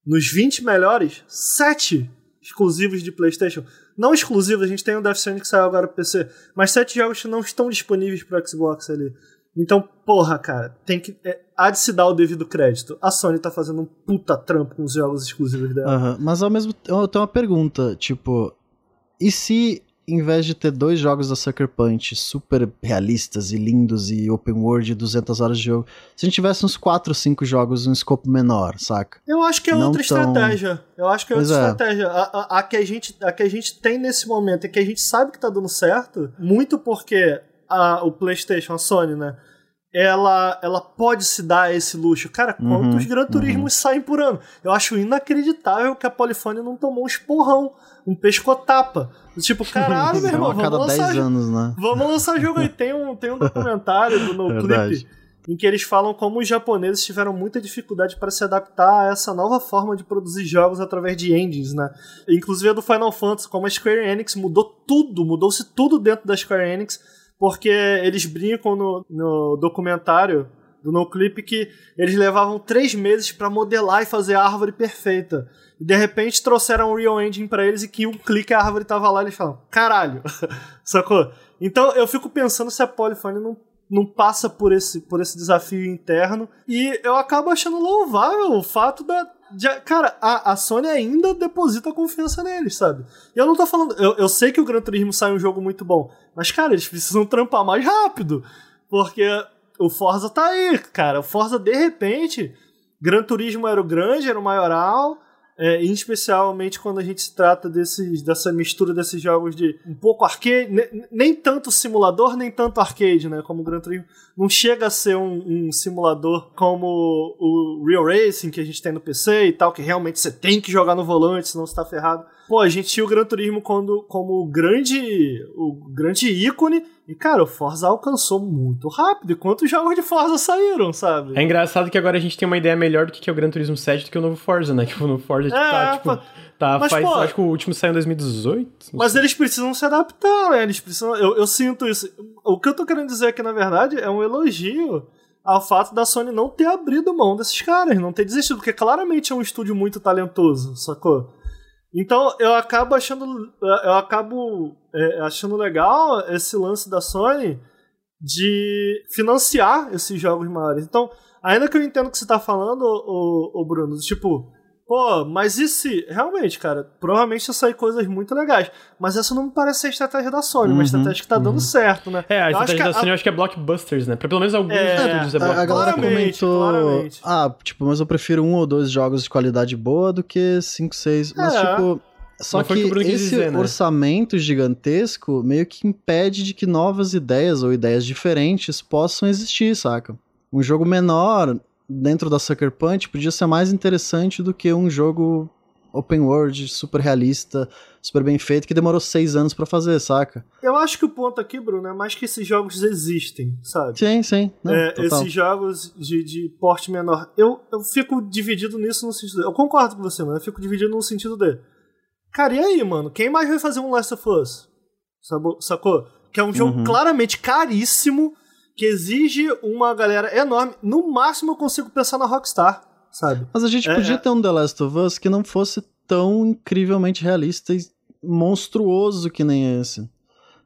nos 20 melhores, 7 exclusivos de PlayStation. Não exclusivos, a gente tem o Death Stranding que saiu agora pro PC, mas 7 jogos que não estão disponíveis pro Xbox ali. Então, porra, cara, tem que. É, há de se dar o devido crédito. A Sony tá fazendo um puta trampo com os jogos exclusivos dela. Uhum. Mas ao mesmo tempo, eu tenho uma pergunta, tipo. E se em vez de ter dois jogos da Sucker Punch super realistas e lindos e open world 200 horas de jogo, se a gente tivesse uns 4 ou 5 jogos um escopo menor, saca? Eu acho que é Não outra tão... estratégia. Eu acho que é outra pois é. estratégia. A, a, a, que a, gente, a que a gente tem nesse momento e que a gente sabe que tá dando certo, muito porque a, o PlayStation, a Sony, né? ela, ela pode se dar esse luxo. Cara, quantos uhum, Gran Turismos uhum. saem por ano? Eu acho inacreditável que a Polifone não tomou um esporrão, um pescotapa. Tipo, caralho, meu irmão, vamos lançar, anos, né? vamos lançar jogo aí. Tem um, tem um documentário do NoClip em que eles falam como os japoneses tiveram muita dificuldade para se adaptar a essa nova forma de produzir jogos através de engines, né? Inclusive a do Final Fantasy, como a Square Enix mudou tudo, mudou-se tudo dentro da Square Enix porque eles brincam no, no documentário do NoClip que eles levavam três meses para modelar e fazer a árvore perfeita. E de repente trouxeram o Real Engine para eles e que um clique a árvore tava lá e eles falam, caralho, sacou? Então eu fico pensando se a Polyphony não, não passa por esse, por esse desafio interno e eu acabo achando louvável o fato da, já, cara, a, a Sony ainda deposita confiança neles, sabe? E eu não tô falando. Eu, eu sei que o Gran Turismo sai um jogo muito bom, mas, cara, eles precisam trampar mais rápido. Porque o Forza tá aí, cara. O Forza, de repente, Gran Turismo era o grande, era o maioral. É, especialmente quando a gente se trata desses, dessa mistura desses jogos de um pouco arcade, nem, nem tanto simulador, nem tanto arcade, né? Como o Gran Turismo. Não chega a ser um, um, simulador como o Real Racing que a gente tem no PC e tal, que realmente você tem que jogar no volante, senão você tá ferrado. Pô, a gente tinha o Gran Turismo quando, como o grande, o grande ícone e, cara, o Forza alcançou muito rápido. E quantos jogos de Forza saíram, sabe? É engraçado que agora a gente tem uma ideia melhor do que é o Gran Turismo 7 do que o novo Forza, né? Que o novo Forza tá, é, tá, tipo... Tá, mas, faz, pô, acho que o último saiu em 2018. Mas sei. eles precisam se adaptar, né? Eles precisam... Eu, eu sinto isso. O que eu tô querendo dizer aqui, na verdade, é um elogio ao fato da Sony não ter abrido mão desses caras, não ter desistido, porque claramente é um estúdio muito talentoso, sacou? Então eu acabo achando eu acabo é, achando legal esse lance da Sony de financiar esses jogos maiores. Então, ainda que eu entendo o que você está falando, o, Bruno, tipo, Pô, mas e se. Realmente, cara, provavelmente ia sair coisas muito legais. Mas essa não me parece ser a estratégia da Sony, uhum, uma estratégia que tá uhum. dando certo, né? É, a eu estratégia da Sony a... eu acho que é blockbusters, né? Pra pelo menos alguns é, estúdios é blockbusters. A galera comentou. Claramente. Ah, tipo, mas eu prefiro um ou dois jogos de qualidade boa do que cinco, seis. Mas, é. tipo. Só que, que esse dizer, né? orçamento gigantesco meio que impede de que novas ideias ou ideias diferentes possam existir, saca? Um jogo menor, dentro da Sucker Punch podia ser mais interessante do que um jogo open world, super realista, super bem feito, que demorou seis anos para fazer, saca? Eu acho que o ponto aqui, Bruno, é mais que esses jogos existem, sabe? Sim, sim. é, esses jogos de, de porte menor. Eu, eu fico dividido nisso no sentido. Eu concordo com você, mano. Eu fico dividido no sentido de. Cara, e aí, mano? Quem mais vai fazer um Last of Us? Sacou? Que é um jogo uhum. claramente caríssimo que exige uma galera enorme. No máximo eu consigo pensar na Rockstar, sabe? Mas a gente é, podia é... ter um The Last of Us que não fosse tão incrivelmente realista e monstruoso que nem esse.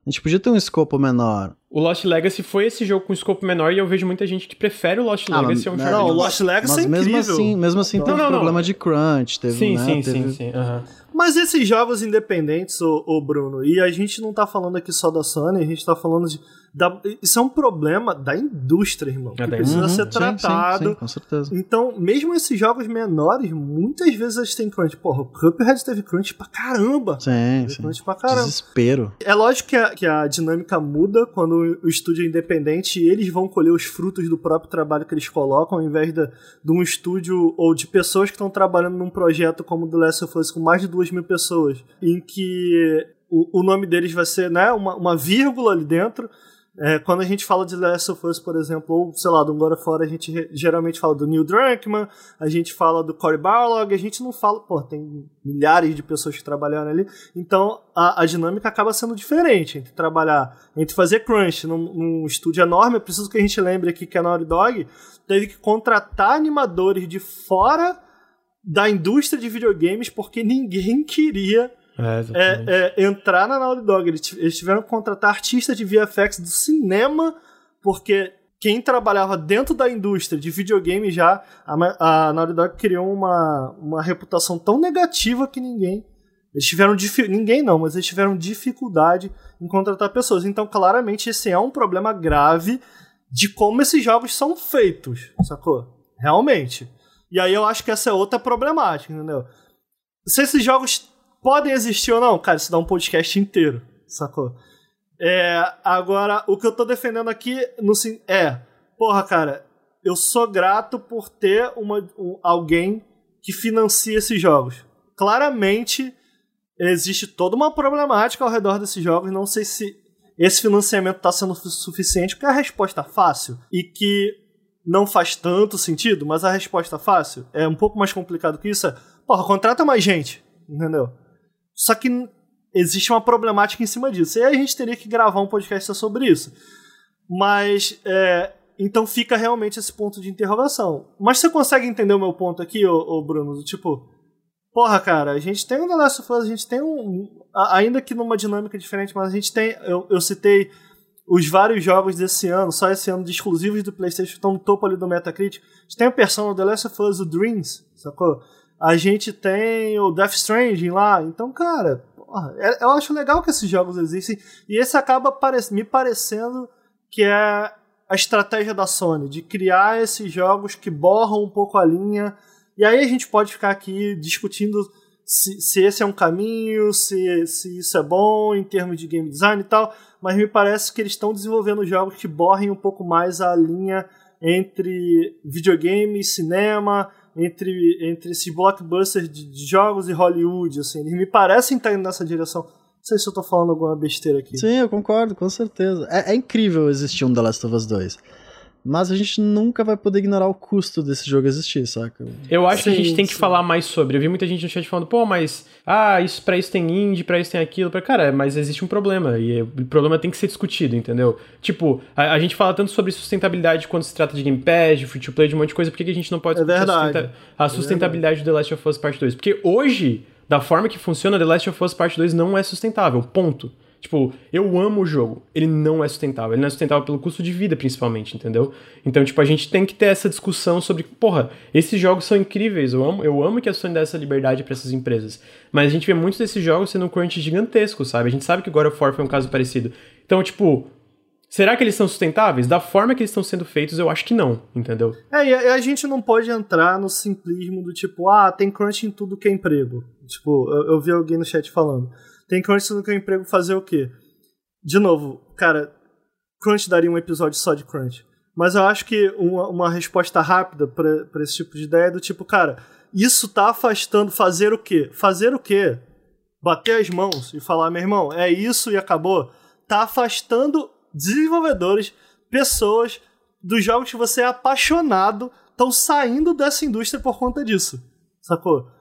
A gente podia ter um escopo menor. O Lost Legacy foi esse jogo com escopo menor e eu vejo muita gente que prefere o Lost ah, Legacy a um jogo. Não, o Lost Legacy mas é mesmo assim, mesmo assim não, teve não, não, problema de crunch, teve, sim, né, sim, teve... sim, sim, uhum. Mas esses jogos independentes, o, Bruno, e a gente não tá falando aqui só da Sony, a gente tá falando de da, isso é um problema da indústria, irmão. É que precisa uhum, ser tratado. Sim, sim, sim, com certeza. Então, mesmo esses jogos menores, muitas vezes eles têm crunch. Porra, o Cuphead teve crunch pra caramba. Sim, sim. Crunch pra caramba. Desespero. É lógico que a, que a dinâmica muda quando o estúdio é independente e eles vão colher os frutos do próprio trabalho que eles colocam, ao invés de, de um estúdio ou de pessoas que estão trabalhando num projeto como o The Last of Us com mais de duas mil pessoas, em que o, o nome deles vai ser né, uma, uma vírgula ali dentro É, quando a gente fala de Last of Us, por exemplo, ou sei lá, do of War, a gente geralmente fala do Neil Druckmann, a gente fala do Cory Barlog, a gente não fala, pô, tem milhares de pessoas que trabalharam ali, então a, a dinâmica acaba sendo diferente entre trabalhar, entre fazer crunch num, num estúdio enorme. Eu preciso que a gente lembre aqui que a Naughty Dog teve que contratar animadores de fora da indústria de videogames porque ninguém queria é, é, é, entrar na Naughty Dog. Eles, eles tiveram que contratar artistas de VFX do cinema, porque quem trabalhava dentro da indústria de videogame já, a, a Naughty Dog criou uma, uma reputação tão negativa que ninguém. Eles tiveram ninguém não, mas eles tiveram dificuldade em contratar pessoas. Então, claramente, esse é um problema grave de como esses jogos são feitos, sacou? Realmente. E aí eu acho que essa é outra problemática, entendeu? Se esses jogos podem existir ou não, cara, isso dá um podcast inteiro, sacou? É, agora, o que eu tô defendendo aqui no, é, porra, cara, eu sou grato por ter uma, um, alguém que financia esses jogos. Claramente, existe toda uma problemática ao redor desses jogos, não sei se esse financiamento está sendo suficiente, porque a resposta fácil e que não faz tanto sentido, mas a resposta fácil é um pouco mais complicado que isso, é, porra, contrata mais gente, entendeu? Só que existe uma problemática em cima disso. E aí a gente teria que gravar um podcast sobre isso. Mas, é, então fica realmente esse ponto de interrogação. Mas você consegue entender o meu ponto aqui, ô, ô Bruno? Tipo, porra, cara, a gente tem um The Last of Us, a gente tem um. Ainda que numa dinâmica diferente, mas a gente tem. Eu, eu citei os vários jogos desse ano, só esse ano, de exclusivos do PlayStation, estão no topo ali do Metacritic. A gente tem a Persona The Last of Us, o Dreams, sacou? A gente tem o Death Stranding lá. Então, cara, porra, é, eu acho legal que esses jogos existem. E esse acaba me parecendo que é a estratégia da Sony, de criar esses jogos que borram um pouco a linha. E aí a gente pode ficar aqui discutindo se, se esse é um caminho, se, se isso é bom em termos de game design e tal. Mas me parece que eles estão desenvolvendo jogos que borrem um pouco mais a linha entre videogame, cinema entre, entre esses blockbusters de, de, jogos e Hollywood, assim. Eles me parecem estar indo nessa direção. Não sei se eu tô falando alguma besteira aqui. Sim, eu concordo, com certeza. É, é incrível existir um The Last of Us 2. Mas a gente nunca vai poder ignorar o custo desse jogo existir, saca? Eu acho sim, que a gente tem que sim. falar mais sobre. Eu vi muita gente no chat falando, pô, mas ah, isso para isso tem indie, para isso tem aquilo. Pra, cara, mas existe um problema e o problema tem que ser discutido, entendeu? Tipo, a, a gente fala tanto sobre sustentabilidade quando se trata de Game Pass, de free to play, de um monte de coisa, por que a gente não pode é verdade. a, sustenta a sustentabilidade é do The Last of Us Part 2? Porque hoje, da forma que funciona, The Last of Us Part 2 não é sustentável, ponto. Tipo, eu amo o jogo. Ele não é sustentável. Ele não é sustentável pelo custo de vida, principalmente, entendeu? Então, tipo, a gente tem que ter essa discussão sobre, porra, esses jogos são incríveis. Eu amo, eu amo que a Sony dá essa liberdade para essas empresas. Mas a gente vê muitos desses jogos sendo um crunch gigantesco, sabe? A gente sabe que God of War foi um caso parecido. Então, tipo, Será que eles são sustentáveis? Da forma que eles estão sendo feitos, eu acho que não, entendeu? É, e a, a, gente não pode entrar no simplismo do tipo, ah, tem crunch em tudo que é emprego. Tipo, eu, eu vi alguém no chat falando. Tem crunch no que emprego fazer o quê? De novo, cara, crunch daria um episódio só de crunch. Mas eu acho que uma, uma resposta rápida para esse tipo de ideia é do tipo, cara, isso tá afastando fazer o quê? Fazer o quê? Bater as mãos e falar, meu irmão, é isso e acabou. Tá afastando desenvolvedores, pessoas dos jogos que você é apaixonado, estão saindo dessa indústria por conta disso. Sacou?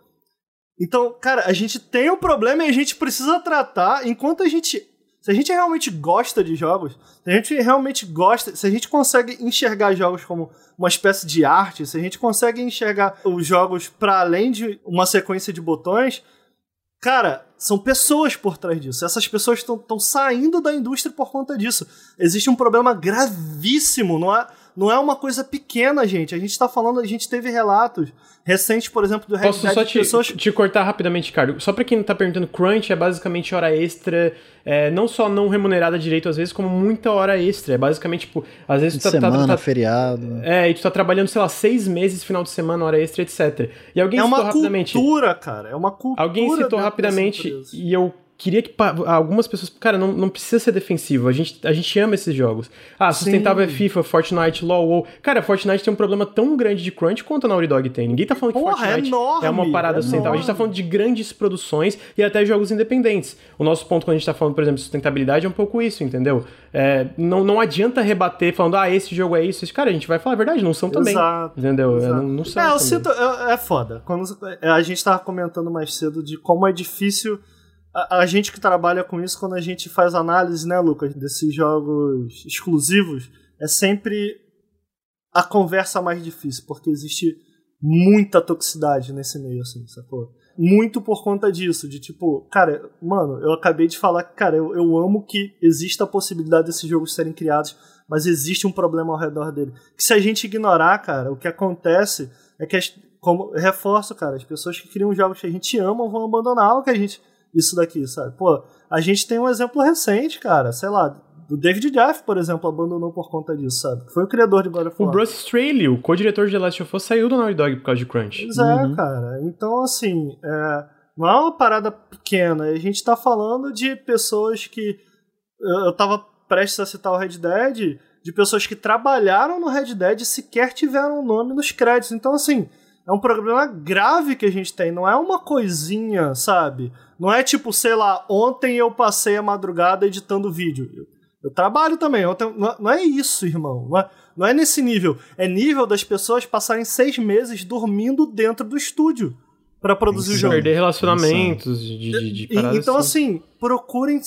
Então, cara, a gente tem um problema e a gente precisa tratar enquanto a gente. Se a gente realmente gosta de jogos, se a gente realmente gosta, se a gente consegue enxergar jogos como uma espécie de arte, se a gente consegue enxergar os jogos para além de uma sequência de botões, cara, são pessoas por trás disso. Essas pessoas estão saindo da indústria por conta disso. Existe um problema gravíssimo, não é? Não é uma coisa pequena, gente. A gente tá falando, a gente teve relatos recentes, por exemplo, do Red Posso só te, pessoas... te cortar rapidamente, Ricardo? Só pra quem tá perguntando, crunch é basicamente hora extra, é, não só não remunerada direito às vezes, como muita hora extra. É basicamente, tipo, às vezes tu tá, semana, tá, tá, feriado. É, e tu tá trabalhando, sei lá, seis meses, final de semana, hora extra, etc. E alguém é citou uma cultura, cara. É uma cultura. Alguém citou rapidamente, e eu queria que algumas pessoas. Cara, não, não precisa ser defensivo. A gente, a gente ama esses jogos. Ah, sustentável Sim. é FIFA, Fortnite, LoL, WoW. Cara, Fortnite tem um problema tão grande de crunch quanto a Naughty Dog tem. Ninguém tá falando Porra, que Fortnite é, enorme, é uma parada é sustentável. A gente tá falando de grandes produções e até jogos independentes. O nosso ponto quando a gente tá falando, por exemplo, de sustentabilidade é um pouco isso, entendeu? É, não, não adianta rebater falando, ah, esse jogo é isso. Cara, a gente vai falar a verdade, não são também. Exato. Entendeu? Exato. Não, não são. É, eu sinto. É, é foda. Quando, a gente tava comentando mais cedo de como é difícil a, a, gente que trabalha com isso, quando a gente faz análise, né, Lucas, desses jogos exclusivos, é sempre a conversa mais difícil, porque existe muita toxicidade nesse meio, assim, sacou? Muito por conta disso, de tipo, cara, mano, eu acabei de falar que, cara, eu, eu amo que exista a possibilidade desses jogos serem criados, mas existe um problema ao redor dele. Que se a gente ignorar, cara, o que acontece é que, as, como reforço, cara, as pessoas que criam jogos que a gente ama vão abandonar o que a gente isso daqui, sabe? Pô, a gente tem um exemplo recente, cara, sei lá, o David Jeff, por exemplo, abandonou por conta disso, sabe? Foi o criador de God of War. O Bruce Straley, o co-diretor de The Last of Us, saiu do Naughty Dog por causa de Crunch. Pois é, uhum. cara. Então, assim, é, não é uma parada pequena. A gente tá falando de pessoas que... Eu tava prestes a citar o Red Dead, de pessoas que trabalharam no Red Dead e sequer tiveram o nome nos créditos. Então, assim, é um problema grave que a gente tem. Não é uma coisinha, sabe? Não é tipo, sei lá, ontem eu passei a madrugada editando vídeo. Eu, eu trabalho também. Tenho, não, não, é isso, irmão. Não é, não é nesse nível. É nível das pessoas passarem seis meses dormindo dentro do estúdio para produzir o jogo. Perder relacionamentos de, de, de Então, assim. assim, procurem.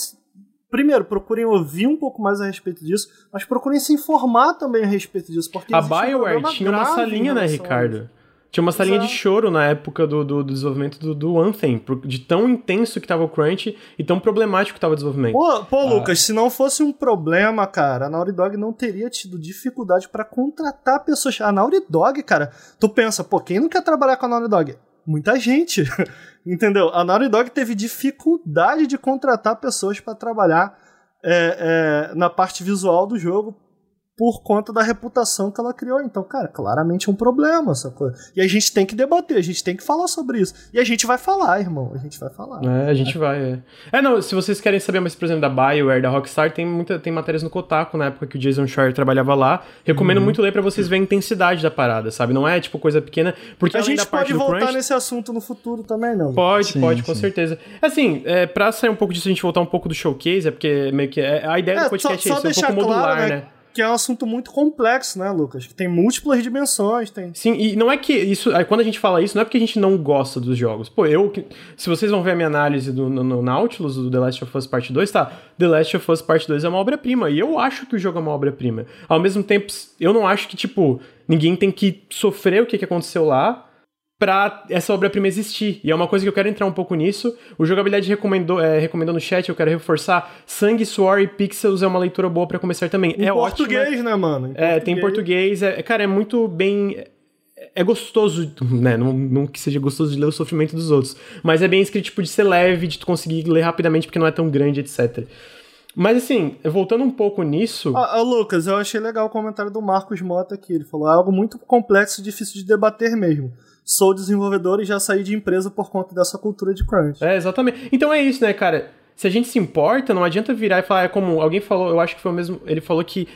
Primeiro, procurem ouvir um pouco mais a respeito disso, mas procurem se informar também a respeito disso. Porque a Bioware um tinha uma salinha, né, Ricardo? Tinha uma salinha Exato. de choro na época do, do, do desenvolvimento do, do, Anthem, de tão intenso que tava o crunch e tão problemático que tava o desenvolvimento. Pô, pô ah. Lucas, se não fosse um problema, cara, a Naughty Dog não teria tido dificuldade para contratar pessoas. A Naughty Dog, cara, tu pensa, pô, quem não quer trabalhar com a Naughty Dog? Muita gente, entendeu? A Naughty Dog teve dificuldade de contratar pessoas para trabalhar é, é, na parte visual do jogo por conta da reputação que ela criou. Então, cara, claramente é um problema essa coisa. E a gente tem que debater, a gente tem que falar sobre isso. E a gente vai falar, irmão. A gente vai falar. É, a gente vai. É, é não, se vocês querem saber mais, por exemplo, da BioWare, da Rockstar, tem, muita, tem matérias no Kotaku, na época que o Jason Schreier trabalhava lá. Recomendo uhum. muito ler para vocês verem a intensidade da parada, sabe? Não é tipo coisa pequena. Porque a gente pode voltar crunch, nesse assunto no futuro também, não? Pode, sim, pode, sim. com certeza. Assim, é, pra sair um pouco disso, a gente voltar um pouco do showcase, é porque meio que. É, a ideia é, do podcast só, é isso, é um pouco modular, claro, né? né? Que é um assunto muito complexo, né, Lucas? Que tem múltiplas dimensões, tem. Sim, e não é que isso. Quando a gente fala isso, não é porque a gente não gosta dos jogos. Pô, eu. Se vocês vão ver a minha análise do, no, no Nautilus, do The Last of Us Part 2, tá? The Last of Us Part 2 é uma obra-prima. E eu acho que o jogo é uma obra-prima. Ao mesmo tempo, eu não acho que, tipo, ninguém tem que sofrer o que, que aconteceu lá para essa obra-prima existir. E é uma coisa que eu quero entrar um pouco nisso. O Jogabilidade recomendou, é, recomendou no chat, eu quero reforçar. Sangue, Suor e Pixels é uma leitura boa para começar também. Em é português, ótimo, né, mano? Em é, tem português. É, cara, é muito bem é gostoso, né? Não, não que seja gostoso de ler o sofrimento dos outros, mas é bem escrito, tipo, de ser leve, de tu conseguir ler rapidamente porque não é tão grande, etc. Mas assim, voltando um pouco nisso. Ah, ah, Lucas, eu achei legal o comentário do Marcos Mota aqui. Ele falou: é algo muito complexo e difícil de debater mesmo sou desenvolvedor e já saí de empresa por conta dessa cultura de crunch. É, exatamente. Então é isso, né, cara? Se a gente se importa, não adianta virar e falar, é como alguém falou, eu acho que foi o mesmo, ele falou que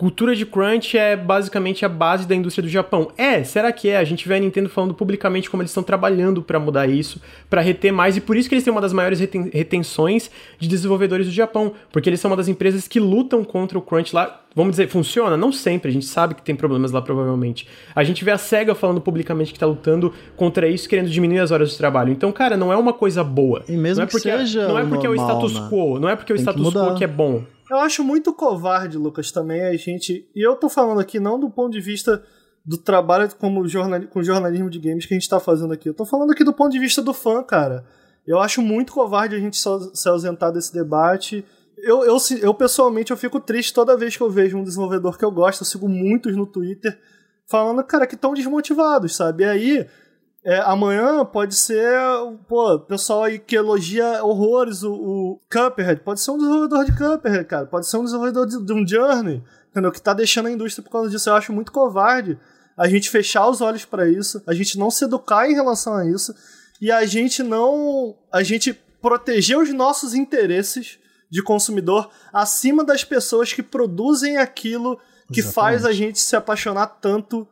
cultura de crunch é basicamente a base da indústria do Japão. É, será que é? A gente vê a Nintendo falando publicamente como eles estão trabalhando para mudar isso, para reter mais, e por isso que eles têm uma das maiores reten retenções de desenvolvedores do Japão, porque eles são uma das empresas que lutam contra o crunch lá. Vamos dizer, funciona? Não sempre, a gente sabe que tem problemas lá provavelmente. A gente vê a SEGA falando publicamente que tá lutando contra isso, querendo diminuir as horas de trabalho. Então, cara, não é uma coisa boa. E mesmo não é porque, seja Não é porque normal, é o status né? quo, não é porque é o status quo que é bom. Eu acho muito covarde, Lucas, também a gente. E eu tô falando aqui não do ponto de vista do trabalho como jornal, com jornalismo de games que a gente tá fazendo aqui. Eu tô falando aqui do ponto de vista do fã, cara. Eu acho muito covarde a gente se ausentar desse debate. Eu, eu, eu, pessoalmente, eu fico triste toda vez que eu vejo um desenvolvedor que eu gosto, eu sigo muitos no Twitter, falando, cara, que tão desmotivados, sabe? E aí, é, amanhã pode ser, pô, pessoal aí que elogia horrores o, o Cuphead, pode ser um desenvolvedor de Cuphead, cara, pode ser um desenvolvedor de, de um Journey, entendeu? Que tá deixando a indústria por causa disso. Eu acho muito covarde a gente fechar os olhos para isso, a gente não se educar em relação a isso e a gente não, a gente proteger os nossos interesses de consumidor acima das pessoas que produzem aquilo que Exatamente. faz a gente se apaixonar tanto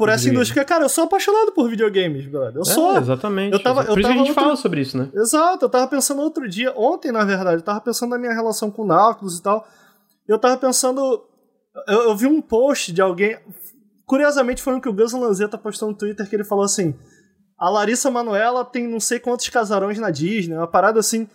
por essa indústria. Cara, eu sou apaixonado por videogames, brother. Eu é, sou. Exatamente. Eu tava, eu por isso a gente outro... fala sobre isso, né? Exato. Eu tava pensando outro dia, ontem, na verdade, eu tava pensando na minha relação com o Nautilus e tal. Eu tava pensando. Eu, eu vi um post de alguém. Curiosamente, foi um que o Gus Lanzetta postou no Twitter que ele falou assim: a Larissa Manuela tem não sei quantos casarões na Disney, uma parada assim.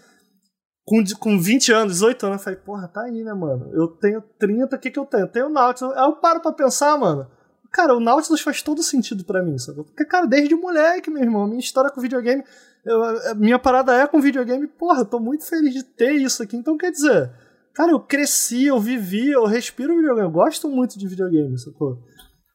Com, com 20 anos, 18 anos, eu falei, porra, tá aí, né, mano? Eu tenho 30, o que que eu tenho? Eu tenho Nautilus. Aí eu paro pra pensar, mano. Cara, o Nautilus faz todo sentido para mim, sabe? Porque, cara, desde moleque, meu irmão, minha história com videogame, eu, minha parada é com videogame, porra, eu tô muito feliz de ter isso aqui. Então, quer dizer, cara, eu cresci, eu vivi, eu respiro videogame, eu gosto muito de videogame, sacou?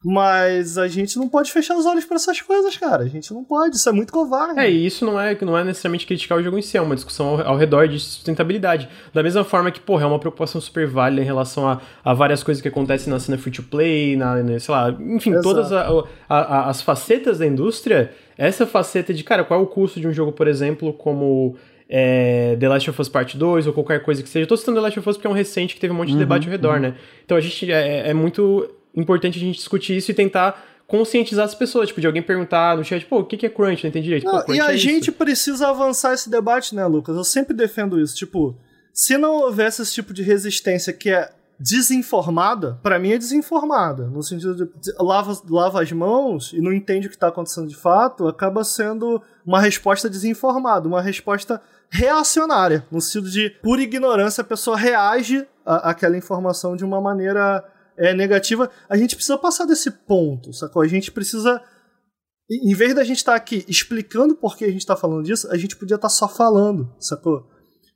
Mas a gente não pode fechar os olhos para essas coisas, cara. A gente não pode, isso é muito covarde. É, e isso não é, não é necessariamente criticar o jogo em si, é uma discussão ao, ao redor de sustentabilidade. Da mesma forma que, porra, é uma preocupação super válida em relação a, a várias coisas que acontecem na cena free to play, na, na sei lá, enfim, Exato. todas a, a, as facetas da indústria. Essa faceta de, cara, qual é o custo de um jogo, por exemplo, como é, The Last of Us Part 2 ou qualquer coisa que seja. Eu tô citando The Last of Us porque é um recente que teve um monte de uhum, debate ao redor, uhum. né? Então a gente é, é muito importante a gente discutir isso e tentar conscientizar as pessoas, tipo, de alguém perguntar no chat, pô, o que é crunch? Não entendi direito. Não, pô, e a é gente isso. precisa avançar esse debate, né, Lucas? Eu sempre defendo isso. Tipo, se não houvesse esse tipo de resistência que é desinformada, para mim é desinformada. No sentido de lava, lava as mãos e não entende o que tá acontecendo de fato, acaba sendo uma resposta desinformada, uma resposta reacionária. No sentido de, por ignorância, a pessoa reage àquela informação de uma maneira é, negativa, a gente precisa passar desse ponto, sacou? A gente precisa. Em vez da gente estar tá aqui explicando por que a gente está falando disso, a gente podia estar tá só falando, sacou?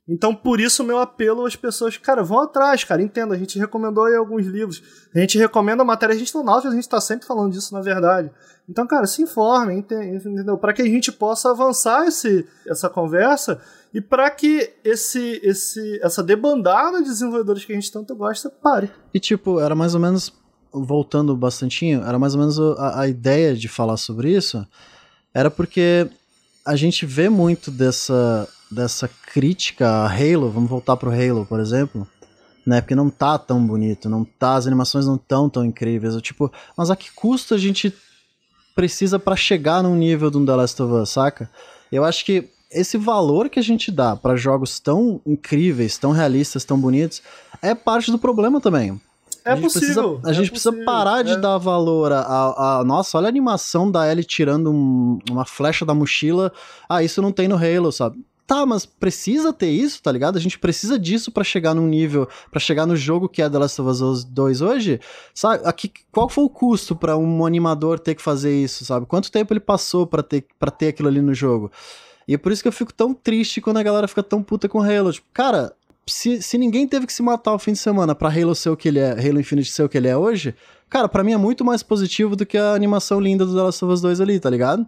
Então, por isso, meu apelo às pessoas, cara, vão atrás, cara, entenda, a gente recomendou aí alguns livros, a gente recomenda a matéria, a gente não Nautilus, a gente está sempre falando disso, na verdade. Então, cara, se informe, entendeu? Para que a gente possa avançar esse, essa conversa e para que esse, esse, essa debandada de desenvolvedores que a gente tanto gosta pare. E, tipo, era mais ou menos, voltando bastantinho, era mais ou menos a, a ideia de falar sobre isso, era porque a gente vê muito dessa dessa crítica a Halo, vamos voltar pro Halo, por exemplo, né? Porque não tá tão bonito, não tá, as animações não tão tão incríveis. Eu, tipo, mas a que custo a gente precisa para chegar num nível de um The Last of Us, saca? Eu acho que esse valor que a gente dá para jogos tão incríveis, tão realistas, tão bonitos, é parte do problema também. É a possível. Precisa, a gente é precisa parar de é. dar valor a, a, a, Nossa, olha a animação da Ellie tirando um, uma flecha da mochila. Ah, isso não tem no Halo, sabe? Tá, mas precisa ter isso, tá ligado? A gente precisa disso para chegar num nível, para chegar no jogo que é The Last of Us 2 hoje. Sabe, aqui, qual foi o custo para um animador ter que fazer isso, sabe? Quanto tempo ele passou para ter para ter aquilo ali no jogo? E é por isso que eu fico tão triste quando a galera fica tão puta com Halo. Tipo, cara, se, se ninguém teve que se matar o fim de semana pra Halo ser o que ele é, Halo Infinite ser o que ele é hoje, cara, para mim é muito mais positivo do que a animação linda do The Last of Us 2 ali, tá ligado?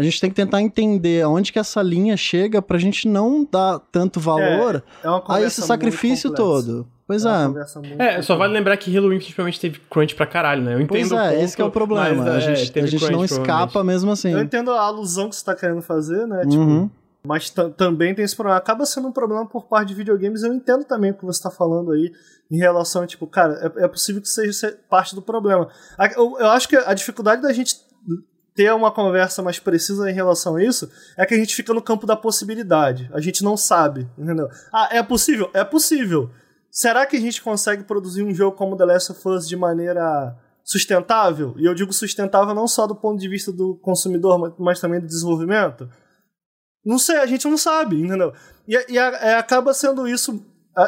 A gente tem que tentar entender aonde que essa linha chega pra gente não dar tanto valor é, é a esse sacrifício todo. Pois é. É, é só vale lembrar que Infinite principalmente teve crunch pra caralho, né? Eu entendo pois é, ponto, esse é o problema. Mas, a é, gente, a gente não escapa mesmo assim. Eu entendo a alusão que você tá querendo fazer, né? Tipo, uhum. mas também tem esse problema. Acaba sendo um problema por parte de videogames. Eu entendo também o que você tá falando aí em relação a, tipo, cara, é, é possível que seja parte do problema. Eu, eu acho que a dificuldade da gente ter uma conversa mais precisa em relação a isso, é que a gente fica no campo da possibilidade. A gente não sabe, entendeu? Ah, é possível? É possível. Será que a gente consegue produzir um jogo como The Last of Us de maneira sustentável? E eu digo sustentável não só do ponto de vista do consumidor, mas também do desenvolvimento? Não sei, a gente não sabe, entendeu? E, e é, acaba sendo isso,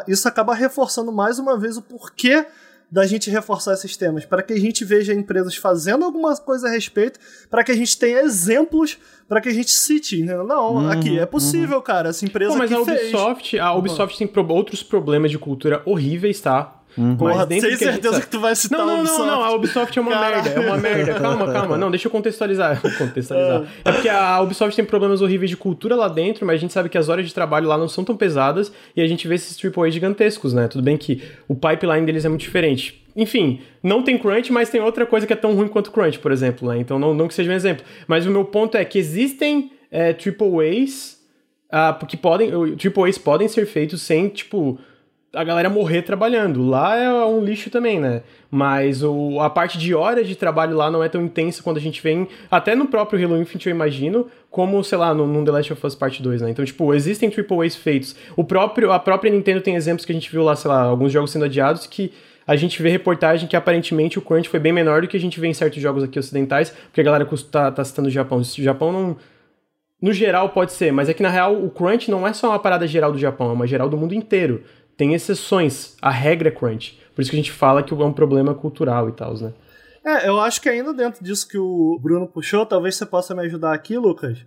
isso acaba reforçando mais uma vez o porquê da gente reforçar esses temas, para que a gente veja empresas fazendo alguma coisa a respeito, para que a gente tenha exemplos, para que a gente cite, né? Não, uhum, aqui é possível, uhum. cara, essa empresa Pô, mas a Ubisoft, fez. a Ubisoft uhum. tem pro outros problemas de cultura horríveis, tá? Uhum. Porra, tem certeza que tu vai citar não, não, a Ubisoft. Não, não, a Ubisoft é uma merda, é uma merda. Calma, calma. Não, deixa eu contextualizar. contextualizar. É. é porque a Ubisoft tem problemas horríveis de cultura lá dentro, mas a gente sabe que as horas de trabalho lá não são tão pesadas e a gente vê esses AAA gigantescos, né? Tudo bem que o pipeline deles é muito diferente. Enfim, não tem crunch, mas tem outra coisa que é tão ruim quanto crunch, por exemplo, né? Então não, não que seja um exemplo. Mas o meu ponto é que existem é, AAAs ah, porque podem, tipo, eles podem ser feitos sem, tipo, a galera morrer trabalhando. Lá é um lixo também, né? Mas o, a parte de horas de trabalho lá não é tão intensa quando a gente vem, até no próprio Halo Infinite eu imagino, como, sei lá, no, no The Last of Us Part 2, né? Então, tipo, existem AAAs feitos. O próprio, a própria Nintendo tem exemplos que a gente viu lá, sei lá, alguns jogos sendo adiados que a gente vê reportagem que aparentemente o crunch foi bem menor do que a gente vê em certos jogos aqui ocidentais, porque a galera tá, tá citando o Japão. O Japão não no geral pode ser, mas é que na real o crunch não é só uma parada geral do Japão, é uma geral do mundo inteiro tem exceções. A regra é crunch. Por isso que a gente fala que é um problema cultural e tal, né? É, eu acho que ainda dentro disso que o Bruno puxou, talvez você possa me ajudar aqui, Lucas.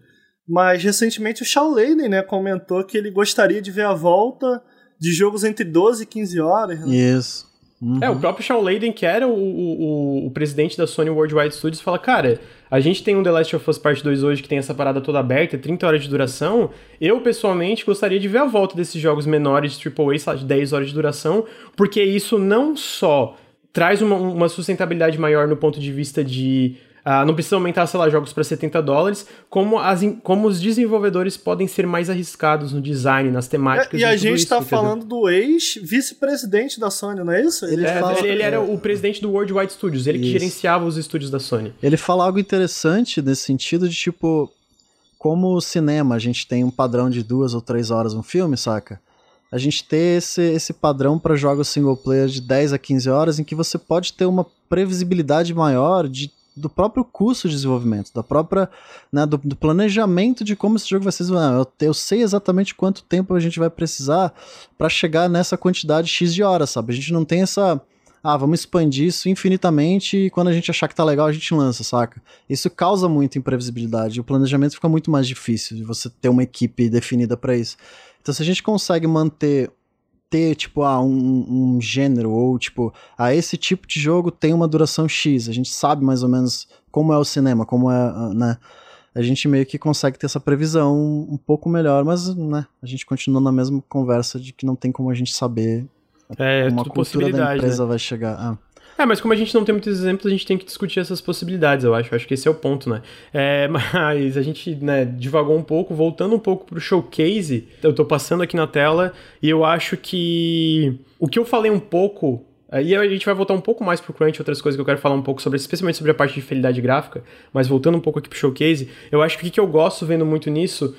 Mas recentemente o Shaw Leiden, né, comentou que ele gostaria de ver a volta de jogos entre 12 e 15 horas. Né? Isso. Uhum. É, o próprio Shawn Layden, que era o, o, o, presidente da Sony Worldwide Studios, fala, cara, a gente tem um The Last of Us Part 2 hoje que tem essa parada toda aberta, 30 horas de duração. Eu, pessoalmente, gostaria de ver a volta desses jogos menores de AAA, sei lá, de 10 horas de duração, porque isso não só traz uma, uma sustentabilidade maior no ponto de vista de Uh, não precisa aumentar, sei lá, jogos para 70 dólares, como, as, como os desenvolvedores podem ser mais arriscados no design, nas temáticas. É, e, a gente está falando do ex-vice-presidente da Sony, não é isso? Ele, é, fala... ele, ele era o presidente do Worldwide Studios, ele isso. que gerenciava os estúdios da Sony. Ele fala algo interessante nesse sentido de tipo. Como o cinema, a gente tem um padrão de duas ou três horas um filme, saca? a gente ter esse, esse padrão para jogos single player de 10 a 15 horas em que você pode ter uma previsibilidade maior de do próprio custo de desenvolvimento, da própria, né, do, do, planejamento de como esse jogo vai ser desenvolvido. Eu, eu sei exatamente quanto tempo a gente vai precisar para chegar nessa quantidade X de horas, sabe? A gente não tem essa, ah, vamos expandir isso infinitamente e quando a gente achar que tá legal a gente lança, saca? Isso causa muita imprevisibilidade, o planejamento fica muito mais difícil de você ter uma equipe definida para isso. Então se a gente consegue manter ter, tipo, ah, um, um gênero, ou tipo, ah, esse tipo de jogo tem uma duração X, a gente sabe mais ou menos como é o cinema, como é, ah, né? A gente meio que consegue ter essa previsão um pouco melhor, mas, né, a gente continua na mesma conversa de que não tem como a gente saber é, como a cultura da empresa né? vai chegar. Ah. É, mas como a gente não tem muitos exemplos, a gente tem que discutir essas possibilidades, eu acho. Eu acho que esse é o ponto, né? É, mas a gente, né, divagou um pouco, voltando um pouco pro showcase, eu tô passando aqui na tela, e eu acho que o que eu falei um pouco e a gente vai voltar um pouco mais pro Crunch, outras coisas que eu quero falar um pouco sobre, especialmente sobre a parte de fidelidade gráfica, mas voltando um pouco aqui pro showcase, eu acho que o que eu gosto vendo muito nisso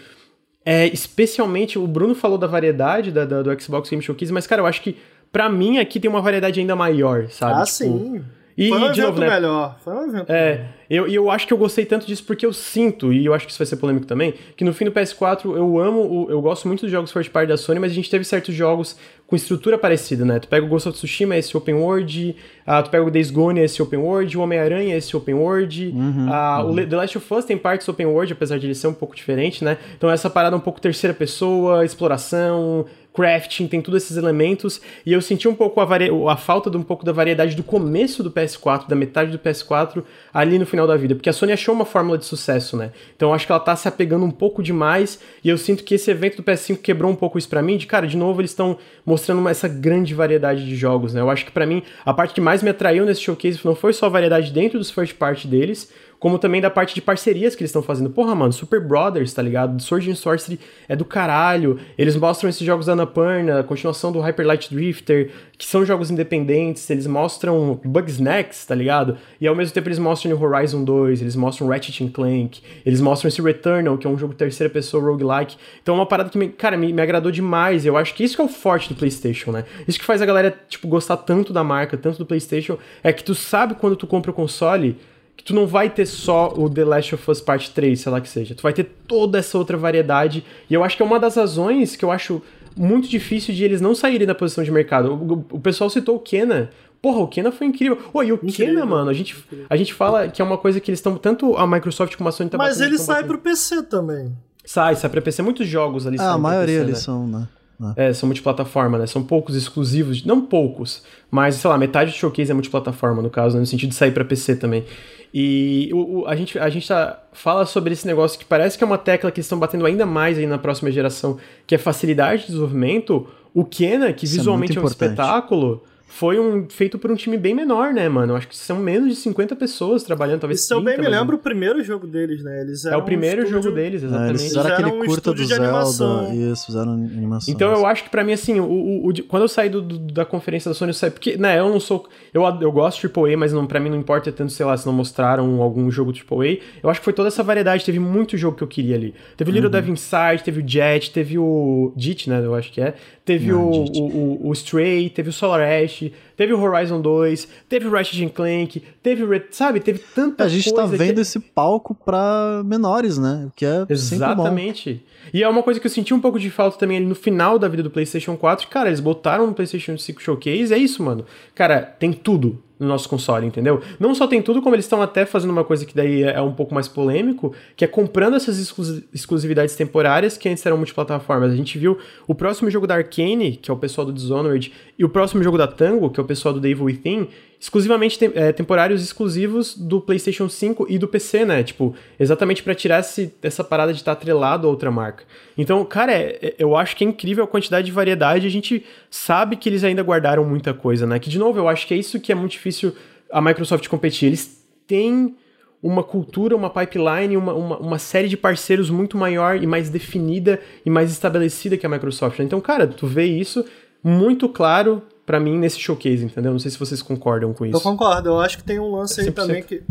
é, especialmente, o Bruno falou da variedade da, da, do Xbox Game Showcase, mas, cara, eu acho que para mim aqui tem uma variedade ainda maior, sabe? Ah, tipo, sim. E, Foi um evento novo, né? melhor. Foi um evento é, melhor. Eu, eu acho que eu gostei tanto disso porque eu sinto, e eu acho que isso vai ser polêmico também, que no fim do PS4 eu amo, eu gosto muito dos jogos first party da Sony, mas a gente teve certos jogos com estrutura parecida, né? Tu pega o Ghost of Tsushima, esse open world, uh, tu pega o Days Gone, esse open world, o Homem-Aranha, esse open world, uhum, uh, uhum. o The Last of Us tem partes open world, apesar de ele ser um pouco diferente, né? Então essa parada um pouco terceira pessoa, exploração, crafting, tem todos esses elementos, e eu senti um pouco a, a falta de um pouco da variedade do começo do PS4, da metade do PS4, ali no final da vida, porque a Sony achou uma fórmula de sucesso, né? Então eu acho que ela tá se apegando um pouco demais, e eu sinto que esse evento do PS5 quebrou um pouco isso para mim, de cara, de novo eles estão mostrando uma, essa grande variedade de jogos, né? Eu acho que para mim, a parte que mais me atraiu nesse showcase não foi só a variedade dentro dos first party deles, como também da parte de parcerias que eles estão fazendo. Porra, mano, Super Brothers, tá ligado? Sword and Sorcery é do caralho. Eles mostram esses jogos da Annapurna, a continuação do Hyper Light Drifter, que são jogos independentes, eles mostram Bugsnax, tá ligado? E ao mesmo tempo eles mostram New Horizon 2, eles mostram Ratchet Clank, eles mostram esse Returnal, que é um jogo terceira pessoa roguelike. Então é uma parada que, me, cara, me, me agradou demais. Eu acho que isso que é o forte do PlayStation, né? Isso que faz a galera, tipo, gostar tanto da marca, tanto do PlayStation, é que tu sabe quando tu compra o console que tu não vai ter só o The Last of Us Part 3, sei lá que seja. Tu vai ter toda essa outra variedade. E eu acho que é uma das razões que eu acho muito difícil de eles não saírem da posição de mercado. O, o pessoal citou o Kena. Porra, o Kena foi incrível. Oi, e o incrível. Kena, mano, a gente, a gente fala que é uma coisa que eles estão. Tanto a Microsoft como a Sony tá Mas ele sai batendo. pro PC também. Sai, sai pra PC. Muitos jogos ali ah, a maioria eles né? são, né? É, são multiplataforma, né? São poucos exclusivos, não poucos, mas sei lá, metade do showcase é multiplataforma, no caso, né? no sentido de sair para PC também. E o, o, a gente, a gente tá, fala sobre esse negócio que parece que é uma tecla que estão batendo ainda mais aí na próxima geração, que é facilidade de desenvolvimento. O Kena, que Isso é visualmente é, é um espetáculo, foi um, feito por um time bem menor, né, mano? Acho que são menos de 50 pessoas trabalhando, talvez Isso eu 30, bem me lembro o primeiro jogo deles, né? Eles É o primeiro um estúdio- jogo deles, É, exatamente. eles fizeram Eles aquele um curta do de Zelda. animação. Isso, fizeram animação. Então eu acho que pra mim, assim, o, o- o de- quando eu saí do, do- da conferência da Sony, eu saí. Porque, né, eu não sou. Eu, eu gosto de AAA, mas não, pra mim não importa tanto, sei lá, se não mostraram algum jogo AAA. Eu acho que foi toda essa variedade. Teve muito jogo que eu queria ali. Teve o Little Devil Inside, teve o Jet, teve o. Dit, né, eu acho que é. Teve Não, o, o, o, Stray, teve o Solar Ash, teve o Horizon 2, teve o Ratchet Clank, teve o. Red- Sabe, teve tanta A gente coisa. tá que- vendo esse palco pra menores, né? O que é. Exatamente. E é uma coisa que eu senti um pouco de falta também ali no final da vida do PlayStation 4. Cara, eles botaram no PlayStation 5 Showcase, é isso, mano. Cara, tem tudo no nosso console, entendeu? Não só tem tudo, como eles estão até fazendo uma coisa que daí é um pouco mais polêmico, que é comprando essas exclus- exclusividades temporárias que antes eram multiplataformas. A gente viu o próximo jogo da Arcane, que é o pessoal do Dishonored, e o próximo jogo da Tango, que é o pessoal do The Evil Within, exclusivamente tem- é, temporários exclusivos do PlayStation 5 e do PC, né? Tipo, exatamente pra tirar esse, essa parada de estar atrelado a outra marca. Então, cara, é- é- eu acho que é incrível a quantidade de variedade. A gente sabe que eles ainda guardaram muita coisa, né? Que, de novo, eu acho que é isso que é muito difícil a Microsoft competir. Eles têm uma cultura, uma pipeline, uma, uma, uma série de parceiros muito maior e mais definida e mais estabelecida que a Microsoft. né? Então, cara, tu vê isso muito claro pra mim nesse showcase, entendeu? Não sei se vocês concordam com Eu isso. concordo, eu acho que tem um lance aí 100%. também que.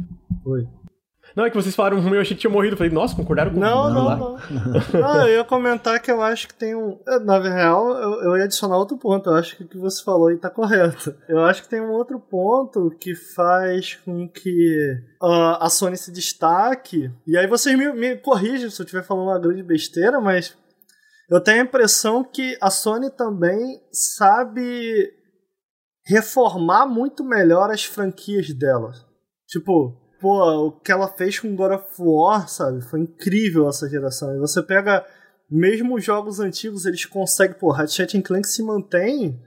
Oi. Não, é que vocês falaram ruim, eu achei que tinha morrido. Eu falei, nossa, concordaram com Não, não, lá. não. Ah, eu ia comentar que eu acho que tem um. Na real, eu, eu ia adicionar outro ponto. Eu acho que o que você falou aí tá correto. Eu acho que tem um outro ponto que faz com que ah, a Sony se destaque. E aí vocês me, me corrigem se eu estiver falando uma grande besteira, mas eu tenho a impressão que a Sony também sabe reformar muito melhor as franquias dela. Tipo, pô, o que ela fez com God of War, sabe? Foi incrível essa geração. E você pega, mesmo os jogos antigos, eles conseguem, pô, Ratchet Clank se mantém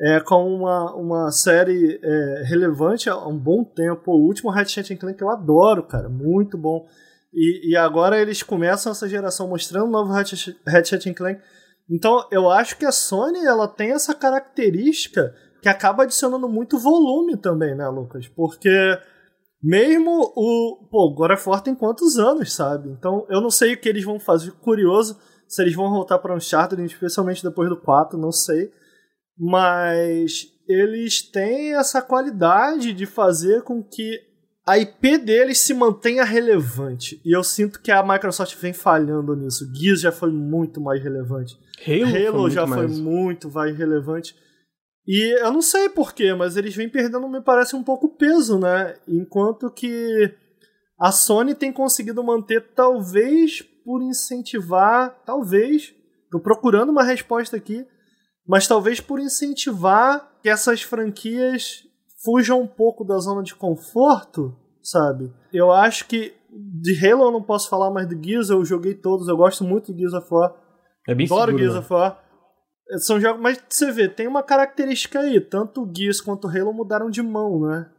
é, com uma, uma série é, relevante há um bom tempo. O último Ratchet Clank eu adoro, cara, muito bom. E, e agora eles começam essa geração mostrando o novo Ratchet, Ratchet Clank. Então, eu acho que a Sony ela tem essa característica que acaba adicionando muito volume também, né, Lucas? Porque mesmo o. Pô, God of War tem quantos anos, sabe? Então eu não sei o que eles vão fazer. Curioso se eles vão voltar para Uncharted, especialmente depois do 4, não sei. Mas eles têm essa qualidade de fazer com que a IP deles se mantenha relevante. E eu sinto que a Microsoft vem falhando nisso. Gears já foi muito mais relevante. Halo, foi Halo muito já mais. foi muito mais relevante. E eu não sei porquê, mas eles vêm perdendo, me parece, um pouco peso, né? Enquanto que a Sony tem conseguido manter, talvez por incentivar, talvez, tô procurando uma resposta aqui, mas talvez por incentivar que essas franquias fujam um pouco da zona de conforto, sabe? Eu acho que de Halo eu não posso falar, mas de Gears eu joguei todos, eu gosto muito de Gears of War. É bem Adoro seguro, Gears né? of War. São jogos, mas você vê, tem uma característica aí. Tanto o Gears quanto o Halo mudaram de mão, né?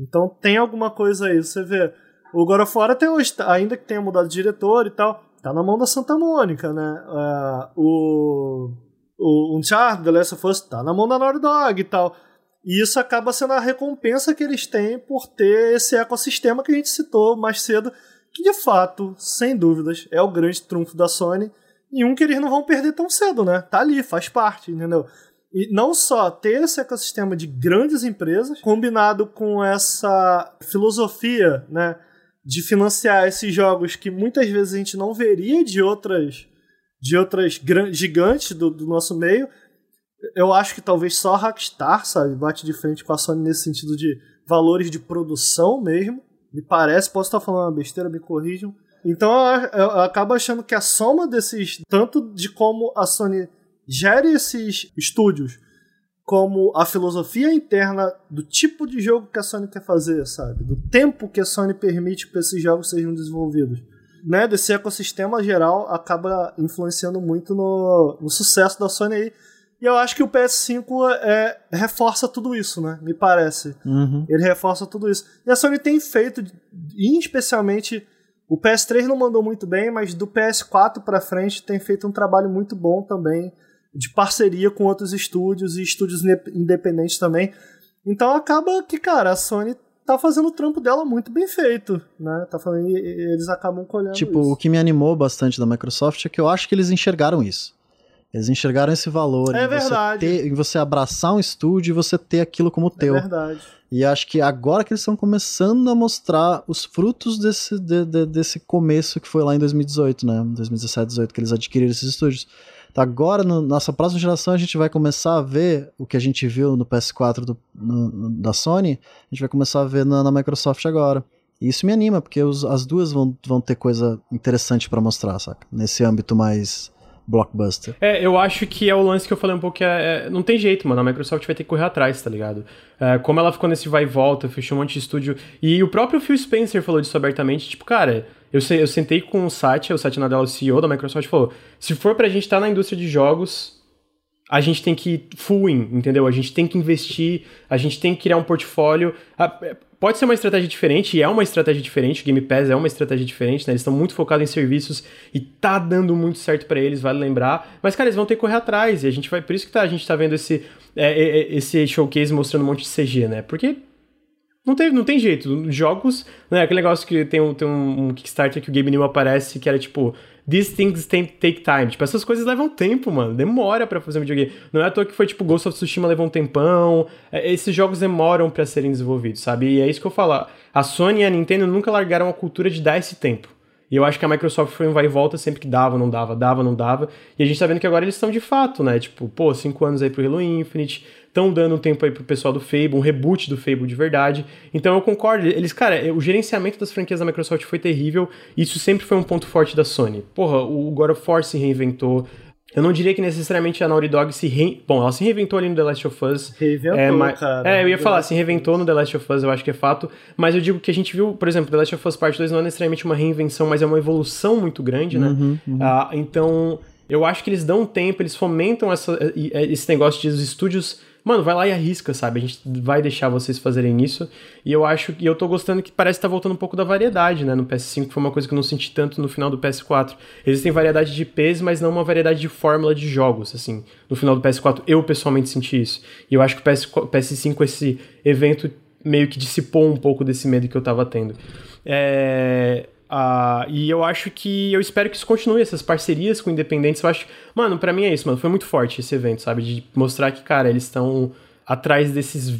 Então tem alguma coisa aí. Você vê, o God of War até hoje, tá- ainda que tenha mudado de diretor e tal, tá na mão da Santa Mônica, né? Ah, o, o Uncharted, The Last of Us, tá na mão da Naughty Dog e tal. E isso acaba sendo a recompensa que eles têm por ter esse ecossistema que a gente citou mais cedo, que de fato, sem dúvidas, é o grande trunfo da Sony e um que eles não vão perder tão cedo, né? Tá ali, faz parte, entendeu? E não só ter esse ecossistema de grandes empresas, combinado com essa filosofia, né? De financiar esses jogos que muitas vezes a gente não veria de outras de outras gigantes do, do nosso meio. Eu acho que talvez só a Rockstar, sabe, bate de frente com a Sony nesse sentido de valores de produção mesmo. Me parece, posso estar falando uma besteira, me corrijam. Então eu, eu acabo achando que a soma desses, tanto de como a Sony gere esses estúdios, como a filosofia interna do tipo de jogo que a Sony quer fazer, sabe? Do tempo que a Sony permite que esses jogos sejam desenvolvidos. Né, desse ecossistema geral acaba influenciando muito no, no sucesso da Sony aí. E eu acho que o PS5 é, reforça tudo isso, né? Me parece. Uhum. Ele reforça tudo isso. E a Sony tem feito, especialmente o PS3 não mandou muito bem, mas do PS4 pra frente tem feito um trabalho muito bom também de parceria com outros estúdios e estúdios independentes também. Então acaba que, cara, a Sony tá fazendo o trampo dela muito bem feito, né? Tá falando, eles acabam colhendo Tipo, isso. o que me animou bastante da Microsoft é que eu acho que eles enxergaram isso. Eles enxergaram esse valor é em, verdade. Você ter, em você abraçar um estúdio e você ter aquilo como teu. É verdade. E acho que agora que eles estão começando a mostrar os frutos desse, de, de, desse começo que foi lá em 2018, né? 2017, 2018, que eles adquiriram esses estúdios. Então agora, na no, nossa próxima geração, a gente vai começar a ver o que a gente viu no PS4 do, no, da Sony, a gente vai começar a ver na, na Microsoft agora. E isso me anima, porque os, as duas vão, vão ter coisa interessante para mostrar, saca? Nesse âmbito mais blockbuster. É, eu acho que é o lance que eu falei um pouco que é, é, não tem jeito, mano. A Microsoft vai ter que correr atrás, tá ligado? É, como ela ficou nesse vai e volta, fechou um monte de estúdio. E o próprio Phil Spencer falou disso abertamente. Tipo, cara, eu, eu sentei com o Satya, o Satya Nadella, o CEO da Microsoft, falou: se for pra gente estar tá na indústria de jogos, a gente tem que full in, entendeu? A gente tem que investir, a gente tem que criar um portfólio. Pode ser uma estratégia diferente, e é uma estratégia diferente, o Game Pass é uma estratégia diferente, né? Eles estão muito focados em serviços e tá dando muito certo para eles, vale lembrar. Mas, cara, eles vão ter que correr atrás, e a gente vai. Por isso que tá, a gente tá vendo esse, é, é, é esse showcase mostrando um monte de CG, né? Porque não tem, não tem jeito. Jogos, né? Aquele negócio que tem um, tem um Kickstarter que o Game New aparece, que era tipo These things take time. Tipo, essas coisas levam tempo, mano. Demora para fazer um videogame. Não é à toa que foi tipo Ghost of Tsushima levou um tempão. É, esses jogos demoram para serem desenvolvidos, sabe? E é isso que eu falo. A Sony e a Nintendo nunca largaram a cultura de dar esse tempo. E eu acho que a Microsoft foi um vai e volta sempre que dava, não dava, dava, não dava. E a gente tá vendo que agora eles estão de fato, né? Tipo, pô, cinco anos aí pro Halo Infinite, estão dando um tempo aí pro pessoal do Fable, um reboot do Fable de verdade. Então eu concordo, eles, cara, o gerenciamento das franquias da Microsoft foi terrível, isso sempre foi um ponto forte da Sony. Porra, o God of War se reinventou, eu não diria que necessariamente a Naughty Dog se re... Bom, ela se reinventou ali no The Last of Us. Reinventou, é, mas... cara. É, eu ia falar, se reinventou no The Last of Us, eu acho que é fato. Mas eu digo que a gente viu, por exemplo, The Last of Us Part 2 não é necessariamente uma reinvenção, mas é uma evolução muito grande, né? Uhum, uhum. Ah, então, eu acho que eles dão tempo, eles fomentam essa, esse negócio de os estúdios mano, vai lá e arrisca, sabe? A gente vai deixar vocês fazerem isso. E eu acho que eu tô gostando que parece que tá voltando um pouco da variedade, né? No PS5 foi uma coisa que eu não senti tanto no final do PS4. Existem variedade de IPs, mas não uma variedade de fórmula de jogos, assim. No final do PS4 eu pessoalmente senti isso. E eu acho que o PS, PS5 esse evento meio que dissipou um pouco desse medo que eu tava tendo. É, Uh, e eu acho que eu espero que isso continue, essas parcerias com independentes. Eu acho, mano, para mim é isso, mano. Foi muito forte esse evento, sabe? De mostrar que, cara, eles estão atrás desses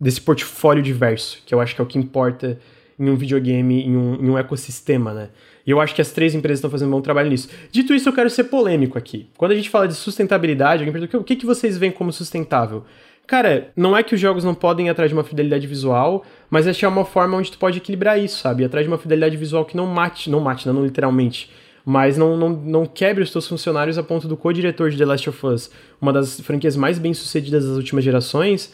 desse portfólio diverso, que eu acho que é o que importa em um videogame, em um, em um ecossistema, né? E eu acho que as três empresas estão fazendo um bom trabalho nisso. Dito isso, eu quero ser polêmico aqui. Quando a gente fala de sustentabilidade, alguém pergunta o que, que vocês veem como sustentável? Cara, não é que os jogos não podem ir atrás de uma fidelidade visual, mas achar uma forma onde tu pode equilibrar isso, sabe? Atrás de uma fidelidade visual que não mate, não mate, não, não literalmente, mas não, não, não quebre os teus funcionários a ponto do co-diretor de The Last of Us, uma das franquias mais bem sucedidas das últimas gerações,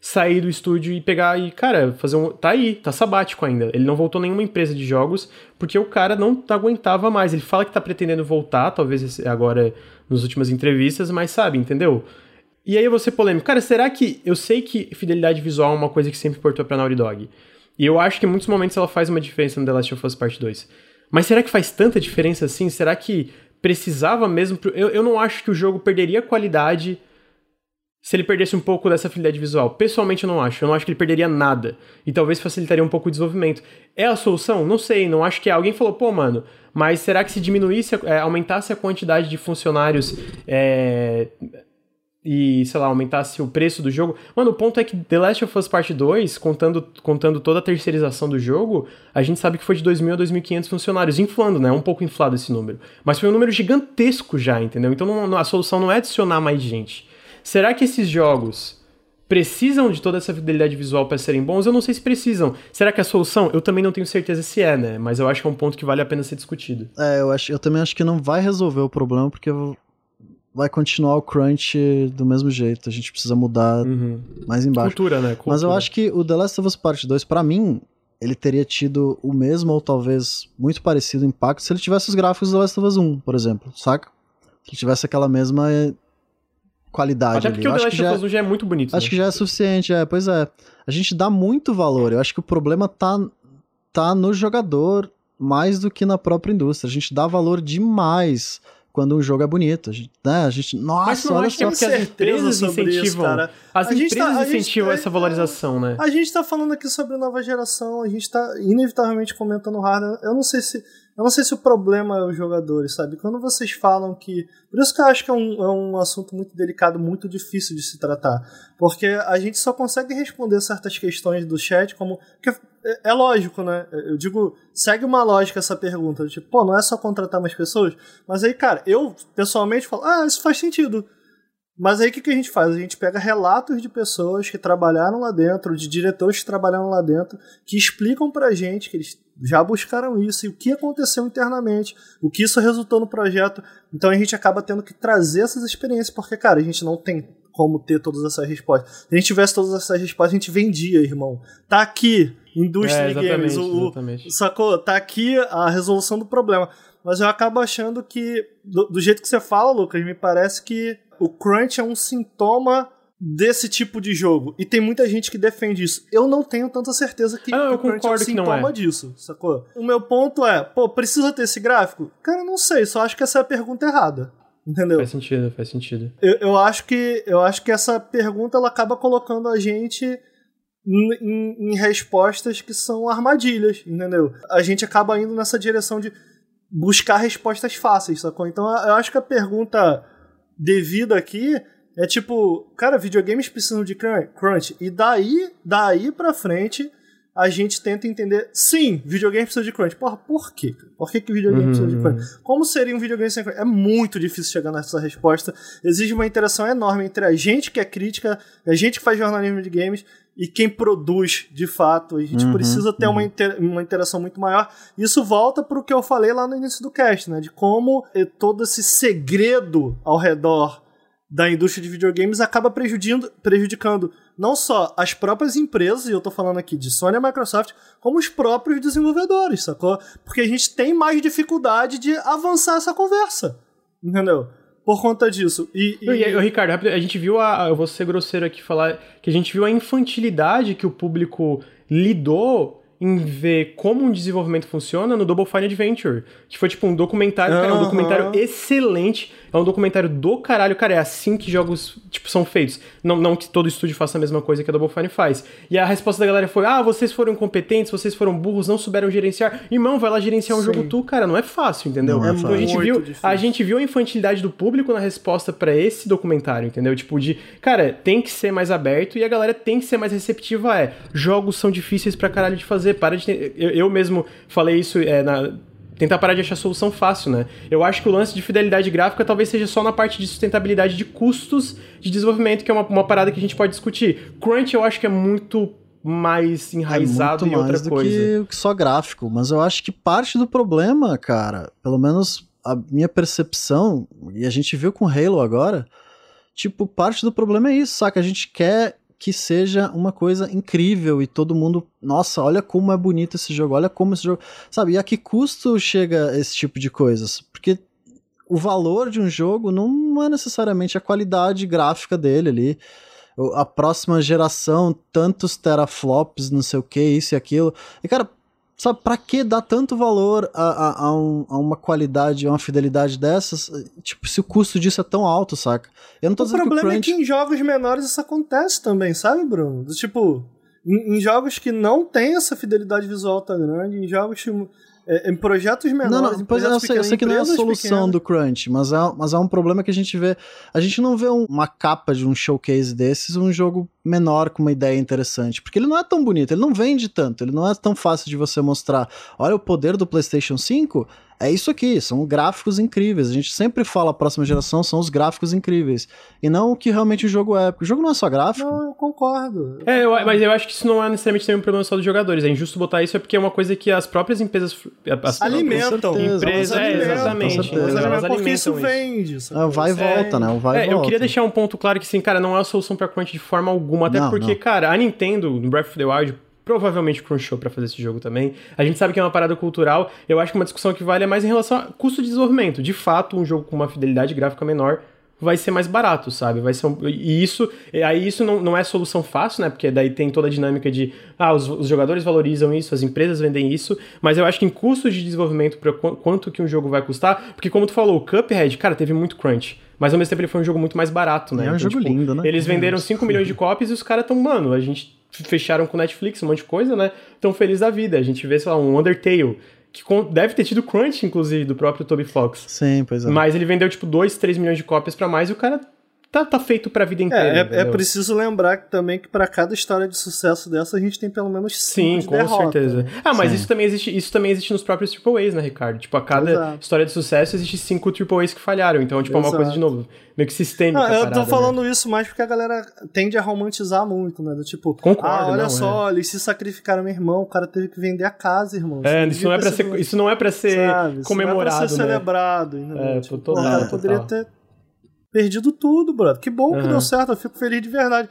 sair do estúdio e pegar e, cara, fazer um. Tá aí, tá sabático ainda. Ele não voltou nenhuma empresa de jogos porque o cara não aguentava mais. Ele fala que tá pretendendo voltar, talvez agora nas últimas entrevistas, mas sabe, entendeu? E aí eu vou ser polêmico. Cara, será que. Eu sei que fidelidade visual é uma coisa que sempre importou pra Naughty Dog. E eu acho que em muitos momentos ela faz uma diferença no The Last of Us Part 2. Mas será que faz tanta diferença assim? Será que precisava mesmo. Eu, eu não acho que o jogo perderia qualidade se ele perdesse um pouco dessa fidelidade visual. Pessoalmente, eu não acho. Eu não acho que ele perderia nada. E talvez facilitaria um pouco o desenvolvimento. É a solução? Não sei. Não acho que é. Alguém falou, pô, mano, mas será que se diminuísse, é, aumentasse a quantidade de funcionários. É, e, sei lá, aumentasse o preço do jogo. Mano, o ponto é que The Last of Us Part 2, contando, contando toda a terceirização do jogo, a gente sabe que foi de 2.000 a 2.500 funcionários, inflando, né? Um pouco inflado esse número. Mas foi um número gigantesco já, entendeu? Então não, a solução não é adicionar mais gente. Será que esses jogos precisam de toda essa fidelidade visual para serem bons? Eu não sei se precisam. Será que a solução? Eu também não tenho certeza se é, né? Mas eu acho que é um ponto que vale a pena ser discutido. É, eu, acho, eu também acho que não vai resolver o problema, porque vai continuar o crunch do mesmo jeito. A gente precisa mudar uhum. mais embaixo. Cultura, né? Cultura. Mas eu acho que o The Last of Us Part 2, para mim, ele teria tido o mesmo ou talvez muito parecido impacto se ele tivesse os gráficos do The Last of Us 1, por exemplo, saca? Se ele tivesse aquela mesma qualidade Até porque ali. o The Last of Us 1 já é muito bonito. Acho né? que já é suficiente, é, pois é. A gente dá muito valor. Eu acho que o problema tá, tá no jogador mais do que na própria indústria. A gente dá valor demais quando um jogo é bonito. A gente, né? a gente nossa, Mas não olha acho que só. porque as empresas incentivam. Isso, cara. As A gente empresas tá- incentivam tá- essa valorização, né? A gente tá falando aqui sobre nova geração, a gente tá inevitavelmente comentando hardware. Eu não sei se. Eu não sei se o problema é os jogadores, sabe? Quando vocês falam que. Por isso que eu acho que é um, é um assunto muito delicado, muito difícil de se tratar. Porque a gente só consegue responder certas questões do chat como. que é, é lógico, né? Eu digo, segue uma lógica essa pergunta. Tipo, pô, não é só contratar mais pessoas? Mas aí, cara, eu pessoalmente falo, ah, isso faz sentido. Mas aí o que, que a gente faz? A gente pega relatos de pessoas que trabalharam lá dentro, de diretores que trabalharam lá dentro, que explicam pra gente que eles já buscaram isso e o que aconteceu internamente, o que isso resultou no projeto. Então a gente acaba tendo que trazer essas experiências, porque, cara, a gente não tem como ter todas essas respostas. Se a gente tivesse todas essas respostas, a gente vendia, irmão. Tá aqui, indústria É, de games. O, o- exatamente. Sacou? Tá aqui a resolução do problema. Mas eu acabo achando que, do, do jeito que você fala, Lucas, me parece que o crunch é um sintoma desse tipo de jogo. E tem muita gente que defende isso. Eu não tenho tanta certeza que, Ah, eu que o crunch é um concordo que não é. disso, sacou? O meu ponto é, pô, precisa ter esse gráfico? Cara, não sei, só acho que essa é a pergunta errada. Entendeu? Faz sentido, faz sentido. Eu, eu acho que eu acho que essa pergunta ela acaba colocando a gente em, em- em respostas que são armadilhas, entendeu? A gente acaba indo nessa direção de buscar respostas fáceis, sacou? Então eu acho que a pergunta devida aqui é tipo, cara, videogames precisam de crun- crunch e daí, daí pra frente a gente tenta entender, sim, videogame precisa de crunch. Porra, por quê? Por que, que videogame precisa de Uhum. crunch? Como seria um videogame sem crunch? É muito difícil chegar nessa resposta. Exige uma interação enorme entre a gente que é crítica, a gente que faz jornalismo de games e quem produz de fato. A gente Uhum, precisa ter uma, inter- uma interação muito maior. Isso volta pro que eu falei lá no início do cast, né? De como eh, todo esse segredo ao redor da indústria de videogames acaba prejudicando, prejudicando não só as próprias empresas, e eu tô falando aqui de Sony e Microsoft, como os próprios desenvolvedores, sacou? Porque a gente tem mais dificuldade de avançar essa conversa, entendeu? Por conta disso. E, e- E, e, Ricardo, rápido, a gente viu a. Eu vou ser grosseiro aqui falar que a gente viu a infantilidade que o público lidou em ver como um desenvolvimento funciona no Double Fine Adventure. Que foi tipo um documentário, cara, é um documentário excelente. É um documentário do caralho, cara. É assim que jogos, tipo, são feitos. Não, não que todo estúdio faça a mesma coisa que a Double Fine faz. E a resposta da galera foi: ah, vocês foram incompetentes, vocês foram burros, não souberam gerenciar. Irmão, vai lá gerenciar um Sim. jogo tu, cara. Não é fácil, entendeu? Não é então a gente fácil. viu. Difícil. A gente viu a infantilidade do público na resposta pra esse documentário, entendeu? Tipo, de, cara, tem que ser mais aberto e a galera tem que ser mais receptiva. É, jogos são difíceis pra caralho de fazer. Para de. ter- Eu, eu mesmo falei isso é, na. Tentar parar de achar solução fácil, né? Eu acho que o lance de fidelidade gráfica talvez seja só na parte de sustentabilidade de custos de desenvolvimento, que é uma, uma parada que a gente pode discutir. Crunch eu acho que é muito mais enraizado é muito em outra mais do coisa. que, que só gráfico. Mas eu acho que parte do problema, cara, pelo menos a minha percepção, e a gente viu com Halo agora, tipo, parte do problema é isso, saca? A gente quer que seja uma coisa incrível e todo mundo, nossa, olha como é bonito esse jogo, olha como esse jogo, sabe? E a que custo chega esse tipo de coisas? Porque o valor de um jogo não é necessariamente a qualidade gráfica dele ali. A próxima geração, tantos teraflops, não sei o que, isso e aquilo. E, cara, sabe, pra que dar tanto valor a, a, a um- a uma qualidade, a uma fidelidade dessas? Tipo, se o custo disso é tão alto, saca? Eu não tô O dizendo que o problema é crunch... que em jogos menores isso acontece também, sabe, Bruno? Tipo, em, em jogos que não tem essa fidelidade visual tão grande, em jogos que. é, em projetos menores. Não, não, pois é, eu sei, eu sei que não é a solução empresas do crunch, mas é, mas é um problema que a gente vê. A gente não vê um- uma capa de um showcase desses, um jogo menor com uma ideia interessante, porque ele não é tão bonito, ele não vende tanto, ele não é tão fácil de você mostrar. Olha o poder do PlayStation 5, é isso aqui, são gráficos incríveis. A gente sempre fala a próxima geração são os gráficos incríveis, e não o que realmente o jogo é, porque o jogo não é só gráfico. Não, eu concordo. É, eu- mas eu acho que isso não é necessariamente também um problema só dos jogadores. É injusto botar isso, é porque é uma coisa que as próprias empresas. As Alimentam. Com certeza, Empresa, Elas é, exatamente. Elas porque isso alimentam isso. vende. É vai e volta, né? O vai É, e volta. eu queria deixar um ponto claro que, assim, cara, não é a solução pra crunch de forma alguma. Até Não, porque, não. cara, a Nintendo, no Breath of the Wild, provavelmente crunchou pra fazer esse jogo também. A gente sabe que é uma parada cultural. Eu acho que uma discussão que vale é mais em relação a custo de desenvolvimento. De fato, um jogo com uma fidelidade gráfica menor vai ser mais barato, sabe? Vai ser um, e isso, aí isso não, não é solução fácil, né? Porque daí tem toda a dinâmica de, ah, os, os jogadores valorizam isso, as empresas vendem isso, mas eu acho que em custos de desenvolvimento para quanto que um jogo vai custar, porque como tu falou, o Cuphead, cara, teve muito crunch. Mas ao mesmo tempo ele foi um jogo muito mais barato, né? É um então, jogo tipo, lindo, né? Eles venderam 5 milhões de cópias e os caras tão, mano, a gente fecharam com Netflix, um monte de coisa, né? Tão feliz da vida. A gente vê, sei lá, um Undertale que deve ter tido crunch, inclusive, do próprio Toby Fox. Sim, pois é. Mas ele vendeu, tipo, 2, 3 milhões de cópias para mais e o cara tá, tá feito pra vida inteira. É, é, é preciso lembrar também que para cada história de sucesso dessa a gente tem pelo menos cinco Sim, com derrota. certeza. Ah, mas isso também existe, isso também existe nos próprios AAAs, né, Ricardo? Tipo, a cada Exato. história de sucesso existe cinco AAAs que falharam. Então, tipo, Exato. é uma coisa de novo, meio que sistêmica. Ah, eu parada, tô falando né? isso mais porque a galera tende a romantizar muito, né? Do tipo, Concordo, ah, olha não, só, é. eles se sacrificaram, meu irmão, o cara teve que vender a casa, irmão. É, isso não é, pra ser, isso não é pra ser Sabe? comemorado. Isso não é pra ser né? celebrado, entendeu? É, tipo, total, poderia ter perdido tudo, brother. Que bom uhum. que deu certo, eu fico feliz de verdade.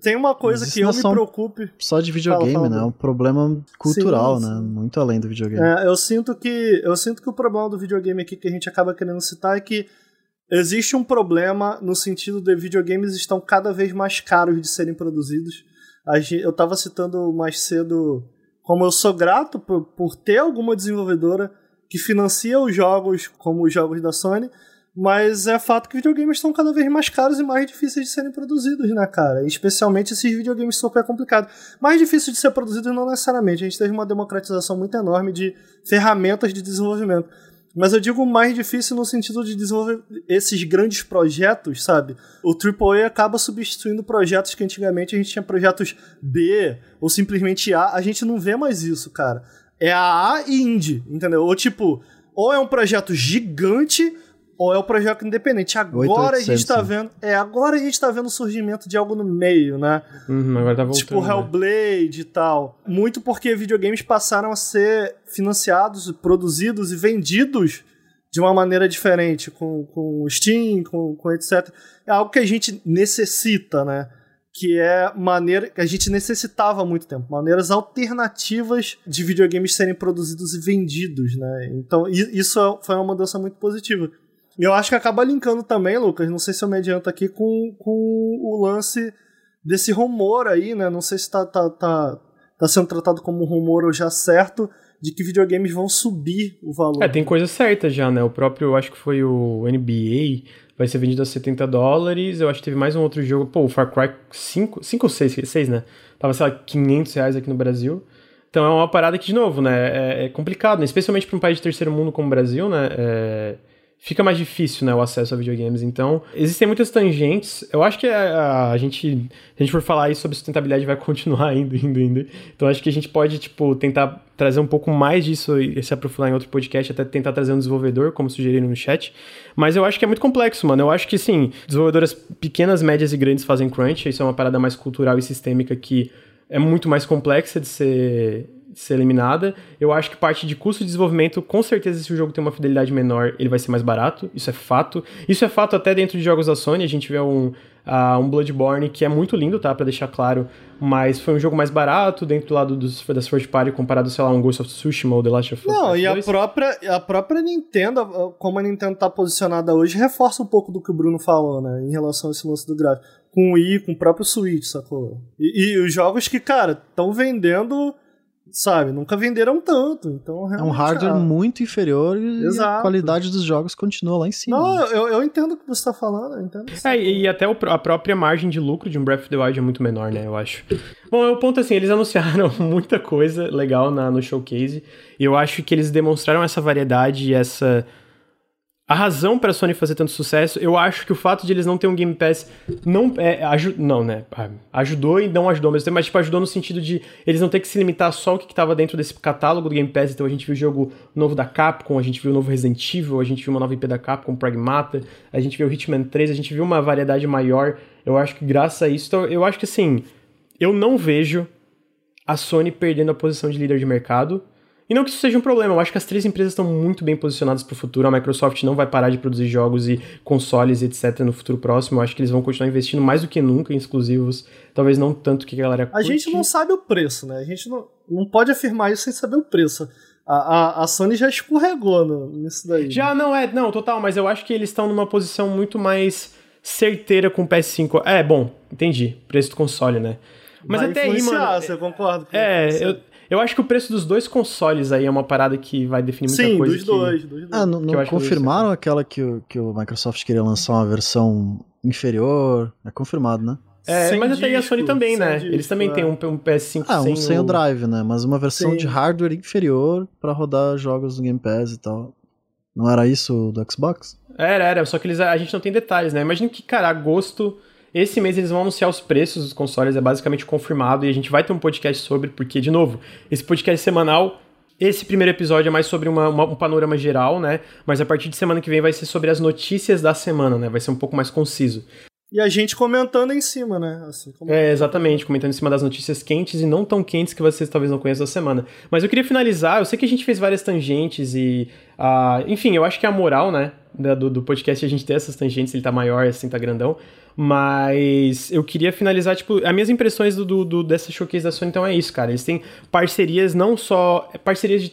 Tem uma coisa que eu me preocupe. Só de videogame, fala, fala, né? É um problema cultural, sim, né? Muito além do videogame. É, eu sinto que eu sinto que o problema do videogame aqui que a gente acaba querendo citar é que existe um problema no sentido de videogames estão cada vez mais caros de serem produzidos. Eu estava citando mais cedo como eu sou grato por, por ter alguma desenvolvedora que financia os jogos como os jogos da Sony, mas é fato que videogames estão cada vez mais caros e mais difíceis de serem produzidos, né, cara? Especialmente esses videogames super complicados. Mais difícil de ser produzidos não necessariamente. A gente teve uma democratização muito enorme de ferramentas de desenvolvimento. Mas eu digo mais difícil no sentido de desenvolver esses grandes projetos, sabe? O AAA acaba substituindo projetos que antigamente a gente tinha projetos B ou simplesmente A. A gente não vê mais isso, cara. É a A e Indie, entendeu? Ou tipo, ou é um projeto gigante ou é o projeto independente. Agora 8, a gente tá vendo. É, agora a gente tá vendo o surgimento de algo no meio, né? Uhum, agora tá voltando, tipo né? Hellblade né? e tal. Muito porque videogames passaram a ser financiados, produzidos e vendidos de uma maneira diferente, com, com Steam, com, com etc. É algo que a gente necessita, né? que é maneira que a gente necessitava há muito tempo, maneiras alternativas de videogames serem produzidos e vendidos, né? Então isso foi uma mudança muito positiva. Eu acho que acaba linkando também, Lucas, não sei se eu me adianto aqui, com, com o lance desse rumor aí, né? Não sei se tá, tá, tá, tá sendo tratado como um rumor ou já certo, de que videogames vão subir o valor. É, tem coisa certa já, né? O próprio, eu acho que foi o NBA, vai ser vendido a 70 dólares. Eu acho que teve mais um outro jogo, pô, o Far Cry 5, 5 ou 6, 6, né? Tava, sei lá, 500 reais aqui no Brasil. Então é uma parada que, de novo, né? É, é complicado, né? Especialmente para um país de terceiro mundo como o Brasil, né? É fica mais difícil, né, o acesso a videogames. Então, existem muitas tangentes. Eu acho que a, a gente, a gente for falar aí sobre sustentabilidade vai continuar indo, indo, indo. Então, acho que a gente pode, tipo, tentar trazer um pouco mais disso e se aprofundar em outro podcast, até tentar trazer um desenvolvedor, como sugeriram no chat. Mas eu acho que é muito complexo, mano. Eu acho que, sim, desenvolvedoras pequenas, médias e grandes fazem crunch. Isso é uma parada mais cultural e sistêmica que é muito mais complexa de ser ser eliminada. Eu acho que parte de custo de desenvolvimento, com certeza, se o jogo tem uma fidelidade menor, ele vai ser mais barato. Isso é fato. Isso é fato até dentro de jogos da Sony. A gente vê um, uh, um Bloodborne que é muito lindo, tá? Pra deixar claro. Mas foi um jogo mais barato dentro do lado dos, das first party comparado, sei lá, um Ghost of Tsushima ou The Last of Us. Não, e a própria, a própria Nintendo, como a Nintendo tá posicionada hoje, reforça um pouco do que o Bruno falou, né? Em relação a esse lance do gráfico. Com o Wii, com o próprio Switch, sacou? E, e os jogos que, cara, estão vendendo sabe? Nunca venderam tanto, então É um hardware é... muito inferior e a qualidade dos jogos continua lá em cima. Não, eu, eu entendo o que você está falando, eu entendo. É, e até o, a própria margem de lucro de um Breath of the Wild é muito menor, né, eu acho. Bom, o ponto é assim, eles anunciaram muita coisa legal na, no showcase, e eu acho que eles demonstraram essa variedade e essa a razão para a Sony fazer tanto sucesso, eu acho que o fato de eles não ter um Game Pass não é não, né? Ah, ajudou e não ajudou, mas, mas tipo ajudou no sentido de eles não ter que se limitar só ao que estava dentro desse catálogo do Game Pass. Então a gente viu o jogo novo da Capcom, a gente viu o novo Resident Evil, a gente viu uma nova IP da Capcom, Pragmata, a gente viu o Hitman 3, a gente viu uma variedade maior. Eu acho que graças a isso, então, eu acho que assim, eu não vejo a Sony perdendo a posição de líder de mercado. E não que isso seja um problema, eu acho que as três empresas estão muito bem posicionadas para o futuro. A Microsoft não vai parar de produzir jogos e consoles, etc., no futuro próximo. Eu acho que eles vão continuar investindo mais do que nunca em exclusivos. Talvez não tanto que a galera. Curte. A gente não sabe o preço, né? A gente não, não pode afirmar isso sem saber o preço. A, a, a Sony já escorregou nisso daí. Já não é, não, total, mas eu acho que eles estão numa posição muito mais certeira com o PS5. É, bom, entendi. Preço do console, né? Mas vai até aí, mano. Você concorda? Com é, eu, eu acho que o preço dos dois consoles aí é uma parada que vai definir muita Sim, coisa. Sim, dos, dois, dos dois. Ah, não, não confirmaram aquela que o, que o Microsoft queria lançar uma versão inferior? É confirmado, né? É, sem mas até aí a Sony também, né? Disco, Eles também é. têm um, um PS5 ah, sem um sem o... o drive, né? Mas uma versão Sim. de hardware inferior para rodar jogos no Game Pass e tal. Não era isso do Xbox? Era, era, só que eles, a gente não tem detalhes, né? Imagina que, cara, agosto, esse mês eles vão anunciar os preços dos consoles, é basicamente confirmado, e a gente vai ter um podcast sobre, porque, de novo, esse podcast semanal esse primeiro episódio é mais sobre uma, uma, um panorama geral, né? Mas a partir de semana que vem vai ser sobre as notícias da semana, né? Vai ser um pouco mais conciso. E a gente comentando em cima, né? Assim, É, exatamente, comentando em cima das notícias quentes e não tão quentes que vocês talvez não conheçam da semana. Mas eu queria finalizar, eu sei que a gente fez várias tangentes e. Uh, enfim, eu acho que é a moral, né? Do, do podcast a gente ter essas tangentes, ele tá maior, assim, tá grandão. Mas eu queria finalizar, tipo, as minhas impressões do, do, do, dessa showcase da Sony, então é isso, cara. Eles têm parcerias, não só. Parcerias de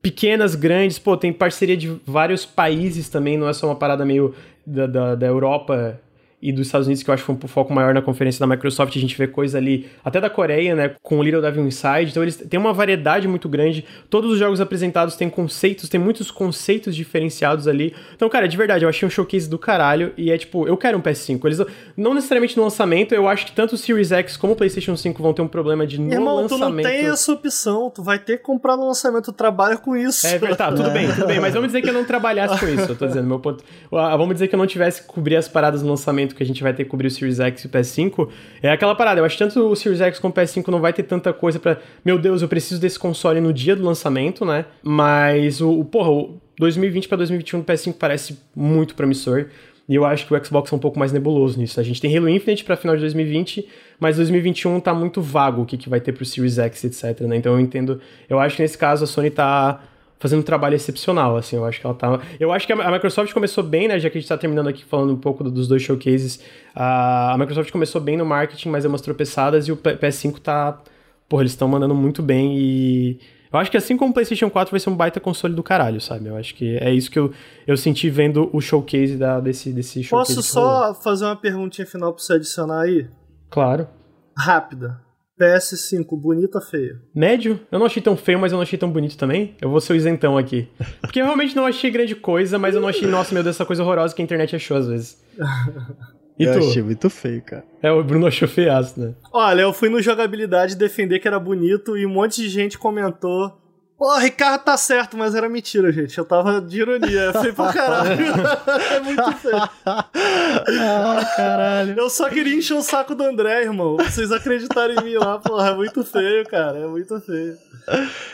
pequenas, grandes, pô, tem parceria de vários países também, não é só uma parada meio da, da, da Europa e dos Estados Unidos, que eu acho que foi um foco maior na conferência da Microsoft, a gente vê coisa ali, até da Coreia, né, com o Little Devil Inside, então eles têm uma variedade muito grande, todos os jogos apresentados têm conceitos, tem muitos conceitos diferenciados ali, então, cara, de verdade, eu achei um showcase do caralho, e é tipo, eu quero um PS5, eles, não necessariamente no lançamento, eu acho que tanto o Series X como o PlayStation 5 vão ter um problema de no Irmão, lançamento... tu não tem essa opção, tu vai ter que comprar no lançamento, tu trabalha com isso. É verdade, tá, tudo bem, tudo bem, mas vamos dizer que eu não trabalhasse com isso, eu tô dizendo, meu ponto, vamos dizer que eu não tivesse que cobrir as paradas no que a gente vai ter que cobrir o Series X e o PS5, é aquela parada. Eu acho que tanto o Series X como o PS5 não vai ter tanta coisa para Meu Deus, eu preciso desse console no dia do lançamento, né? Mas o, o porra, o 2020 para 2021 do PS5 parece muito promissor. E eu acho que o Xbox é um pouco mais nebuloso nisso. A gente tem Halo Infinite para final de 2020, mas 2021 tá muito vago o que, que vai ter pro Series X, etc, né? Então eu entendo. Eu acho que nesse caso a Sony tá fazendo um trabalho excepcional, assim, eu acho que ela tá... Eu acho que a Microsoft começou bem, né, já que a gente tá terminando aqui falando um pouco dos dois showcases, a Microsoft começou bem no marketing, mas deu umas tropeçadas, e o PS5 tá... Porra, eles estão mandando muito bem e... Eu acho que assim como o PlayStation 4 vai ser um baita console do caralho, sabe? Eu acho que é isso que eu, eu senti vendo o showcase da, desse, desse showcase. Posso só fazer uma perguntinha final pra você adicionar aí? Claro. Rápida. PS5, bonito ou feio? Médio? Eu não achei tão feio, mas eu não achei tão bonito também. Eu vou ser o isentão aqui. Porque eu realmente não achei grande coisa, mas eu não achei, nossa, meu Deus, essa coisa horrorosa que a internet achou às vezes. E eu tu? achei muito feio, cara. É, o Bruno achou feiaço, né? Olha, eu fui no jogabilidade defender que era bonito e um monte de gente comentou Pô, Ricardo tá certo, mas era mentira, gente. Eu tava de ironia. É feio pra caralho. é muito feio. Ah, caralho. Eu só queria encher o saco do André, irmão. Vocês acreditarem em mim lá, porra. É muito feio, cara. É muito feio.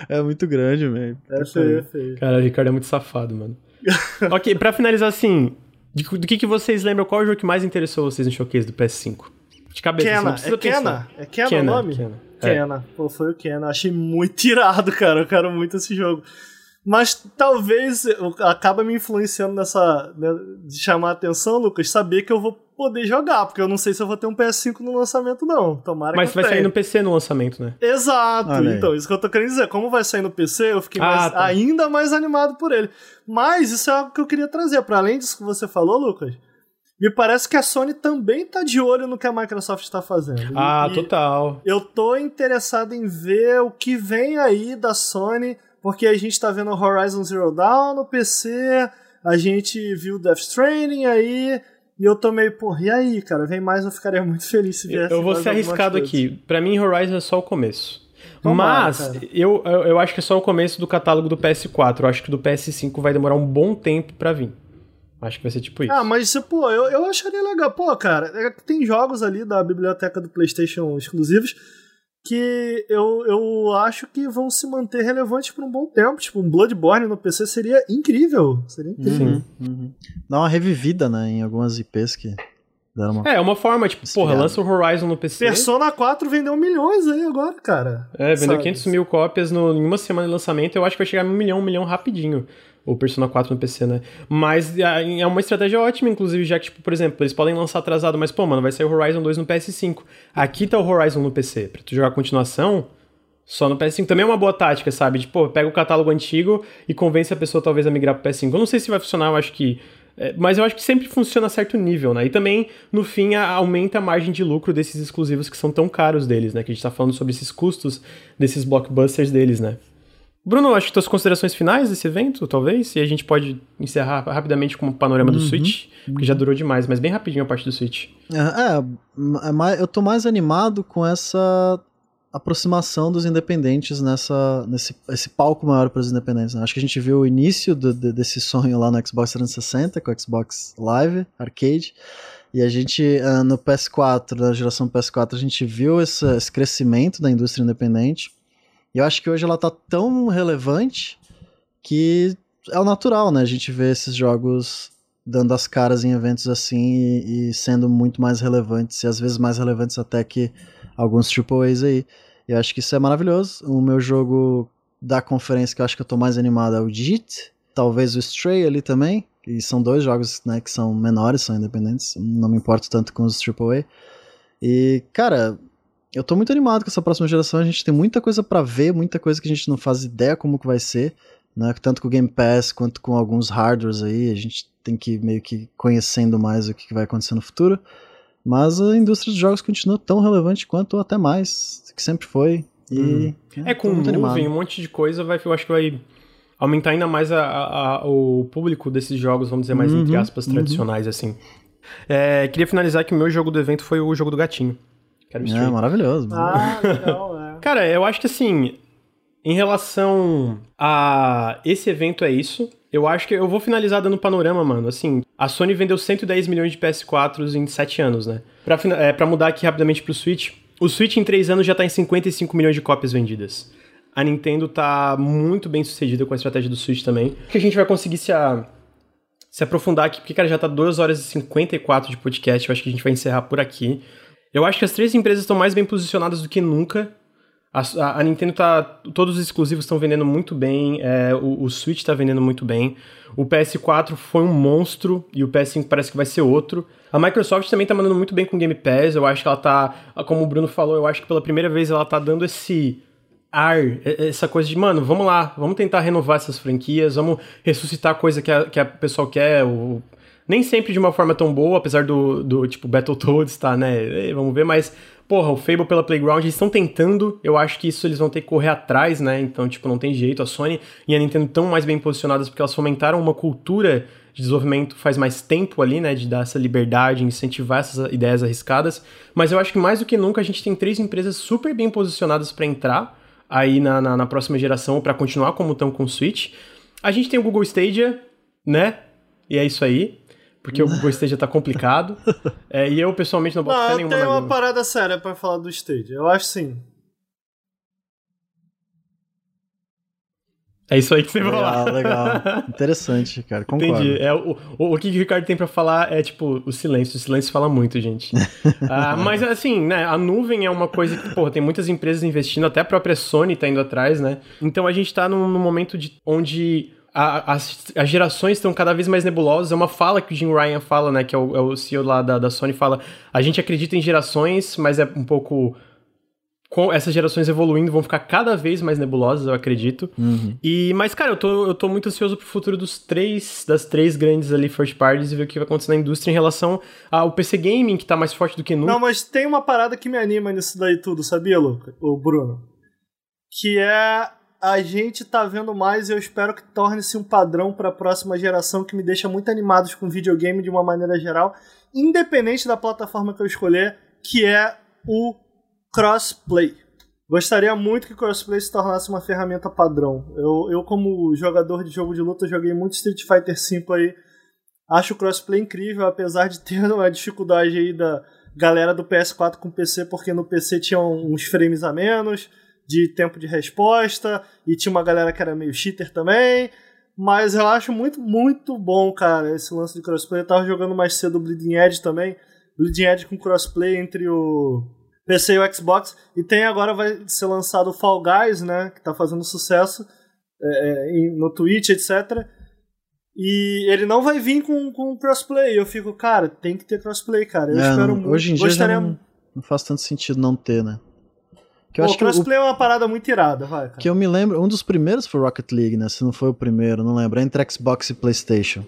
É muito grande, velho. É feio, é feio. Cara, o Ricardo é muito safado, mano. ok, pra finalizar assim, do que, que vocês lembram? Qual é o jogo que mais interessou vocês no showcase do PS5? De cabeça, Kena. É Kena? É Kena o nome? Kena. Kena. É. Pô, foi o Kena. Achei muito tirado, cara. Eu quero muito esse jogo. Mas talvez acaba me influenciando nessa. Né, de chamar a atenção, Lucas, saber que eu vou poder jogar, porque eu não sei se eu vou ter um PS5 no lançamento, não. Tomara Mas que vai sair no PC no lançamento, né? Exato, então, isso que eu tô querendo dizer. Como vai sair no PC, eu fiquei ah, mais, tá. ainda mais animado por ele. Mas isso é algo que eu queria trazer. Para além disso que você falou, Lucas, me parece que a Sony também tá de olho no que a Microsoft está fazendo. Ah, e total. Eu tô interessado em ver o que vem aí da Sony, porque a gente tá vendo Horizon Zero Dawn no PC, a gente viu Death Stranding aí, e eu tô meio, porra, e aí, cara? Vem mais, eu ficaria muito feliz se viesse. Eu vou ser arriscado aqui. Para mim, Horizon é só o começo. Tomara, Mas eu, eu, eu acho que é só o começo do catálogo do PS4. Eu acho que do PS5 vai demorar um bom tempo para vir. Acho que vai ser tipo isso. Ah, mas pô, eu, eu acharia legal. Pô, cara, é tem jogos ali da biblioteca do PlayStation exclusivos que eu, eu acho que vão se manter relevantes por um bom tempo. Tipo, um Bloodborne no PC seria incrível. Seria incrível. Uhum, uhum. Dá uma revivida, né, em algumas IPs que deram uma. É, uma forma, tipo, porra, lança o Horizon no PC. Persona 4 vendeu milhões aí agora, cara. É, vendeu Sabe? 500 mil cópias no, em uma semana de lançamento. Eu acho que vai chegar a um milhão, um milhão rapidinho o Persona 4 no PC, né? Mas é, uma estratégia ótima, inclusive, já que, tipo, por exemplo, eles podem lançar atrasado, mas, pô, mano, vai sair o Horizon 2 no PS5. Aqui tá o Horizon no PC. Pra tu jogar a continuação, só no PS5. Também é uma boa tática, sabe? Tipo, pega o catálogo antigo e convence a pessoa, talvez, a migrar pro PS5. Eu não sei se vai funcionar, eu acho que É, mas eu acho que sempre funciona a certo nível, né? E também, no fim, a, aumenta a margem de lucro desses exclusivos que são tão caros deles, né? Que a gente tá falando sobre esses custos desses blockbusters deles, né? Bruno, acho que tuas considerações finais desse evento, talvez, e a gente pode encerrar rapidamente com o panorama uhum, do Switch, porque já durou demais, mas bem rapidinho a parte do Switch. É, é, é eu tô mais animado com essa aproximação dos independentes nessa nesse esse palco maior para os independentes. Né? Acho que a gente viu o início do, de, desse sonho lá no Xbox 360 com o Xbox Live Arcade e a gente uh, no PS4, na geração PS4, a gente viu esse, esse crescimento da indústria independente. E eu acho que hoje ela tá tão relevante que é o natural, né? A gente vê esses jogos dando as caras em eventos assim e, e sendo muito mais relevantes, e às vezes mais relevantes até que alguns AAAs aí. Eu acho que isso é maravilhoso. O meu jogo da conferência que eu acho que eu tô mais animado é o JIT, talvez o Stray ali também, e são dois jogos né, que são menores, são independentes, não me importo tanto com os AAA. E, cara, eu tô muito animado com essa próxima geração, a gente tem muita coisa para ver, muita coisa que a gente não faz ideia como que vai ser, né, tanto com o Game Pass quanto com alguns hardwares aí, a gente tem que ir meio que conhecendo mais o que vai acontecer no futuro. Mas a indústria dos jogos continua tão relevante quanto ou até mais, que sempre foi. E hum. é, com nuvem, animado. um monte de coisa, vai, eu acho que vai aumentar ainda mais a, a, a, o público desses jogos, vamos dizer mais uhum, entre aspas, uhum. tradicionais, assim. É, queria finalizar que o meu jogo do evento foi o jogo do gatinho. Quero é, maravilhoso. Ah, legal, é. Cara, eu acho que assim, em relação a esse evento é isso. Eu acho que eu vou finalizar dando panorama, mano. Assim, a Sony vendeu 110 milhões de PS4s em 7 anos, né? Pra, é, pra mudar aqui rapidamente pro Switch, o Switch em 3 anos já tá em 55 milhões de cópias vendidas. A Nintendo tá muito bem sucedida com a estratégia do Switch também. Que a gente vai conseguir se, a, se aprofundar aqui, porque, cara, já tá 2 horas e 54 de podcast. Eu acho que a gente vai encerrar por aqui. Eu acho que as três empresas estão mais bem posicionadas do que nunca a, a, Nintendo tá. Todos os exclusivos estão vendendo muito bem. É, o, o, Switch tá vendendo muito bem. O PS4 foi um monstro e o PS5 parece que vai ser outro. A Microsoft também tá mandando muito bem com o Game Pass. Eu acho que ela tá. Como o Bruno falou, eu acho que pela primeira vez ela tá dando esse ar, essa coisa de, mano, vamos lá, vamos tentar renovar essas franquias, vamos ressuscitar a coisa que a, que a pessoal quer. O, nem sempre de uma forma tão boa, apesar do, do tipo Battletoads, tá, né? Vamos ver, mas porra, o Fable pela Playground, eles estão tentando, eu acho que isso eles vão ter que correr atrás, né? Então, tipo, não tem jeito. A Sony e a Nintendo estão mais bem posicionadas porque elas fomentaram uma cultura de desenvolvimento faz mais tempo ali, né? De dar essa liberdade, incentivar essas ideias arriscadas. Mas eu acho que mais do que nunca a gente tem três empresas super bem posicionadas para entrar aí na, na, na próxima geração para continuar como estão com o Switch. A gente tem o Google Stadia, né? E é isso aí porque o Google Stadia tá complicado. é, e eu, pessoalmente, não boto não, fé nenhuma. Tem uma parada séria para falar do Stadia. Eu acho sim. É isso aí que você vai falar. Legal, Interessante, cara. Concordo. Entendi. É, o, o, o que o Ricardo tem para falar é, tipo, o silêncio. O silêncio fala muito, gente. ah, mas, assim, né, a nuvem é uma coisa que, porra, tem muitas empresas investindo, até a própria Sony tá indo atrás, né? Então a gente tá num, num momento de, onde a, as, as, gerações estão cada vez mais nebulosas. É uma fala que o Jim Ryan fala, né? Que é o, é o CEO lá da, da Sony, fala. A gente acredita em gerações, mas é um pouco. Com essas gerações evoluindo, vão ficar cada vez mais nebulosas, eu acredito. Uhum. E, mas, cara, eu tô, eu tô muito ansioso pro futuro dos três, das três grandes ali first parties e ver o que vai acontecer na indústria em relação ao PC Gaming, que tá mais forte do que nunca. Não, mas tem uma parada que me anima nisso daí tudo, sabia, Luca? O Bruno? Que é a gente tá vendo mais e eu espero que torne-se um padrão para a próxima geração que me deixa muito animado com videogame de uma maneira geral, independente da plataforma que eu escolher, que é o crossplay. Gostaria muito que o crossplay se tornasse uma ferramenta padrão. Eu, eu como jogador de jogo de luta, joguei muito Street Fighter V aí. Acho o crossplay incrível, apesar de ter uma dificuldade aí da galera do PS4 com PC, porque no PC tinha uns frames a menos de tempo de resposta, e tinha uma galera que era meio cheater também. Mas eu acho muito, muito bom, cara, esse lance de crossplay. Eu tava jogando mais cedo o Bleeding Edge também. Bleeding Edge com crossplay entre o PC e o Xbox. E tem agora vai ser lançado o Fall Guys, né? Que tá fazendo sucesso é, é no Twitch, etc. E ele não vai vir com, com crossplay. Eu fico, cara, tem que ter crossplay, cara. Eu é, espero muito. Hoje em dia Gostaria... não, não faz tanto sentido não ter, né? Que eu Pô, acho crossplay que o, é uma parada muito irada, vai. Cara. Que eu me lembro, um dos primeiros foi Rocket League, né? Se não foi o primeiro, não lembro. Entre Xbox e PlayStation.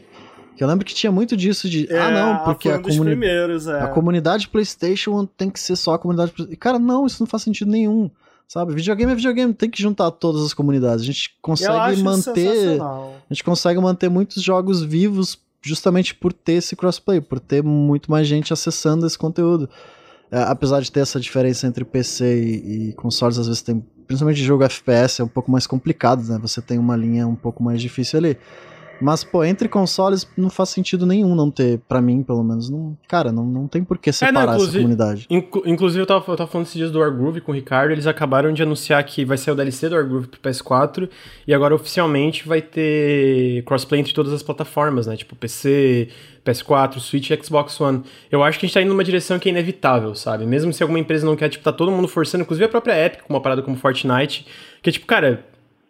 Que eu lembro que tinha muito disso de, É, ah não, porque a, um dos comuni primeiros, é. a comunidade PlayStation tem que ser só a comunidade. Cara, não, isso não faz sentido nenhum. Sabe? Videogame é videogame, tem que juntar todas as comunidades. A gente consegue manter. A gente consegue manter muitos jogos vivos justamente por ter esse crossplay, por ter muito mais gente acessando esse conteúdo. É, apesar de ter essa diferença entre PC e, e consoles, às vezes tem, principalmente jogo FPS, é um pouco mais complicado, né? Você tem uma linha um pouco mais difícil ali. Mas, pô, entre consoles não faz sentido nenhum não ter, pra mim, pelo menos. Não, cara, não, não tem por que separar essa inclusive- comunidade. Inclu- inclusive, eu tava, eu tava falando esses dias do Wargroove com o Ricardo, eles acabaram de anunciar que vai ser o DLC do Wargroove pro PS4, e agora oficialmente vai ter crossplay entre todas as plataformas, né? Tipo PC, PS4, Switch e Xbox One. Eu acho que a gente tá indo numa direção que é inevitável, sabe? Mesmo se alguma empresa não quer, tipo, tá todo mundo forçando, inclusive a própria Epic, com uma parada como Fortnite, que é tipo, cara,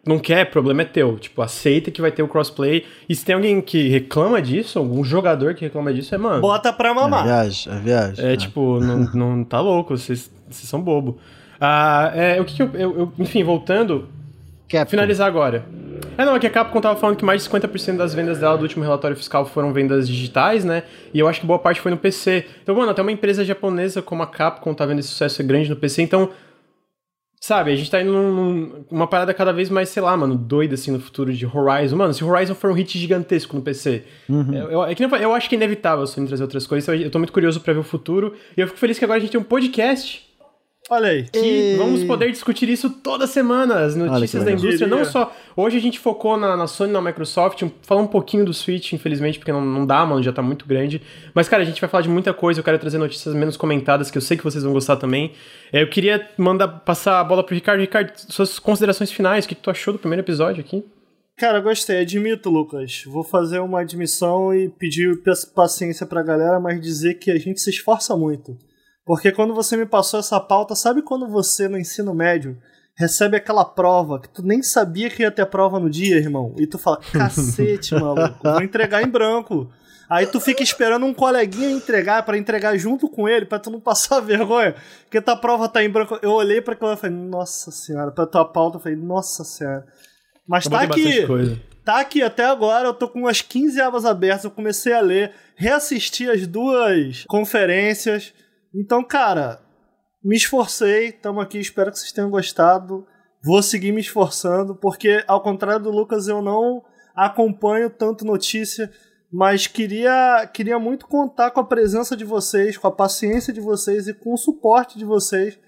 não quer, problema é teu. Tipo, aceita que vai ter o crossplay. E se tem alguém que reclama disso, algum jogador que reclama disso, é, mano. Bota pra É mamar. viagem, é viagem. É, tipo, não, não tá louco, vocês, vocês são bobo. Ah, é, o que, que eu, eu- eu- Enfim, voltando, Capcom. finalizar agora. É, não, é que a Capcom tava falando que mais de 50% das vendas dela do último relatório fiscal foram vendas digitais, né? E eu acho que boa parte foi no PC. Então, mano, até uma empresa japonesa como a Capcom tá vendo esse sucesso grande no PC, então. Sabe, a gente tá indo num- numa parada cada vez mais, sei lá, mano, doida assim no futuro de Horizon. Mano, se Horizon for um hit gigantesco no PC, Uhum. eu, eu- é que eu eu acho que é inevitável você me trazer outras coisas. Eu tô muito curioso pra ver o futuro. E eu fico feliz que agora a gente tem um podcast Olha aí. que E- vamos poder discutir isso toda semana, as notícias da indústria. Não só. Hoje a gente focou na, na Sony e na Microsoft, falar um pouquinho do Switch, infelizmente, porque não, não dá, mano, já tá muito grande. Mas, cara, a gente vai falar de muita coisa. Eu quero trazer notícias menos comentadas, que eu sei que vocês vão gostar também. É, Eu queria mandar passar a bola pro Ricardo. Ricardo, suas considerações finais, o que tu achou do primeiro episódio aqui? Cara, gostei. Admito, Lucas. Vou fazer uma admissão e pedir pa- paciência pra galera, mas dizer que a gente se esforça muito. Porque quando você me passou essa pauta, sabe quando você no ensino médio recebe aquela prova que tu nem sabia que ia ter prova no dia, irmão? E tu fala, cacete, maluco, vou entregar em branco. Aí tu fica esperando um coleguinha entregar pra entregar junto com ele, pra tu não passar vergonha, porque tua prova tá em branco. Eu olhei pra aquilo e falei, nossa senhora, pra tua pauta, eu falei, nossa senhora. Mas Eu tá aqui, tá aqui até agora, eu tô com umas 15 abas abertas, eu comecei a ler, reassisti as duas conferências. Então, cara, me esforcei, tamo aqui, espero que vocês tenham gostado. Vou seguir me esforçando, porque ao contrário do Lucas, eu não acompanho tanto notícia, mas queria, queria muito contar com a presença de vocês, com a paciência de vocês e com o suporte de vocês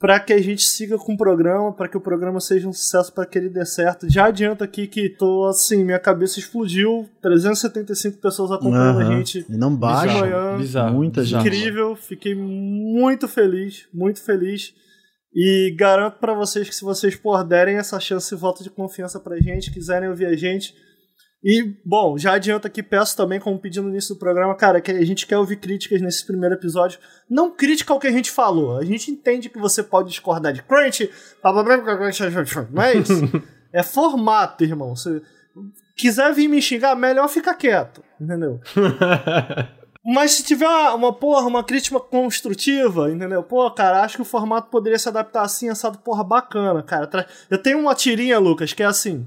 para que a gente siga com o programa, para que o programa seja um sucesso, para que ele dê certo. Já adianto aqui que tô assim, minha cabeça explodiu, 375 pessoas acompanhando a Aham. gente. E não baixa. manhã. bizarro. Muita gente. Incrível, fiquei muito feliz, muito feliz. E garanto para vocês que se vocês por derem essa chance e voto de confiança pra gente, quiserem ouvir a gente. E, bom, já adianto aqui, peço também, como pedi no início do programa, cara, que a gente quer ouvir críticas nesse primeiro episódio. Não crítica ao que a gente falou. A gente entende que você pode discordar de crunch, não é é formato, irmão. Se quiser vir me xingar, melhor ficar quieto, entendeu? Mas se tiver uma, uma, porra, uma crítica construtiva, entendeu? Pô, cara, acho que o formato poderia se adaptar assim, assado, porra, bacana, cara. Eu tenho uma tirinha, Lucas, que é assim.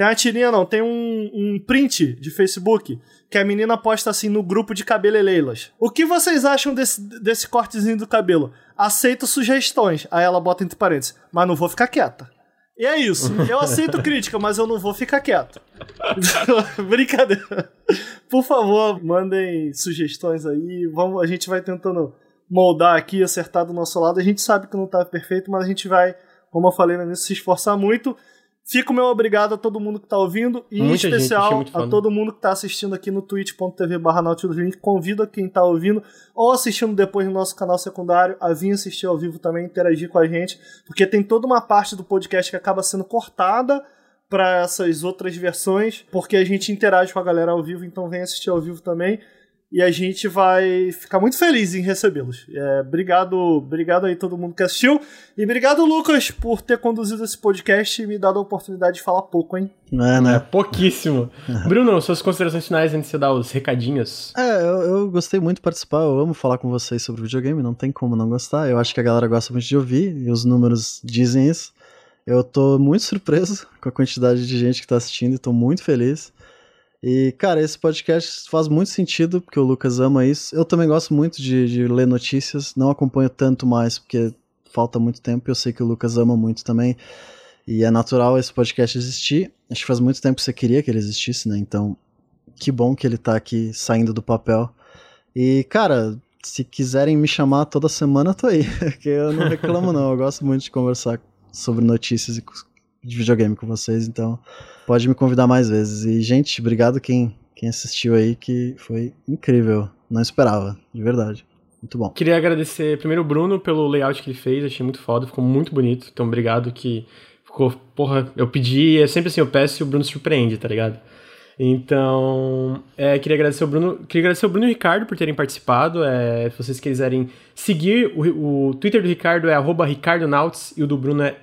Tem uma tirinha, não, tem um, um print de Facebook que a menina posta assim no grupo de cabeleireilas. O que vocês acham desse, desse cortezinho do cabelo? Aceito sugestões. Aí ela bota entre parênteses, mas não vou ficar quieta. E é isso. Eu aceito crítica, mas eu não vou ficar quieto. Brincadeira. Por favor, mandem sugestões aí. Vamos, a gente vai tentando moldar aqui, acertar do nosso lado. A gente sabe que não tá perfeito, mas a gente vai, como eu falei início, se esforçar muito. Fico meu obrigado a todo mundo que tá ouvindo e em Muita gente, achei especial muito a todo mundo que tá assistindo aqui no twitch.tv barra Link. Convido a quem tá ouvindo ou assistindo depois no nosso canal secundário a vir assistir ao vivo também, interagir com a gente, porque tem toda uma parte do podcast que acaba sendo cortada para essas outras versões, porque a gente interage com a galera ao vivo, então vem assistir ao vivo também. E a gente vai ficar muito feliz em recebê-los. É, obrigado, obrigado aí todo mundo que assistiu. E obrigado, Lucas, por ter conduzido esse podcast e me dado a oportunidade de falar pouco, hein? É, É, né? pouquíssimo. Bruno, suas considerações finais antes de você dar os recadinhos. É, eu, eu gostei muito de participar, eu amo falar com vocês sobre videogame, não tem como não gostar. Eu acho que a galera gosta muito de ouvir, e os números dizem isso. Eu tô muito surpreso com a quantidade de gente que tá assistindo e tô muito feliz. E, cara, esse podcast faz muito sentido, porque o Lucas ama isso. Eu também gosto muito de, de ler notícias, não acompanho tanto mais, porque falta muito tempo, eu sei que o Lucas ama muito também. E é natural esse podcast existir. Acho que faz muito tempo que você queria que ele existisse, né? Então, que bom que ele tá aqui saindo do papel. E, cara, se quiserem me chamar toda semana, tô aí. Porque eu não reclamo, não. Eu gosto muito de conversar sobre notícias de videogame com vocês, então pode me convidar mais vezes. E, gente, obrigado quem, quem assistiu aí, que foi incrível. Não esperava, de verdade. Muito bom. Queria agradecer primeiro o Bruno pelo layout que ele fez, achei muito foda, ficou muito bonito. Então, obrigado que ficou, porra, eu pedi, é sempre assim, eu peço e o Bruno surpreende, tá ligado? Então, é, queria agradecer o Bruno, queria agradecer o Bruno e o Ricardo por terem participado. É, se vocês quiserem seguir, o, o Twitter do Ricardo é @ricardonauts e o do Bruno é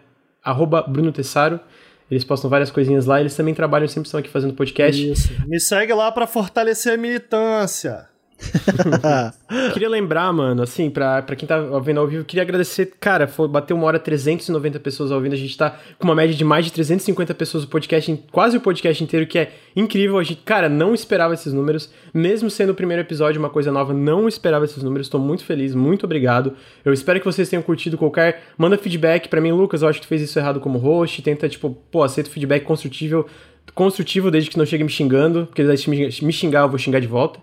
Bruno Tessaro. Eles postam várias coisinhas lá. Eles também trabalham, sempre estão aqui fazendo podcast. Isso. Me segue lá para fortalecer a militância. queria lembrar, mano, assim, pra, pra quem tá vendo ao vivo, queria agradecer. Cara, foi, bateu uma hora 390 pessoas ouvindo. A gente tá com uma média de mais de 350 pessoas no podcast, quase o podcast inteiro, que é incrível. A gente, cara, não esperava esses números. Mesmo sendo o primeiro episódio, uma coisa nova, não esperava esses números. Tô muito feliz, muito obrigado. Eu espero que vocês tenham curtido qualquer. Manda feedback para mim, Lucas. Eu acho que tu fez isso errado como host. Tenta, tipo, pô, aceita feedback construtivo, construtivo desde que não chegue me xingando, porque se me xingar, eu vou xingar de volta.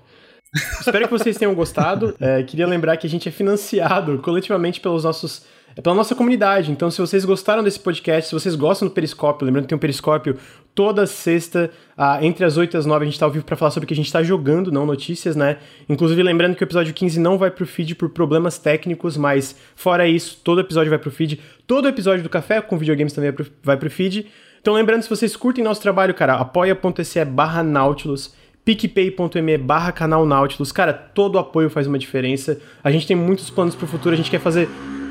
Espero que vocês tenham gostado. É, queria lembrar que a gente é financiado coletivamente pelos nossos pela nossa comunidade. Então, se vocês gostaram desse podcast, se vocês gostam do Periscópio, lembrando que tem um Periscópio toda sexta, ah, entre as 8 e as 9, a gente está ao vivo para falar sobre o que a gente está jogando, não notícias, né? Inclusive, lembrando que o episódio 15 não vai pro feed por problemas técnicos, mas fora isso, todo episódio vai pro feed. Todo episódio do Café com videogames também vai pro, vai pro feed. Então, lembrando, se vocês curtem nosso trabalho, cara, apoia.se barra Nautilus picpay.me barra canal Nautilus. Cara, todo apoio faz uma diferença. A gente tem muitos planos pro futuro, a gente quer fazer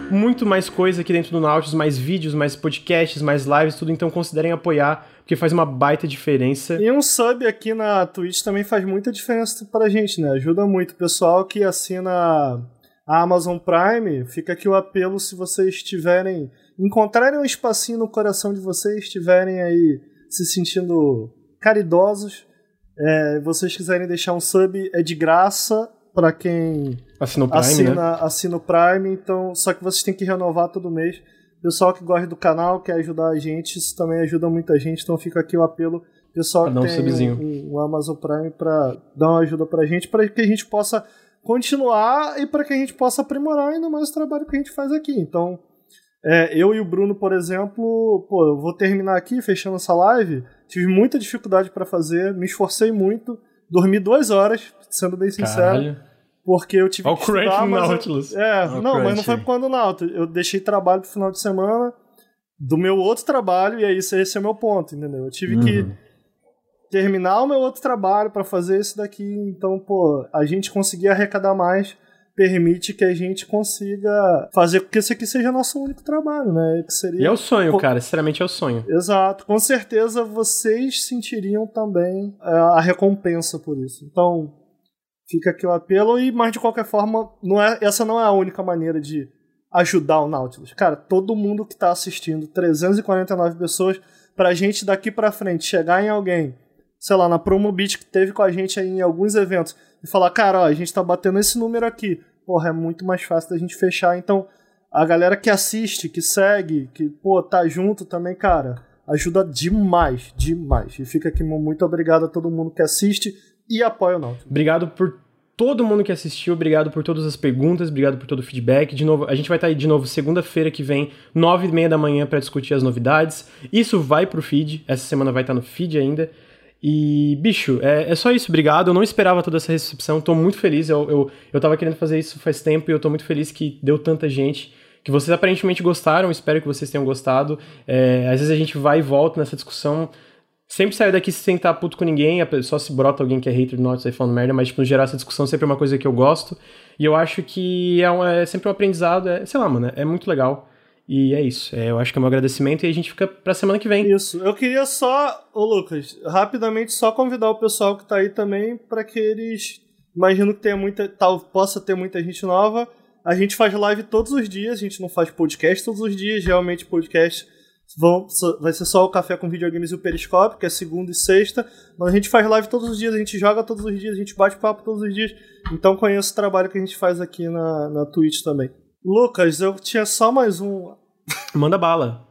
muito mais coisa aqui dentro do Nautilus, mais vídeos, mais podcasts, mais lives, tudo, então considerem apoiar, porque faz uma baita diferença. E um sub aqui na Twitch também faz muita diferença pra gente, né? Ajuda muito. O pessoal que assina a Amazon Prime, fica aqui o apelo se vocês tiverem, encontrarem um espacinho no coração de vocês, estiverem aí se sentindo caridosos, é, vocês quiserem deixar um sub, é de graça para quem assina o Prime, assina, né? assina o Prime, então só que vocês têm que renovar todo mês. Pessoal que gosta do canal, quer ajudar a gente, isso também ajuda muita gente, então fica aqui o apelo. Pessoal que tem um, um, Amazon Prime para dar uma ajuda pra gente, para que a gente possa continuar e para que a gente possa aprimorar ainda mais o trabalho que a gente faz aqui. Então, é, eu e o Bruno, por exemplo, pô, eu vou terminar aqui, fechando essa live. Tive muita dificuldade para fazer, me esforcei muito, dormi duas horas, sendo bem sincero. Caralho. Porque eu tive Olha que estudar, mas Nautilus. Eu, é, Olha não, mas não foi por conta do Nautilus. Eu deixei trabalho pro final de semana do meu outro trabalho e aí esse é o meu ponto, entendeu? Eu tive uhum. que terminar o meu outro trabalho para fazer isso daqui, então, pô, a gente conseguia arrecadar mais permite que a gente consiga fazer com que esse aqui seja nosso único trabalho, né? Que seria... E é o sonho, cara, sinceramente é o sonho. Exato, com certeza vocês sentiriam também é, a recompensa por isso. Então, fica aqui o apelo e, mas de qualquer forma, não é, essa não é a única maneira de ajudar o Nautilus. Cara, todo mundo que tá assistindo, 349 pessoas, pra gente daqui pra frente chegar em alguém, sei lá, na Promobit que teve com a gente aí em alguns eventos, e falar, cara, ó, a gente tá batendo esse número aqui. Porra, é muito mais fácil da gente fechar. Então, a galera que assiste, que segue, que, pô, tá junto também, cara, ajuda demais, demais. E fica aqui muito obrigado a todo mundo que assiste e apoia o Náutico. Obrigado por todo mundo que assistiu, obrigado por todas as perguntas, obrigado por todo o feedback. De novo, a gente vai estar tá aí de novo segunda-feira que vem, nove e meia da manhã para discutir as novidades. Isso vai pro feed, essa semana vai estar tá no feed ainda. E, bicho, é, é, só isso, obrigado. Eu não esperava toda essa recepção, tô muito feliz. Eu, eu, eu tava querendo fazer isso faz tempo e eu tô muito feliz que deu tanta gente. Que vocês aparentemente gostaram, espero que vocês tenham gostado. É, às vezes a gente vai e volta nessa discussão. Sempre saio daqui sem estar puto com ninguém, só se brota alguém que é hater do Nautilus aí falando merda, mas, tipo, no geral, essa discussão sempre é uma coisa que eu gosto. E eu acho que é, um, é sempre um aprendizado, é, sei lá, mano, é muito legal. E é isso. É, eu acho que é um agradecimento e a gente fica pra semana que vem. Isso. Eu queria só, ô Lucas, rapidamente só convidar o pessoal que tá aí também para que eles. Imagino que tenha muita. Tal, possa ter muita gente nova. A gente faz live todos os dias, a gente não faz podcast todos os dias. Geralmente podcast Vão, vai ser só o Café com Videogames e o Periscópio, que é segunda e sexta. Mas a gente faz live todos os dias, a gente joga todos os dias, a gente bate papo todos os dias. Então conheço o trabalho que a gente faz aqui na, na Twitch também. Lucas, eu tinha só mais um. Manda bala.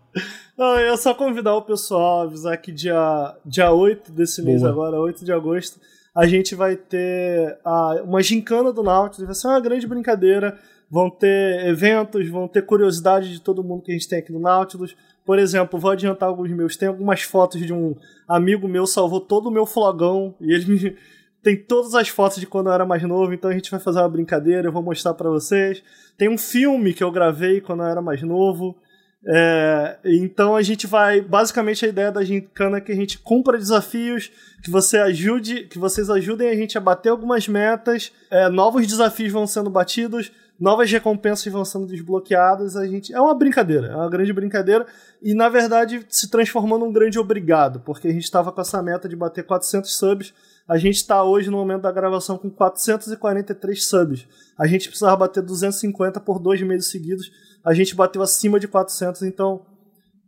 Não, eu ia só convidar o pessoal, avisar que dia, dia 8 desse mês Boa. agora, 8 de agosto, a gente vai ter a, uma gincana do Nautilus, vai ser uma grande brincadeira. Vão ter eventos, vão ter curiosidade de todo mundo que a gente tem aqui no Nautilus. Por exemplo, vou adiantar alguns meus. Tem algumas fotos de um amigo meu salvou todo o meu flogão e ele me tem todas as fotos de quando eu era mais novo, então a gente vai fazer uma brincadeira, eu vou mostrar para vocês. Tem um filme que eu gravei quando eu era mais novo. É, então a gente vai. Basicamente a ideia da gincana é que a gente cumpra desafios, que você ajude, que vocês ajudem a gente a bater algumas metas, é, novos desafios vão sendo batidos, novas recompensas vão sendo desbloqueadas. A gente. É uma brincadeira, é uma grande brincadeira. E na verdade se transformou num grande obrigado, porque a gente estava com essa meta de bater 400 subs a gente está hoje, no momento da gravação, com 443 subs. A gente precisava bater 250 por dois meses seguidos. A gente bateu acima de 400, então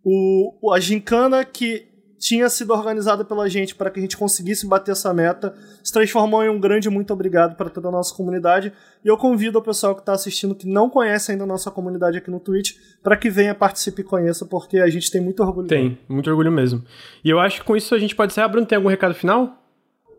o, a gincana que tinha sido organizada pela gente para que a gente conseguisse bater essa meta se transformou em um grande muito obrigado para toda a nossa comunidade. E eu convido o pessoal que está assistindo, que não conhece ainda a nossa comunidade aqui no Twitch, para que venha, participe e conheça, porque a gente tem muito orgulho. Tem, muito orgulho mesmo. E eu acho que com isso a gente pode encerrar. Bruno, tem algum recado final?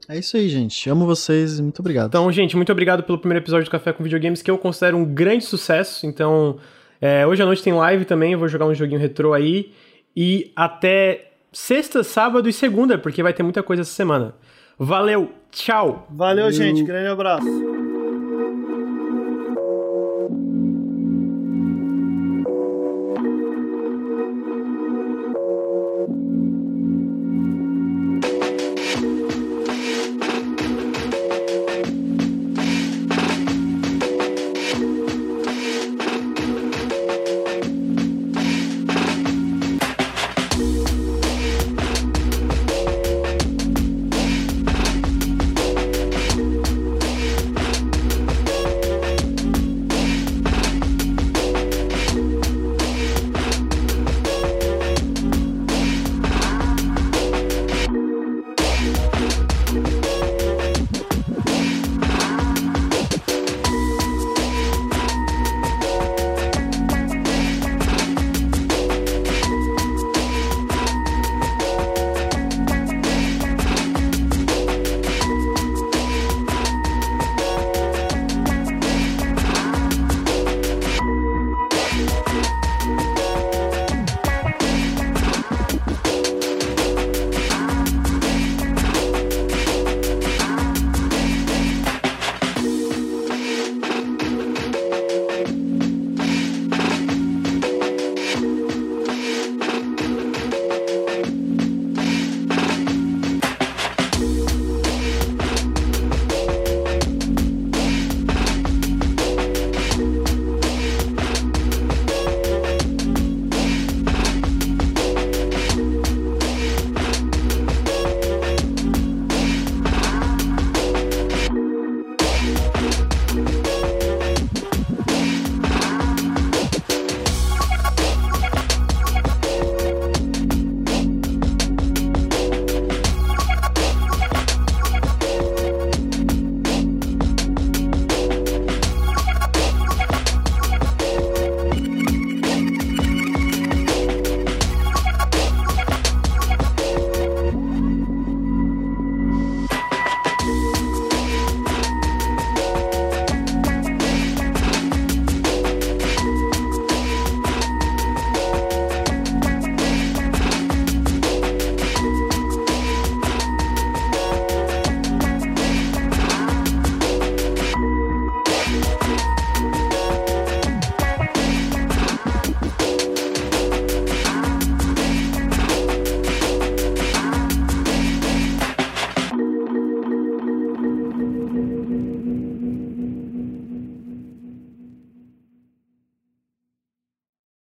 É isso aí, gente. Amo vocês e muito obrigado. Então, gente, muito obrigado pelo primeiro episódio do Café com Videogames, que eu considero um grande sucesso. Então, é, hoje à noite tem live também, eu vou jogar um joguinho retrô aí. E até sexta, sábado e segunda, porque vai ter muita coisa essa semana. Valeu, tchau! Valeu, gente. Grande abraço.